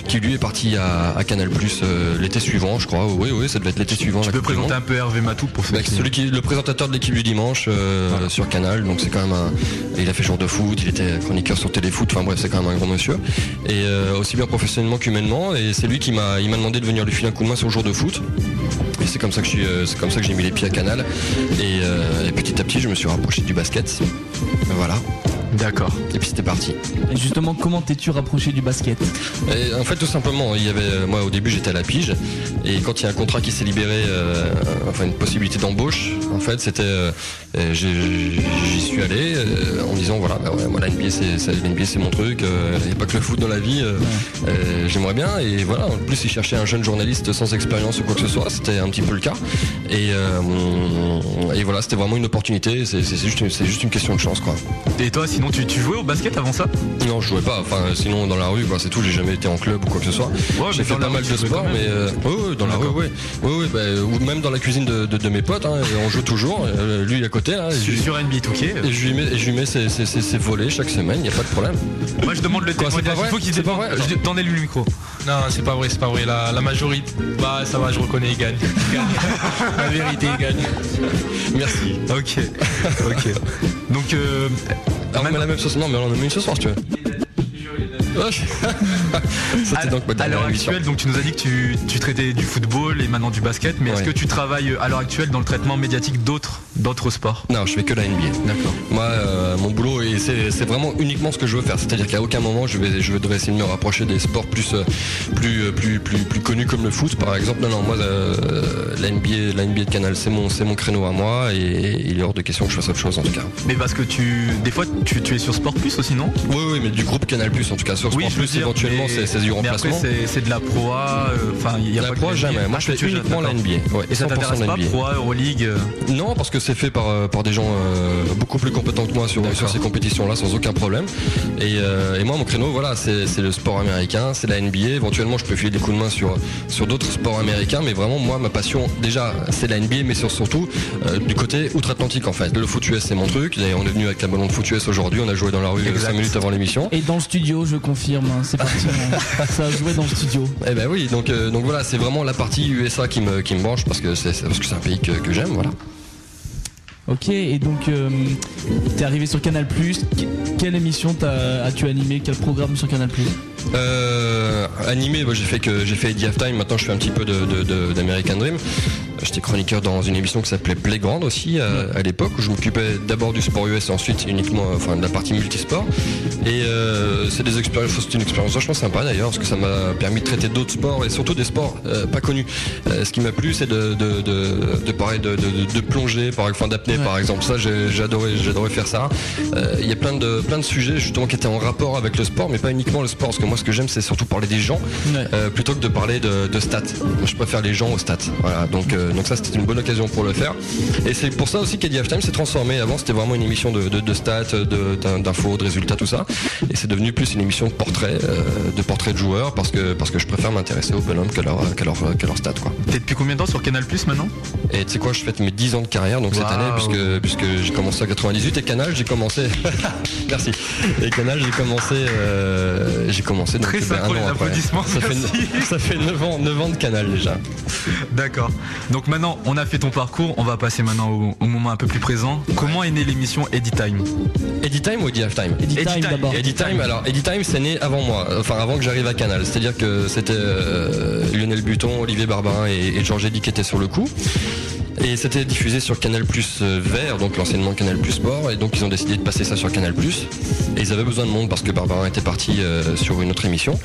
qui lui est parti à, à Canal Plus l'été suivant, je crois. Oui, oui, ça devait être l'été suivant. Tu peux présenter un peu Hervé Matou pour ceux Bah, qui- celui qui le présentateur de l'équipe du dimanche euh, sur Canal, donc c'est quand même un. Il a fait jour de foot, il était chroniqueur sur Téléfoot, enfin bref, c'est quand même un grand monsieur. Et euh, aussi bien professionnellement qu'humainement. Et c'est lui qui m'a, il m'a demandé de venir lui filer un coup de main sur le jour de foot. Et c'est comme ça que je suis, euh, c'est comme ça que j'ai mis les pieds à Canal. Et, euh, et petit à petit, je me suis rapproché du basket. Voilà. D'accord. Et puis c'était parti. Et justement, comment t'es-tu rapproché du basket? Et en fait, tout simplement, il y avait, euh, moi au début j'étais à la pige, et quand il y a un contrat qui s'est libéré, euh, enfin une possibilité d'embauche, en fait, c'était, euh, j'y suis allé euh, en me disant voilà, bah ouais, moi la NBA c'est, c'est- la NBA, c'est mon truc, euh, il n'y a pas que le foot dans la vie, euh, euh, j'aimerais bien, et voilà, en plus ils cherchaient un jeune journaliste sans expérience ou quoi que ce soit, c'était un petit peu le cas, et, euh, et voilà, c'était vraiment une opportunité, c'est, juste, une question de chance quoi. Et toi, si sinon, tu, tu jouais au basket avant ça Non, je jouais pas. Enfin, sinon dans la rue, quoi, c'est tout. J'ai jamais été en club ou quoi que ce soit. j'ai fait pas mal de sport, mais euh, ouais, ouais, dans la rue, ouais, ouais, ouais, bah, ou même dans la cuisine de, de- de mes potes. hein, on joue toujours. Euh, lui, il à côté. Là, et Sur- sur NBA 2K. Et je lui mets, et je lui mets ses, ses- ses- ses volets chaque semaine. Y a pas de problème. Moi, je demande le témoignage. pas vrai Il faut qu'il C'est pas vrai Je- Donnez-lui le micro. Non, c'est pas vrai, c'est pas vrai. La, la majorité, bah ça va, je reconnais, il gagne. Il gagne. la vérité, il gagne. Merci. Ok. Ok. Donc, euh, Ah, on met la même sauce. Non, mais on a mis une ce soir, tu veux. C'était donc à l'heure actuelle, donc tu nous as dit que tu, tu traitais du football et maintenant du basket, mais est-ce que tu travailles euh, à l'heure actuelle dans le traitement médiatique d'autres d'autres sports? Non, je fais que la NBA. D'accord. Moi, euh, mon boulot, et c'est vraiment uniquement ce que je veux faire. C'est-à-dire qu'à aucun moment, je vais, je vais essayer de me rapprocher des sports plus, euh, plus, plus, plus, plus connus comme le foot, par exemple. Non, non, moi, euh, la NBA, la NBA de Canal, c'est mon, c'est mon créneau à moi, et il est hors de question que je fasse autre chose, en tout cas. Mais parce que tu, des fois, tu, tu es sur Sport Plus aussi, non? Oui, oui, mais du groupe Canal Plus, en tout cas. Sur Oui, Sport je veux Plus, dire, éventuellement, mais- c'est c'est du Mais après, remplacement. c'est c'est de la Pro A, euh, enfin, il y a La pas Pro jamais. Moi, Ah, je fais uniquement la. NBA. Ouais, Et ça 100% t'intéresse pas, NBA. Pro A, Euroleague euh, Non, parce que c'est fait par, euh, par des gens euh, beaucoup plus compétents que moi sur, sur ces compétitions-là, sans aucun problème. Et, euh, et moi, mon créneau, voilà, c'est c'est le sport américain, c'est la NBA. Éventuellement, je peux filer des coups de main sur, sur d'autres sports américains, mais vraiment, moi, ma passion, déjà, c'est la NBA, mais sur- surtout euh, du côté outre-Atlantique, en fait. Le foot US, c'est mon truc. D'ailleurs, on est venu avec la ballon de foot US aujourd'hui. On a joué dans la rue 5 minutes avant l'émission. Et dans le studio, je confirme, hein, c'est parti. hein. ça a joué dans le studio. Eh ben oui, donc, euh, donc voilà, c'est vraiment la partie USA qui me, qui me branche parce que c'est c'est- parce que c'est un pays que, que j'aime, voilà. Ok, et donc euh, t'es arrivé sur Canal+. Que- Quelle émission t'as- as-tu animé? Quel programme sur Canal+. Euh, animé, bah, j'ai fait que j'ai fait Eddie Halftime. Maintenant, je fais un petit peu de, de- de- d'American Dream. J'étais chroniqueur dans une émission qui s'appelait Playground aussi euh, à l'époque où je m'occupais d'abord du sport US et ensuite uniquement, euh, enfin, de la partie multisport. Et euh, c'est des expériences, c'est une expérience vachement sympa d'ailleurs parce que ça m'a permis de traiter d'autres sports et surtout des sports euh, pas connus. Euh, ce qui m'a plu, c'est de, de, de, de parler de, plongée, par, enfin d'apnée par exemple. Ça, j'ai adoré faire ça. Il y a plein de, plein de sujets justement qui étaient en rapport avec le sport, mais pas uniquement le sport. Parce que moi, ce que j'aime, c'est surtout parler des gens plutôt que de parler de, stats. Moi, je préfère les gens aux stats. Voilà. Donc, donc ça, c'était une bonne occasion pour le faire. Et c'est pour ça aussi qu'Eddie Halftime s'est transformé. Avant, c'était vraiment une émission de, de, de stats, de- d'in- d'infos, de résultats, tout ça. Et c'est devenu plus une émission de portraits, euh, de portraits de joueurs, parce que parce que je préfère m'intéresser aux bonhommes que leur que leur que leur stats, quoi. T'es depuis combien de temps sur Canal Plus maintenant? Et tu sais quoi, je fête mes 10 ans de carrière donc cette année puisque puisque j'ai commencé en 98 et Canal j'ai commencé merci et Canal j'ai commencé euh, j'ai commencé donc Très ben, sympa, un les an après. applaudissements, Ça fait ça fait 9 ans 9 ans de Canal déjà. D'accord. Donc maintenant, on a fait ton parcours, on va passer maintenant au, au moment un peu plus présent. Comment est née l'émission Eddie Time Eddie Time ou Eddie Halftime Time d'abord. Eddie Time, alors Eddie Time c'est né avant moi, enfin avant que j'arrive à Canal, c'est-à-dire que c'était euh, Lionel Buton, Olivier Barbarin et, et Georges Eddy qui étaient sur le coup. Et c'était diffusé sur Canal Plus euh, Vert, donc l'anciennement Canal Plus Sport, et donc ils ont décidé de passer ça sur Canal Plus. Et ils avaient besoin de monde parce que Barbarin était parti euh, sur une autre émission.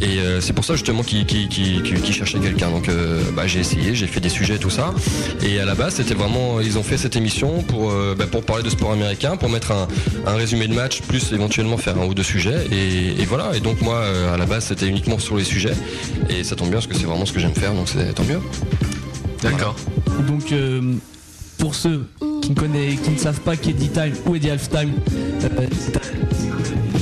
Et euh, c'est pour ça justement qu'ils cherchaient quelqu'un. Donc bah, j'ai essayé, j'ai fait des sujets et tout ça. Et à la base, c'était vraiment, ils ont fait cette émission pour, bah, pour parler de sport américain, pour mettre un, résumé de match, plus éventuellement faire un ou deux sujets. Et, et voilà. Et donc moi, à la base, c'était uniquement sur les sujets. Et ça tombe bien parce que c'est vraiment ce que j'aime faire, donc c'est tant mieux. D'accord. Donc, euh, pour ceux qui ne, connaissent, qui ne savent pas qu'Eddie Time ou Eddie Halftime, euh, c'est-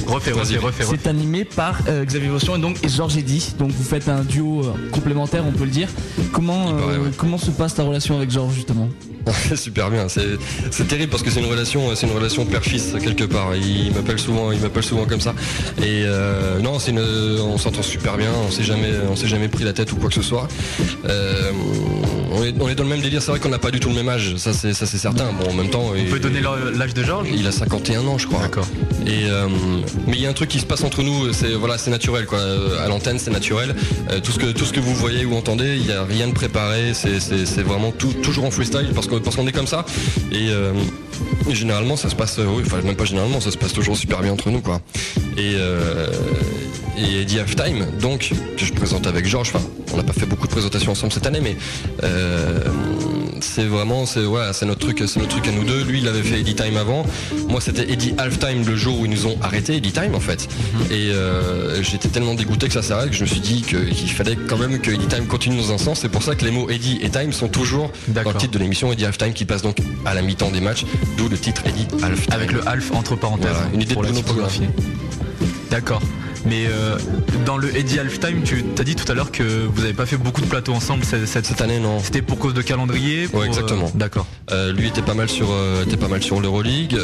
Refais, refais, refais, refais. c'est animé par euh, Xavier Vaution et donc et Georges Eddy. Donc vous faites un duo euh, complémentaire, on peut le dire. Comment, euh, comment se passe ta relation avec Georges justement? Super bien, c'est terrible parce que c'est une relation, c'est une relation père-fils quelque part. Il m'appelle souvent, il m'appelle souvent comme ça. Et euh, non, c'est une, on s'entend super bien. On s'est jamais, on s'est jamais pris la tête ou quoi que ce soit. Euh, on, est, on est dans le même délire. C'est vrai qu'on n'a pas du tout le même âge, ça c'est, ça c'est certain. Bon, en même temps, On peut donner l'âge de Georges? Il a 51 ans, je crois. D'accord. Et euh, mais il y a un truc qui se passe entre nous. C'est voilà, c'est naturel quoi. À l'antenne, c'est naturel. Tout ce que tout ce que vous voyez ou entendez, il n'y a rien de préparé. C'est, vraiment tout, toujours en freestyle parce qu'on parce qu'on est comme ça. Et, euh, généralement, ça se passe. euh, oui, enfin même pas généralement, ça se passe toujours super bien entre nous quoi. Et euh, et Eddie Halftime, donc que je présente avec Georges. Enfin, on n'a pas fait beaucoup de présentations ensemble cette année, mais euh, c'est vraiment, c'est ouais, c'est notre truc, c'est notre truc à nous deux. Lui, il avait fait Eddie Time avant. Moi, c'était Eddie Halftime le jour où ils nous ont arrêté Eddie Time en fait. Et euh, j'étais tellement dégoûté que ça s'arrête que je me suis dit qu'il fallait quand même que Eddie Time continue dans un sens. C'est pour ça que les mots Eddie et Time sont toujours dans le titre de l'émission Eddie Halftime qui passe donc à la mi-temps des matchs, d'où le titre Eddie Halftime. Avec le half entre parenthèses. Voilà, une idée de pour la Pogba. typographie. D'accord. Mais euh, dans le Eddie Halftime, tu t'as dit tout à l'heure que vous n'avez pas fait beaucoup de plateaux ensemble cette, cette, année, non. C'était pour cause de calendrier pour, Ouais, exactement. euh, D'accord. Euh, lui était pas mal sur, était pas mal sur l'Euroleague.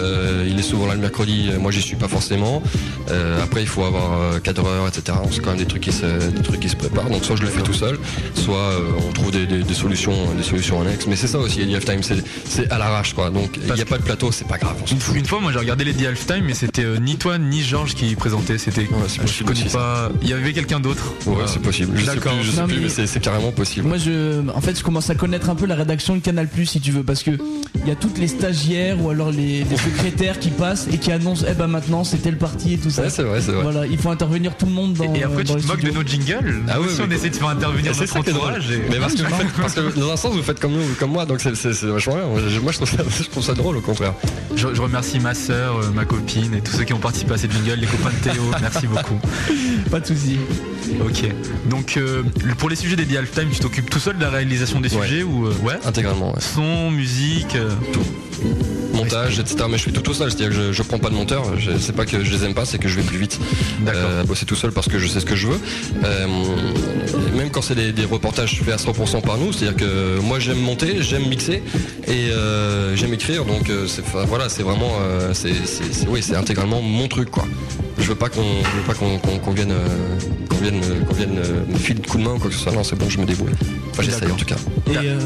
Il est souvent là le mercredi. Moi, j'y suis pas forcément. Après, il faut avoir euh, cadreur, etc. C'est quand même des trucs qui se, des trucs qui se préparent. Donc, soit je le fais tout seul, soit on trouve des, des- des solutions, des solutions annexes. Mais c'est ça aussi, Eddie Halftime, c'est, à l'arrache, quoi. Donc, il n'y a pas de plateau, c'est pas grave. Une, fois- une fois, moi j'ai regardé l'Eddie Halftime, mais c'était ni toi ni Georges qui présentait. C'était. Je connais pas. Il y avait quelqu'un d'autre. Ouais, c'est possible. Je sais plus, je sais Non, plus, mais- mais c'est, c'est carrément possible. Moi, je, en fait, je commence à connaître un peu la rédaction de Canal Plus, si tu veux, parce que il y a toutes les stagiaires ou alors les, les secrétaires qui passent et qui annoncent, eh ben maintenant c'était le parti et tout ça. Ouais, c'est vrai, c'est vrai. Voilà, il faut intervenir tout le monde dans. Et après, dans tu te moques de nos jingles. Ah oui, si on essaie de faire intervenir c'est notre entourage. et- Mais parce que, dans un sens, vous faites comme nous, comme moi, donc c'est, c'est, c'est vachement bien. Moi, je- trouve ça, je trouve ça drôle, au contraire. Je, je remercie ma sœur, euh, ma copine et tous ceux qui ont participé à ces jingles, les copains de Théo. Merci beaucoup. Pas de soucis. Ok. Donc euh, pour les sujets des Halftime, tu t'occupes tout seul de la réalisation des sujets ou euh, ouais Intégralement, ouais. Son, musique, euh, montage, etc. Mais je fais tout tout seul, c'est-à-dire que je, je prends pas de monteur. Je sais pas que je les aime pas, c'est que je vais plus vite. Euh, à bosser tout seul parce que je sais ce que je veux. Euh, même quand c'est des, des reportages faits à 100% par nous, c'est-à-dire que moi j'aime monter, j'aime mixer et euh, j'aime écrire. Donc c'est, voilà, c'est vraiment, euh, c'est, c'est- c'est- oui, c'est intégralement mon truc quoi. Je veux pas qu'on, je veux pas qu'on, qu'on- qu'on vienne, euh, qu'on vienne, qu'on vienne euh, me filer de coup de main ou quoi que ce soit. Non, c'est bon, je me débrouille. Enfin, j'essaye en tout cas. Et euh,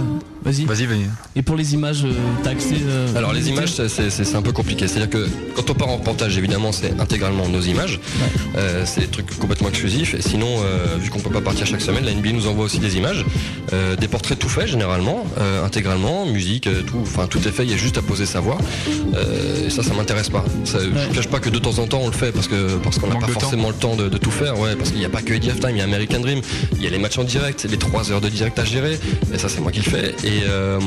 vas-y. Vas-y, vas-y. Et pour les images, euh, accès. euh, Alors les images c'est- un peu compliqué. C'est-à-dire que quand on part en reportage évidemment c'est intégralement nos images. Euh, c'est des trucs complètement exclusifs. Et sinon vu qu'on peut pas partir chaque semaine, la NBA nous envoie aussi des images, des portraits tout faits généralement, intégralement, musique, tout, enfin tout est fait. Il y a juste à poser sa voix. Et ça ça m'intéresse pas. Ça, Je vous cache pas que de temps en temps on le fait parce que parce qu'on n'a pas temps. forcément le temps de, de tout faire. Ouais parce qu'il n'y a pas que Eddie Halftime, il y a American Dream, il y a les matchs en direct, les 3 heures de direct à gérer. Et ça c'est moi qui le fais. Et, euh,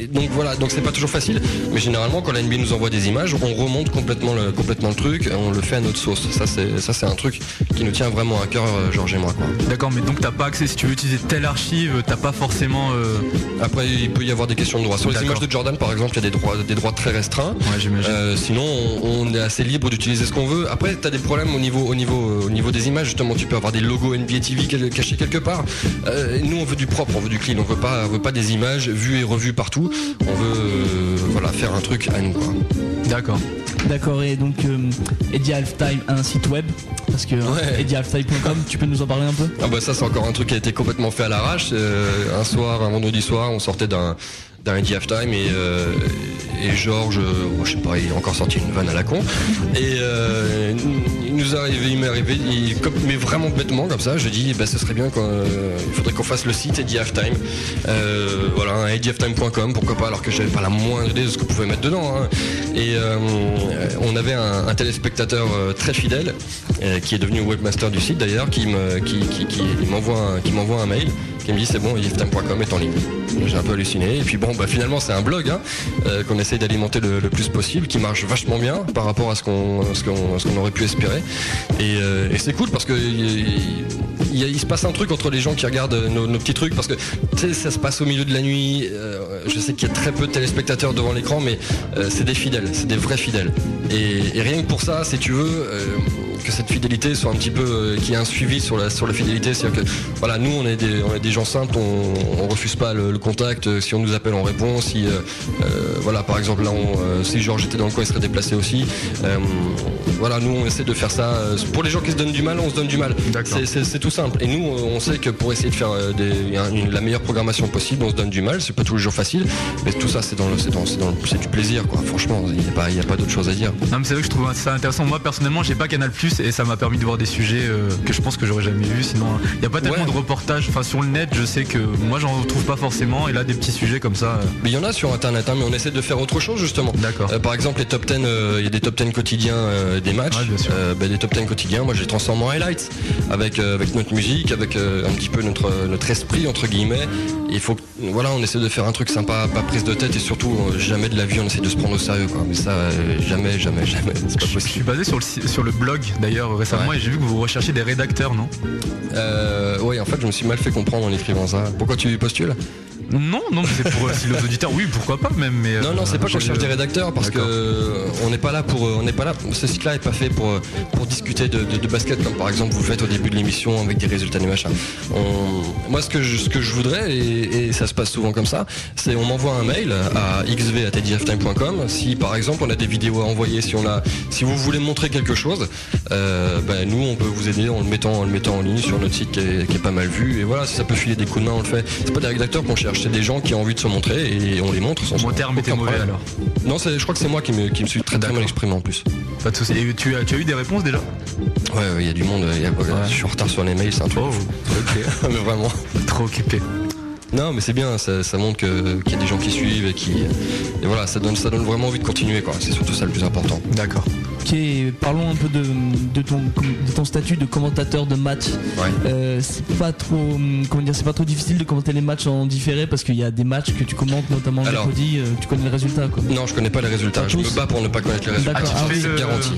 et donc voilà, donc c'est pas toujours facile. Mais généralement quand la NBA nous envoie des images, on remonte complètement le, complètement le truc, on le fait à notre sauce. Ça c'est ça c'est un truc qui nous tient vraiment à cœur, euh, Georges et moi. Quoi. D'accord, mais donc t'as pas accès, si tu veux utiliser telle archive, t'as pas forcément. euh, Après, il peut y avoir des questions de droit. Sur les images de Jordan, par exemple, il y a des droits, des droits très restreints. Ouais, j'imagine. Euh, sinon, on, on est assez libre d'utiliser ce qu'on veut. Après, tu as des problèmes au niveau, au, niveau, au niveau des images. Justement, tu peux avoir des logos NBA TV cachés quelque part. Euh, nous, on veut du propre, on veut du clean. On veut pas, on veut pas des images vues et revues partout. On veut euh, voilà, faire un truc à nous. D'accord. D'accord, et donc euh, Eddie Halftime a un site web, parce que Ouais. eddiehalftime.com, tu peux nous en parler un peu? Ah bah ça c'est encore un truc qui a été complètement fait à l'arrache. Euh, un soir, un vendredi soir, on sortait d'un d'un Halftime et, euh, et Georges, euh, je sais pas, il a encore sorti une vanne à la con. Et euh, il nous arrivé, il m'est arrivé, il- comme- mais vraiment bêtement comme ça, je dis bah, ce serait bien qu'on euh, il faudrait qu'on fasse le site Eddie Halftime. Voilà, eddiehalftime.com, pourquoi pas, alors que j'avais pas la moindre idée de ce qu'on pouvait mettre dedans. hein. Et on avait un, téléspectateur très fidèle, qui est devenu webmaster du site d'ailleurs, qui me- qui, qui- qui m'envoie un, qui un mail, qui me dit c'est bon, eddiehalftime.com est en ligne. J'ai un peu halluciné. Et puis bon, bah, finalement c'est un blog hein, euh, qu'on essaye d'alimenter le, plus possible, qui marche vachement bien par rapport à ce qu'on aurait pu espérer. Et, euh, et c'est cool parce que il, se passe un truc entre les gens qui regardent nos, petits trucs parce que ça se passe au milieu de la nuit. euh, je sais qu'il y a très peu de téléspectateurs devant l'écran, mais c'est des fidèles, c'est des vrais fidèles. Et, rien que pour ça, si tu veux, que cette fidélité soit un petit peu, qu'il y ait un suivi sur la sur la fidélité, c'est-à-dire que voilà, nous on est des on est des gens simples, on, on refuse pas le, le contact. euh, Si on nous appelle, on répond. Si euh, euh, voilà, par exemple là, on, si Georges était dans le coin, il serait déplacé aussi. Voilà, nous on essaie de faire ça. Pour les gens qui se donnent du mal, on se donne du mal. C'est- tout simple. Et nous, on sait que pour essayer de faire des- une- la meilleure programmation possible, on se donne du mal. C'est pas tous les jours facile, mais tout ça, c'est dans le, c'est dans, c'est dans le- c'est du plaisir, quoi. Franchement, il n'y a pas, il y a pas d'autre chose à dire. Non mais c'est vrai que je trouve ça intéressant. Moi personnellement j'ai pas Canal Plus et ça m'a permis de voir des sujets euh, que je pense que j'aurais jamais vu. Sinon il n'y a pas tellement de reportages. Enfin sur le net je sais que moi j'en retrouve pas forcément et là des petits sujets comme ça. euh, Mais il y en a sur internet, hein, mais on essaie de faire autre chose justement. D'accord. par exemple, les top 10, euh, il y a des top 10 quotidiens euh, des matchs. Euh, ben, des top 10 quotidiens, moi je les transforme en highlights. avec, euh, avec notre musique, avec euh, un petit peu notre, notre esprit entre guillemets. Et il faut que, voilà, on essaie de faire un truc sympa, pas prise de tête et surtout euh, jamais de la vie on essaie de se prendre au sérieux quoi. Mais ça, euh, jamais, jamais, jamais, c'est pas Je possible. suis basé sur le, sur le blog d'ailleurs récemment et j'ai vu que vous recherchez des rédacteurs, non? Euh, oui, en fait, je me suis mal fait comprendre en écrivant ça. Pourquoi tu postules? Non, non, mais c'est pour euh, si les auditeurs, oui, pourquoi pas même. Mais, Non, non, c'est pas qu'on cherche des rédacteurs parce que euh, on n'est pas là pour, euh, on n'est pas là. Ce site-là est pas fait pour euh, pour discuter de, de- de basket comme par exemple vous le faites au début de l'émission avec des résultats des machins. On- Moi, ce que je, ce que je voudrais et, et ça se passe souvent comme ça, c'est on m'envoie un mail à xv@ediftime.com si par exemple on a des vidéos à envoyer, si on a, si vous voulez montrer quelque chose, euh, ben, nous on peut vous aider en le mettant en le mettant en ligne sur notre site qui est, qui est pas mal vu et voilà si ça peut filer des coups de main on le fait. C'est pas des rédacteurs qu'on cherche, c'est des gens qui ont envie de se montrer et on les montre sans Mon terme était mauvais alors. Non, je crois que c'est moi qui me, qui me suis très très mal exprimé en plus. Pas de soucis. Et tu as, tu as eu des réponses déjà? Ouais, ouais, il y a du monde. il y a- Je suis en retard sur les mails, c'est un truc. de fou. mais vraiment. Trop occupé. Non, mais c'est bien, ça, ça montre qu'il y a des gens qui suivent et qui. Et voilà, ça donne, ça donne vraiment envie de continuer, quoi. C'est surtout ça le plus important. D'accord. Ok, parlons un peu de, de ton, de ton statut de commentateur de match. Euh, c'est pas trop, hum, comment dire, c'est pas trop difficile de commenter les matchs en différé parce qu'il y a des matchs que tu commentes, notamment le Alors. mercredi, euh, tu connais le résultat quoi. Non, je connais pas les résultats. Pas Je me bats pour ne pas connaître les résultats. Ah, Ah, c'est garanti.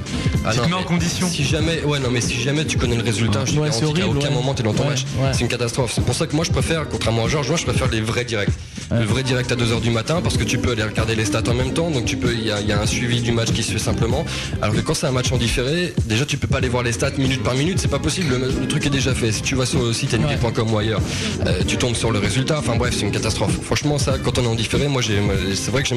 Ah, tu non, te mets en condition. Si jamais, ouais, non, mais si jamais tu connais le résultat, je te Ouais, garantis qu'à aucun ouais. moment t'es dans ton Ouais, match. ouais. C'est une catastrophe. C'est pour ça que moi je préfère, contrairement à Georges, moi je préfère les vrais directs. Le vrai direct à 2h du matin parce que tu peux aller regarder les stats en même temps, donc tu peux, il y, a- il y a un suivi du match qui se fait simplement. Alors quand c'est un match en différé, déjà tu peux pas aller voir les stats minute par minute, c'est pas possible. Le, le truc est déjà fait. Si tu vas sur le site NBA.com ou ailleurs, euh, tu tombes sur le résultat. Enfin bref, c'est une catastrophe. Franchement, ça, quand on est en différé, moi c'est vrai que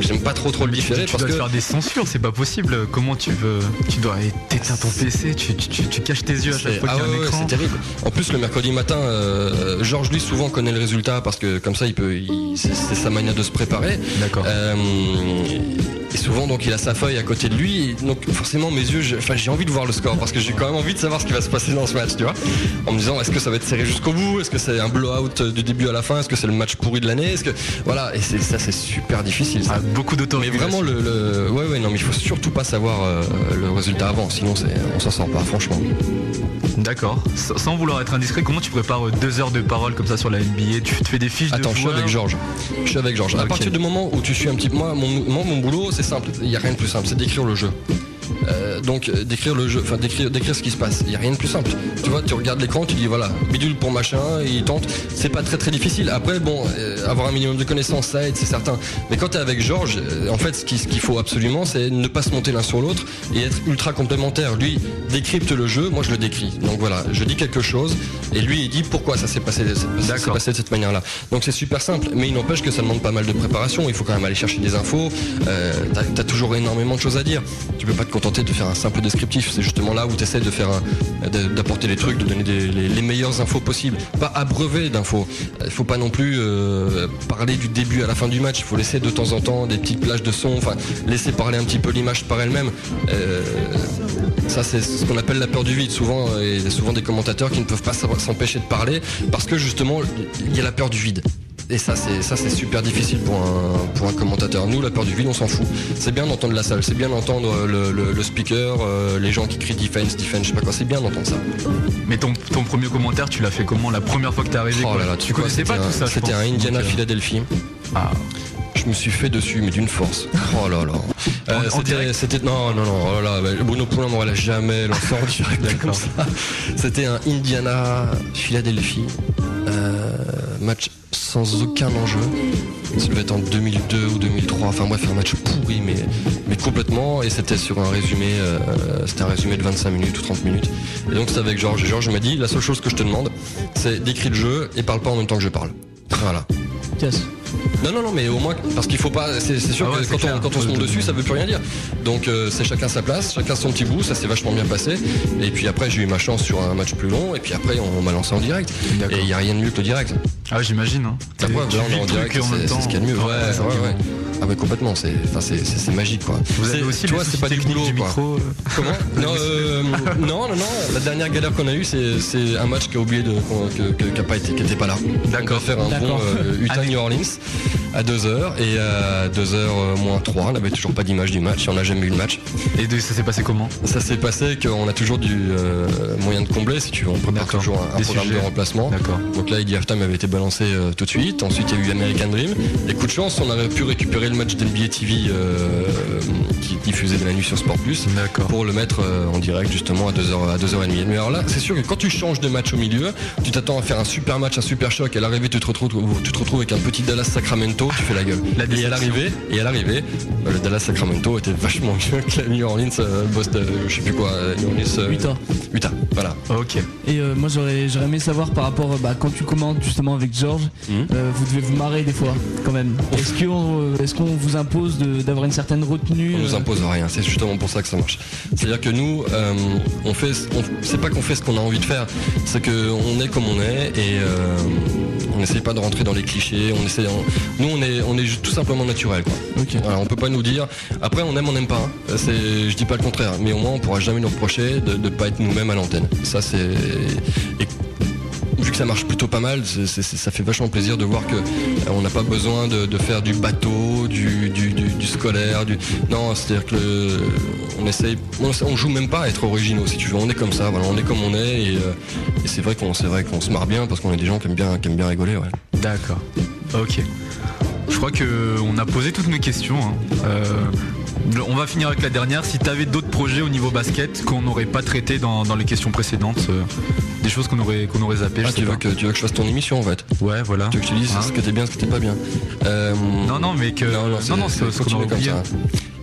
j'aime, pas trop trop le différé Tu parce dois que faire des censures, c'est pas possible. Comment tu veux Tu dois éteindre ton PC, tu, tu, tu- tu caches tes yeux à chaque fois ah qu'il y a ouais, un ouais, écran. c'est terrible. En plus, le mercredi matin, euh, Georges lui souvent connaît le résultat parce que comme ça, il peut, il- c'est c'est sa manière de se préparer. D'accord. Euh, et souvent, donc, il a sa feuille à côté de lui. Et donc, forcément, mes yeux, j'ai- enfin, j'ai envie de voir le score parce que j'ai quand même envie de savoir ce qui va se passer dans ce match, tu vois. En me disant, est-ce que ça va être serré jusqu'au bout? Est-ce que c'est un blowout du début à la fin? Est-ce que c'est le match pourri de l'année? Est-ce que voilà Et ça, c'est super difficile. Ça. Ah, beaucoup Mais d'autorégulation. vraiment, le, le- ouais, ouais, non, mais il faut surtout pas savoir euh, le résultat avant, sinon on s'en sort pas, franchement. D'accord. Sans vouloir être indiscret, comment tu prépares euh, deux heures de parole comme ça sur la NBA Tu te fais des fiches Attends, de je suis avec Georges. Je suis avec Georges. À partir du moment où tu suis un petit peu. Moi, mon, moi, mon boulot, c'est simple. Il n'y a rien de plus simple. C'est d'écrire le jeu. Euh, donc euh, d'écrire le jeu, enfin d'écrire, d'écrire ce qui se passe. Il n'y a rien de plus simple. Tu vois, tu regardes l'écran, tu dis voilà, bidule pour machin, il tente. C'est pas très très difficile. Après, bon, euh, avoir un minimum de connaissances, ça aide, c'est certain. Mais quand tu es avec Georges, euh, en fait, ce qui- ce qu'il faut absolument, c'est ne pas se monter l'un sur l'autre et être ultra complémentaire. Lui décrypte le jeu, moi je le décris. Donc voilà, je dis quelque chose et lui il dit pourquoi ça s'est passé, passé de cette manière-là. Donc c'est super simple, mais il n'empêche que ça demande pas mal de préparation. Il faut quand même aller chercher des infos. T'as, as toujours énormément de choses à dire. Tu peux pas te contenter de faire un simple descriptif. C'est justement là où tu essaies de faire d'apporter des trucs, de donner les, les meilleures infos possibles. Pas abreuver d'infos. Il faut pas non plus euh, parler du début à la fin du match. Il faut laisser de temps en temps des petites plages de son. Enfin, laisser parler un petit peu l'image par elle-même. Euh, ça, c'est ce qu'on appelle la peur du vide. Souvent, euh, a souvent des commentateurs qui ne peuvent pas s'empêcher de parler parce que justement, il y a la peur du vide. Et ça, c'est ça, c'est super difficile pour un, pour un commentateur. Nous, la peur du vide, on s'en fout. C'est bien d'entendre la salle, c'est bien d'entendre le, le- le speaker, euh, les gens qui crient defense, defense, je sais pas quoi. C'est bien d'entendre ça. Mais ton, ton premier commentaire, tu l'as fait comment la première fois que t'es arrivé Oh quoi là là, Tu connaissais pas tout ça C'était un Indiana Donc, euh, Philadelphie. Je me suis fait dessus, mais d'une force. Oh là là. Euh, c'était- non non non. Oh là là. Bruno Poulain m'aurait jamais lancé en direct comme ça. C'était un Indiana Philadelphie. Euh, match sans aucun enjeu. Ça devait être en 2002 ou 2003. Enfin bref, un match pourri, mais, complètement. Et c'était sur un résumé, euh, un résumé de 25 minutes ou 30 minutes. Et donc c'était avec Georges. Et Georges m'a dit, la seule chose que je te demande, c'est d'écrire le jeu et parle pas en même temps que je parle. Voilà. Non, non, non, mais au moins, parce qu'il faut pas. C'est sûr Ah ouais, que quand, clair. on, quand on se monte dessus, ça veut plus rien dire. Donc euh, c'est chacun sa place, chacun son petit bout, ça s'est vachement bien passé. Et puis après, j'ai eu ma chance sur un match plus long, et puis après, on, m'a lancé en direct. Et il n'y a rien de mieux que le direct. Ah, j'imagine. Hein. Là, on est en direct, c'est ce qu'il y a de mieux. Ouais, Ouais, ouais, c'est ouais. vrai. Ah ouais, complètement, c'est enfin, c'est- magique quoi. Vous avez aussi tu vois, c'est pas du boulot du quoi. micro, euh. Comment non, euh, non, non, non. La dernière galère qu'on a eue, c'est c'est un match qui a oublié de, qui a pas été, qui était pas là. D'accord. faire un bon euh, Utah New Orleans. à 2h et à 2h moins 3, on n'avait toujours pas d'image du match on n'a jamais eu le match. Et de- ça s'est passé comment Ça s'est passé qu'on a toujours du euh, moyen de combler si tu veux, on prépare toujours un, Des programme sujets. de remplacement. Donc là, Eddie Halftime avait été balancé euh, tout de suite. Ensuite, il y a eu American Dream. Et coup de chance, on avait pu récupérer le match d'NBA TV euh, qui diffusait de la nuit sur Sport Plus pour le mettre euh, en direct justement à 2h à 2h30. Mais alors là, c'est sûr que quand tu changes de match au milieu, tu t'attends à faire un super match, un super choc. Et à l'arrivée, tu te retrouves, tu te retrouves avec un petit Dallas Sacramento, tu fais la gueule. et à l'arrivée, et à l'arrivée, bah, le Dallas Sacramento était vachement mieux que la New Orleans, euh, Boston, euh, je sais plus quoi, New Orleans. euh, Utah. Utah, voilà. Ok. Et euh, moi j'aurais j'aurais aimé savoir par rapport bah, quand tu commandes justement avec George, euh, vous devez vous marrer des fois quand même. Est-ce qu'on est-ce qu'on vous impose d'avoir une certaine retenue On nous euh, impose rien, c'est justement pour ça que ça marche. C'est-à-dire que nous, euh, on fait, on- c'est pas qu'on fait ce qu'on a envie de faire, c'est qu'on est comme on est et euh, on n'essaye pas de rentrer dans les clichés. On essaie, on- nous, on est, on est tout simplement naturel. Quoi. Voilà, on peut pas nous dire. Après, on aime, on n'aime pas. hein. C'est, je dis pas le contraire, mais au moins, on pourra jamais nous reprocher de ne pas être nous-mêmes à l'antenne. Ça, c'est vu que ça marche plutôt pas mal, ça fait vachement plaisir de voir que euh, on n'a pas besoin de, faire du bateau, du, scolaire, du non, c'est-à-dire que on essaye, on, joue même pas à être originaux si tu veux, on est comme ça, voilà, on est comme on est et, euh, et c'est vrai qu'on c'est vrai qu'on se marre bien parce qu'on est des gens qui aiment bien qui aiment bien rigoler, ouais. D'accord. Ok. Je crois que on a posé toutes nos questions. hein. Euh, on va finir avec la dernière. Si tu avais d'autres projets au niveau basket qu'on n'aurait pas traité dans, dans les questions précédentes, euh, des choses qu'on aurait qu'on aurait zappé. Ah, je sais tu veux pas. que tu veux que je fasse ton émission en fait Ouais, voilà. Tu veux que je te dise Hein ce que t'es bien, ce que t'es pas bien. Euh, Non, non, mais que non, non, c'est ce qu'on aurait comme ça.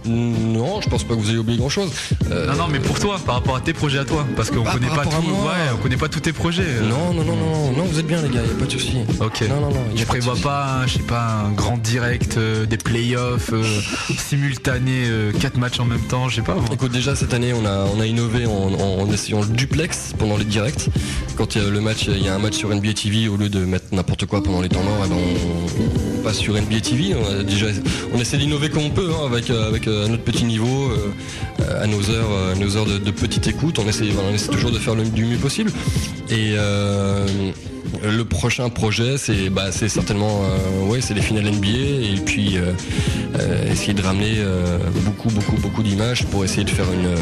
Non, je pense pas que vous ayez oublié grand chose. Non, non, mais pour toi, par rapport à tes projets à toi, parce qu'on Ah, connaît pas tout. Ouais, on connaît pas tous tes projets. euh. Non, non, non, non, non, vous êtes bien les gars, y a pas de souci. Ok. Non, non, non. Je prévois pas, je sais pas, un grand direct, euh, des playoffs euh, simultanés, euh, quatre matchs en même temps, je sais pas. moi. Écoute, déjà cette année, on a, on a innové en, en- en essayant le duplex pendant les directs. Quand il y a le match, il y a un match sur NBA TV, au lieu de mettre n'importe quoi pendant les temps morts, eh ben, on, on sur NBA TV. On, a déjà, on essaie d'innover comme on peut, hein, avec, euh, avec euh, notre petit niveau, euh, à nos heures, à nos heures de, petite écoute. On essaie, toujours de faire le, du mieux possible. Et le prochain projet, c'est bah, certainement euh, c'est les finales NBA et puis essayer de ramener beaucoup, beaucoup, beaucoup d'images pour essayer de faire une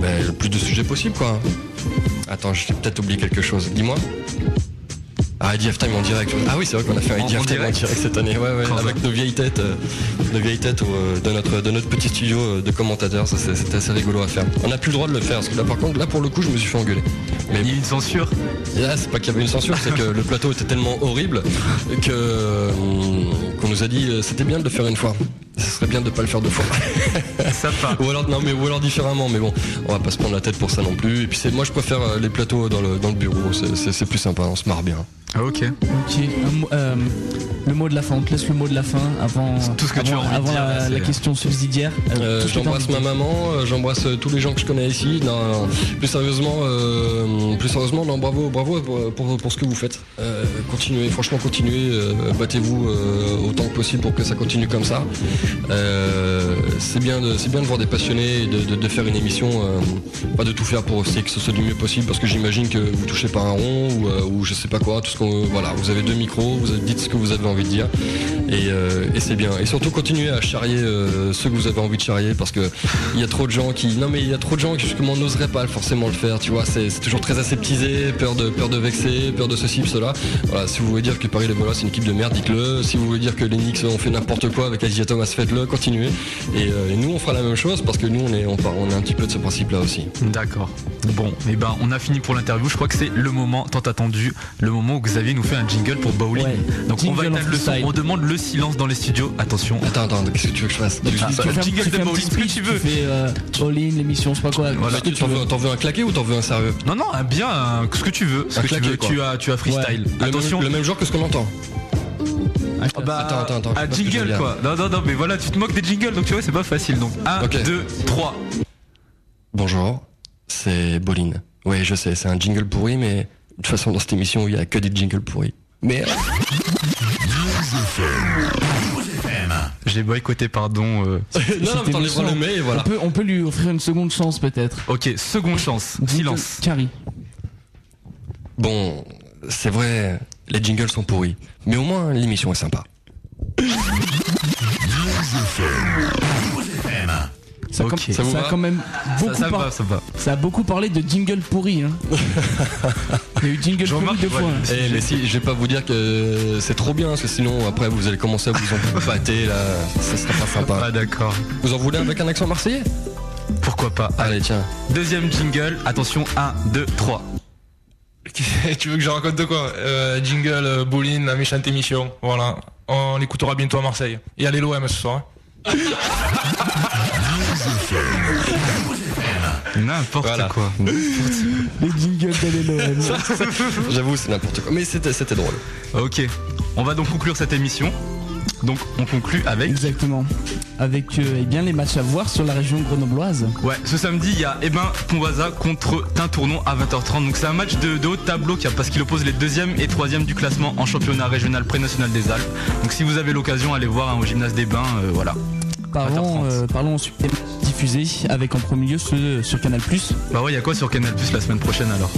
bah, le plus de sujets possible, quoi. Attends, j'ai peut-être oublié quelque chose. Dis-moi. Ah, Eddie Halftime en direct. Ah oui, c'est vrai qu'on a fait un En- Eddie en direct cette année. Ouais, ouais, avec nos vieilles têtes, euh, nos vieilles têtes euh, de notre de notre petit studio euh, de commentateurs. Ça, c'était assez rigolo à faire. On n'a plus le droit de le faire parce que là, par contre, là pour le coup, je me suis fait engueuler. Mais il y a une censure. Là, c'est pas qu'il y avait une censure, c'est que le plateau était tellement horrible que qu'on nous a dit c'était bien de le faire une fois. Ce serait bien de pas le faire deux fois. Ça ou alors non mais ou alors différemment, mais bon, on va pas se prendre la tête pour ça non plus. Et puis c'est moi je préfère euh, les plateaux dans le dans le bureau, c'est- plus sympa, on se marre bien. Ah, ok. Ok. Euh, le mot de la fin. On te laisse le mot de la fin avant. Tout ce que tu avant, as envie de avant dire, la, question subsidiaire. Euh, Euh, j'embrasse ma maman, j'embrasse tous les gens que je connais ici. Non, non, plus sérieusement, euh, plus sérieusement, non, bravo, bravo pour, pour- pour ce que vous faites. Euh, continuez, franchement, continuez, euh, battez-vous euh, autant que possible pour que ça continue comme ça. Euh, c'est bien, de, bien de voir des passionnés et de, de- faire une émission, euh, pas de tout faire pour essayer que ce soit du mieux possible, parce que j'imagine que vous touchez pas un rond ou, euh, je sais pas quoi. Tout ce qu'on, voilà, vous avez deux micros, vous dites ce que vous avez envie de dire, et, et c'est bien. Et surtout continuez à charrier ceux que vous avez envie de charrier, parce que il y a trop de gens qui, non mais il y a trop de gens qui justement n'oseraient pas forcément le faire. Tu vois, c'est, toujours très aseptisé, peur de peur de vexer, peur de ceci, cela. Voilà, si vous voulez dire que Paris les Bolas c'est une équipe de merde, dites-le. Si vous voulez dire que les Knicks ont fait n'importe quoi avec Asia Thomas, faites-le, continuez. Et, euh, et nous on fera la même chose parce que nous on est on, part- on est un petit peu de ce principe-là aussi. D'accord. Bon, et ben on a fini pour l'interview. Je crois que c'est le moment tant attendu, le moment où Xavier nous fait un jingle pour bowling. Donc on va éteindre le son. On demande le silence dans les studios. Attention. Attends, attends, qu'est-ce que tu veux que je fasse? Ah, Tu bah, tu jingle de bowling, petit ce que speech, tu veux. Tu fais euh, all-in, l'émission, je sais pas quoi. Voilà. T'en veux. veux, t'en veux un claqué ou t'en veux un sérieux? Non, non, un bien, un- ce que tu veux. Ce Un que tu claqué, veux. quoi. Tu as, tu as freestyle. Le Attention. même, le même genre que ce qu'on entend. Ah bah, Attends, attends, attends, un jingle quoi. Non, non, non, mais voilà, tu te moques des jingles donc tu vois, c'est pas facile. Donc 1, Ok. 2, 3. Bonjour, c'est Boline. Oui, je sais, c'est un jingle pourri, mais de toute façon, dans cette émission, il y a que des jingles pourris. Mais J'ai boycotté, pardon. euh, non, non, mais t'en le mais et voilà. On peut, on peut lui offrir une seconde chance peut-être. Ok, seconde chance. Silence. Carrie. Bon, c'est vrai, les jingles sont pourris, mais au moins l'émission est sympa. Ça, Ça ça a va quand même Ça- beaucoup ça par- va, ça va. ça a beaucoup parlé de jingle pourri. Hein. Il y a eu jingle pourri deux fois. hein. Eh, mais si, je vais pas vous dire que c'est trop bien, parce que sinon après vous allez commencer à vous en pâter là, ça sera pas sympa. Ah d'accord. Vous en voulez avec un accent marseillais? Pourquoi pas Allez tiens. Deuxième jingle, attention 1, 2, 3. Tu veux que je raconte de quoi Euh, Jingle, euh, bowling, la méchante émission. Voilà. On l'écoutera bientôt à Marseille. Et allez l'OM ce soir. hein. N'importe quoi. Les jingles de l'OM. J'avoue c'est n'importe quoi, mais c'était drôle. Ok, on va donc conclure cette émission. Donc on conclut avec. Exactement. Avec euh, eh bien les matchs à voir sur la région grenobloise. Ouais, ce samedi il y a Ebin Ponvaza contre Tintournon à 20h30. Donc c'est un match de, de haut tableau qui a- parce qu'il oppose les deuxième et troisième du classement en championnat régional pré-national des Alpes. Donc si vous avez l'occasion, allez voir hein, au gymnase des Bains, euh, voilà. Parlons, euh, parlons ensuite des matchs diffusés avec en premier lieu ceux sur Canal+. Bah ouais, il y a quoi sur Canal Plus la semaine prochaine alors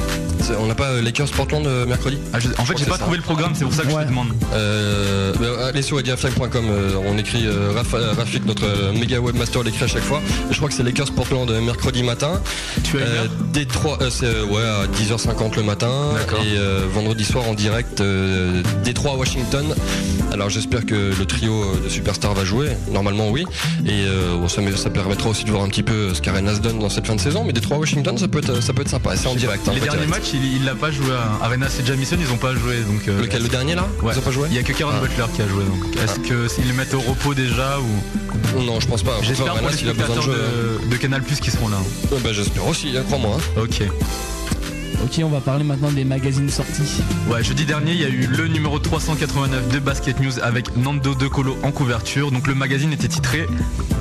On n'a pas euh, Lakers Portland euh, mercredi Ah, je- En fait, j'ai pas trouvé le programme, c'est pour ça que je te demande. Euh, bah, allez sur ediaflag.com, euh, on écrit euh, Raph- euh, Rafik, notre euh, méga webmaster l'écrit à chaque fois. Je crois que c'est Lakers Portland euh, mercredi matin. Tu as euh, Détroit, euh, c'est euh, ouais, à 10h50 le matin. Et euh, vendredi soir en direct, euh, Détroit Washington. Alors j'espère que le trio euh, de superstars va jouer. Normalement oui. Et euh, bon, ça, me- ça permettra aussi de voir un petit peu ce qu'Arena se donne dans cette fin de saison. Mais Détroit Washington, ça peut être, ça peut être sympa. C'est en direct. hein, Les pas derniers direct. matchs, il, l'a pas joué à Arena et Jamison, ils ont pas joué donc. euh, Lequel, le dernier là Ouais. Ils ont pas joué Il y a que Karen Ah. Butler qui a joué donc. Est-ce que s'ils le mettent au repos déjà ou Non, je pense pas. J'espère s'il a besoin de jeu, de, de Canal Plus qui seront là. Ouais, bah, j'espère aussi, hein, crois-moi. hein. Ok. Ok, on va parler maintenant des magazines sortis. Ouais, jeudi dernier, il y a eu le numéro 389 de Basket News avec Nando De Colo en couverture. Donc le magazine était titré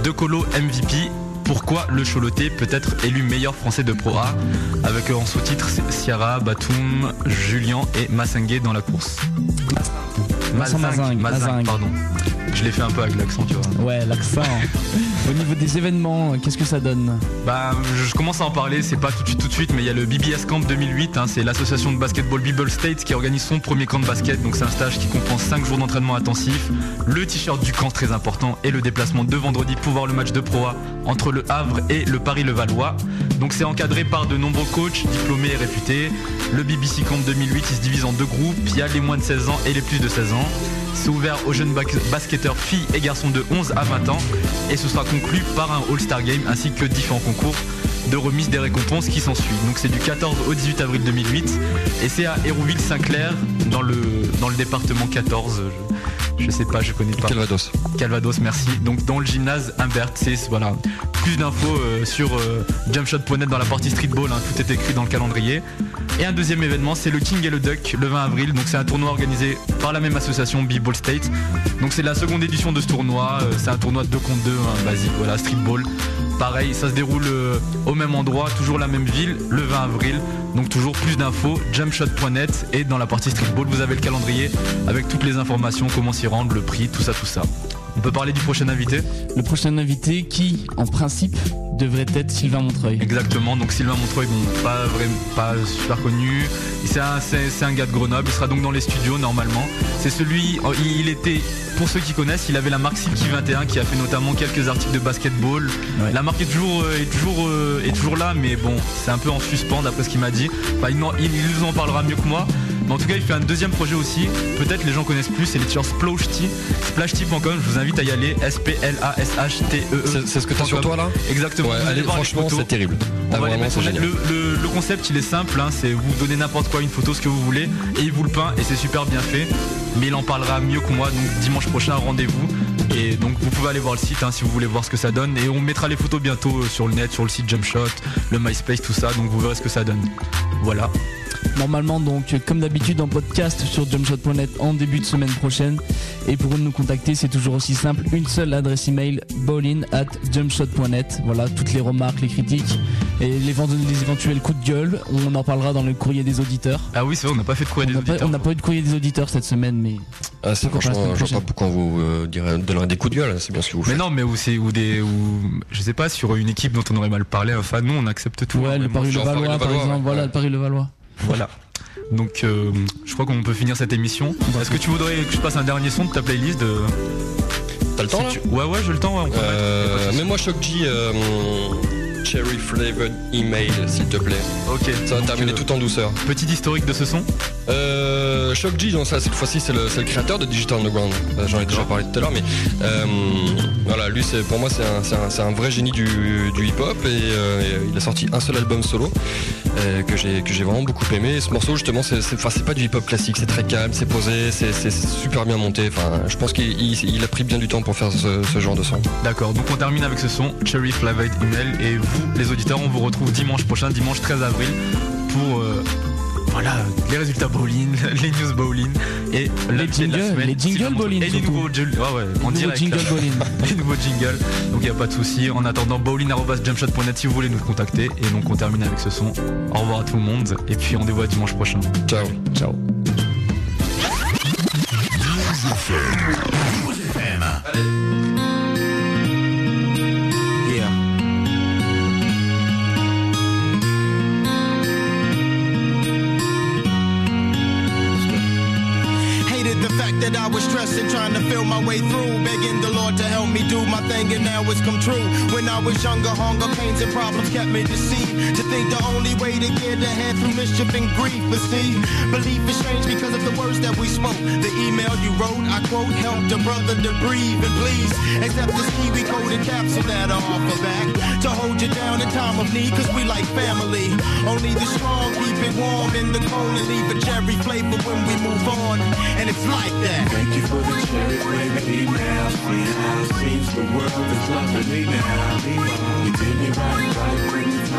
De Colo MVP. Pourquoi le Choloté peut être élu meilleur français de Pro A? Avec euh, en sous-titre Ciara, Batum, Julien et Massengue dans la course. Mazingue. pardon. Je l'ai fait un peu avec l'accent, tu vois. Ouais, l'accent. Au niveau des événements, qu'est-ce que ça donne Bah, je commence à en parler, c'est pas tout de suite, tout de suite, mais il y a le BBS Camp 2008, hein, c'est l'association de basketball Bible State qui organise son premier camp de basket, donc c'est un stage qui comprend 5 jours d'entraînement intensif, le t-shirt du camp très important et le déplacement de vendredi pour voir le match de Pro A entre le Havre et le Paris-le-Valois. Donc c'est encadré par de nombreux coachs diplômés et réputés. Le BBC Camp 2008, il se divise en deux groupes, il y a les moins de 16 ans et les plus de 16 ans. C'est ouvert aux jeunes bas- basketteurs filles et garçons de 11 à 20 ans et ce sera conclu par un All-Star Game ainsi que différents concours de remise des récompenses qui s'ensuivent. Donc c'est du 14 au 18 avril 2008 et c'est à Hérouville-Saint-Clair dans le, dans le département 14. Je, je sais pas, je connais pas. Calvados. Calvados, merci. Donc dans le gymnase Humbert, c'est voilà. Plus d'infos euh, sur euh, jumpshot.net dans la partie streetball, hein, tout est écrit dans le calendrier. Et un deuxième événement, c'est le King et le Duck le 20 avril. Donc c'est un tournoi organisé par la même association B-Ball State. Donc c'est la seconde édition de ce tournoi. Euh, c'est un tournoi de 2 contre 2, hein, basique, voilà, streetball. Pareil, ça se déroule euh, au même endroit, toujours la même ville, le 20 avril. Donc toujours plus d'infos, jumpshot.net et dans la partie streetball, vous avez le calendrier avec toutes les informations, comment s'y rendre, le prix, tout ça, tout ça. On peut parler du prochain invité Le prochain invité qui, en principe, devrait être Sylvain Montreuil. Exactement, donc Sylvain Montreuil, bon, pas vraiment, pas super connu. C'est un, c'est- c'est un gars de Grenoble, il sera donc dans les studios normalement. C'est celui, oh, il était, pour ceux qui connaissent, il avait la marque Silky 21 qui a fait notamment quelques articles de basketball. La marque est toujours, euh, est toujours, euh, est toujours là, mais bon, c'est un peu en suspens d'après ce qu'il m'a dit. Enfin, il nous en parlera mieux que moi. Mais en tout cas, il fait un deuxième projet aussi. Peut-être les gens connaissent plus, c'est les t-shirts Splashty. Splashty.com, je vous invite à y aller. S-P-L-A-S-H-T-E-E. C'est- c'est ce que t'as sur toi, là Exactement. Ouais, allez voir franchement, c'est terrible. On Ah, va les vraiment, mettre c'est sur- génial. le, le- le concept il est simple, hein, c'est vous donnez n'importe quoi, une photo, ce que vous voulez, et il vous le peint et c'est super bien fait. Mais il en parlera mieux que moi, donc dimanche prochain rendez-vous. Et donc vous pouvez aller voir le site hein, si vous voulez voir ce que ça donne. Et on mettra les photos bientôt euh, sur le net, sur le site Jumpshot, le MySpace, tout ça, donc vous verrez ce que ça donne. Voilà. Normalement, donc, comme d'habitude, en podcast sur jumpshot.net en début de semaine prochaine. Et pour nous contacter, c'est toujours aussi simple. Une seule adresse email, bowling at jumpshot.net. Voilà, toutes les remarques, les critiques et les, vent- les éventuels coups de gueule. On en parlera dans le courrier des auditeurs. Ah oui, c'est vrai, on n'a pas fait de courrier des auditeurs. on n'a pas eu de courrier des auditeurs cette semaine, mais. Ah, c'est franchement, je prochaine pas pourquoi vous euh, direz- donnerez des coups de gueule, c'est bien ce que vous Mais faites. non, mais où c'est ou des ou je sais pas sur une équipe dont on aurait mal parlé. Enfin, nous on accepte tout. Ouais, hein, le vraiment. Paris-le-Valois, par exemple. Voilà, le Paris-le-Valois. Voilà. Donc euh, je crois qu'on peut finir cette émission. Est-ce que tu voudrais que je passe un dernier son de ta playlist de... T'as le temps là Ouais ouais j'ai le temps ouais, on peut Euh, Mets-moi Shock G euh, Cherry Flavored Email s'il te plaît. Ok. Ça va terminer tout en douceur. Petit historique de ce son euh, Shock G, donc ça cette fois-ci c'est le, créateur de Digital Underground. Euh, J'en ai déjà parlé tout à l'heure, mais euh, voilà, lui c'est pour moi c'est un, vrai génie du, du hip-hop et euh, il a sorti un seul album solo euh, que j'ai que j'ai vraiment beaucoup aimé. Et ce morceau justement c'est enfin, pas du hip-hop classique, c'est très calme, c'est posé, c'est c'est super bien monté. Enfin, je pense qu'il il- il a pris bien du temps pour faire ce, ce genre de son. D'accord, donc on termine avec ce son Cherry Flavored Email et vous les auditeurs on vous retrouve dimanche prochain, dimanche 13 avril pour euh, voilà les résultats bowling, les news bowling et Les l'update de la jingles, semaine. les jingles bowling, et les nouveaux jingles, ouais, en Les direct, nouveaux là. jingles bowling. les nouveaux jingles. Donc il n'y a pas de souci. En attendant bowling@jumpshot.net si vous voulez nous contacter et donc on termine avec ce son. Au revoir à tout le monde et puis rendez-vous à dimanche prochain. Ciao. Ciao. Was stressing, trying to feel my way through, begging the Lord to help me do my thing, and now it's come true. When I was younger, hunger, pains, and problems kept me deceived. To think the only way to get ahead through mischief and grief. But see, belief is strange because of the words that we spoke. The email you wrote, I quote, helped a brother to breathe and please accept this kiwi coded capsule that I offer back to hold you down in time of need, cause we like family. Only the strong keep it warm in the cold and leave a cherry flavor when we move on. And it's like that. Thank you for the cherry flavored email. See how it seems the world is loving me now. You did me right, right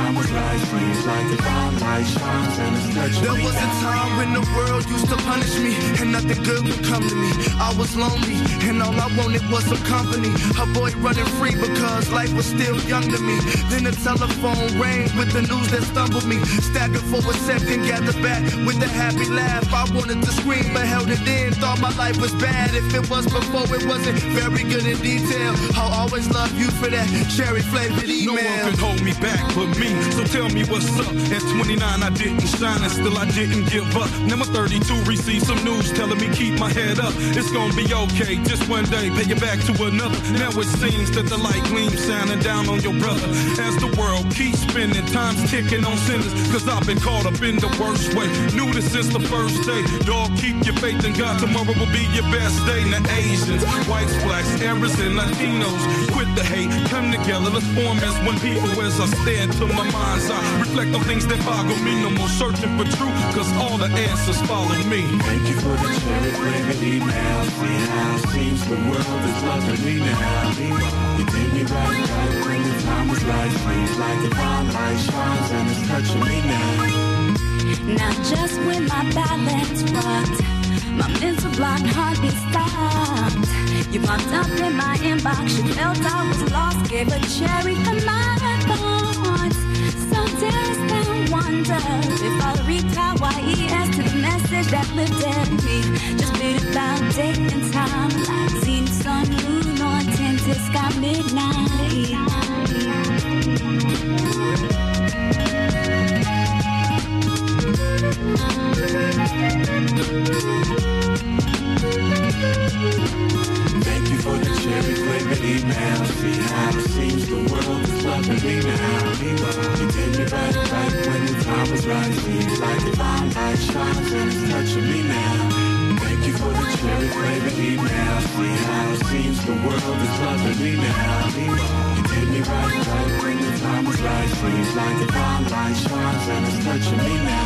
time was. Seems like the light shines and it's touching There was a time when the world used to punish me and nothing good would come to me. I was lonely and all I wanted was some company. A boy running free because life was still young to me. Then the telephone rang with the news that stumbled me. Staggered for a second, gathered back with a happy laugh. I wanted to scream but held it in. Thought my life was bad. If it was before, it wasn't very good in detail. I'll always love you for that cherry flavored email. No one can hold me back but me. So tell me what's up. At 29, I didn't shine and still I didn't give up. I'm 32, receive some news telling me keep my head up. It's gonna be okay. Just one day, pay it back to another. Now it seems that the light gleams shining down on your brother. As the world keeps spinning, time's ticking on sinners. Cause I've been caught up in the worst way. Knew this since the first day. Dog, keep your faith in God. Tomorrow will be your best day. Now Asians, whites, blacks, Arabs, and Latinos. Quit the hate, come together. Let's form as one people as I stare into my mind's eye. Reflect on things that boggle me. No more searching for truth, cause all the answers follow me. Thank you for the cherry flavored email. See how it seems the world is loving me now. You did me right, right when the time was right. Seems like the light shines and it's touching me now. Now just when my balance rocked, my mental block heartbeat stopped. You popped up in my inbox, you felt I was lost, gave a cherry for my thoughts. Wonder if I'll Y-E-S to the message that lifted me. Just read about date and time, like seen sun, moon, or tinted sky midnight for the cherry flavored email. See how it seems the world is loving me now. You did me right, right when the time was right. Seems like the light shines and it's touching me now. Thank you for the cherry flavored email. See how it seems the world is loving me now. You did me right, right when the time was right. Seems like the light shines and it's touching me now.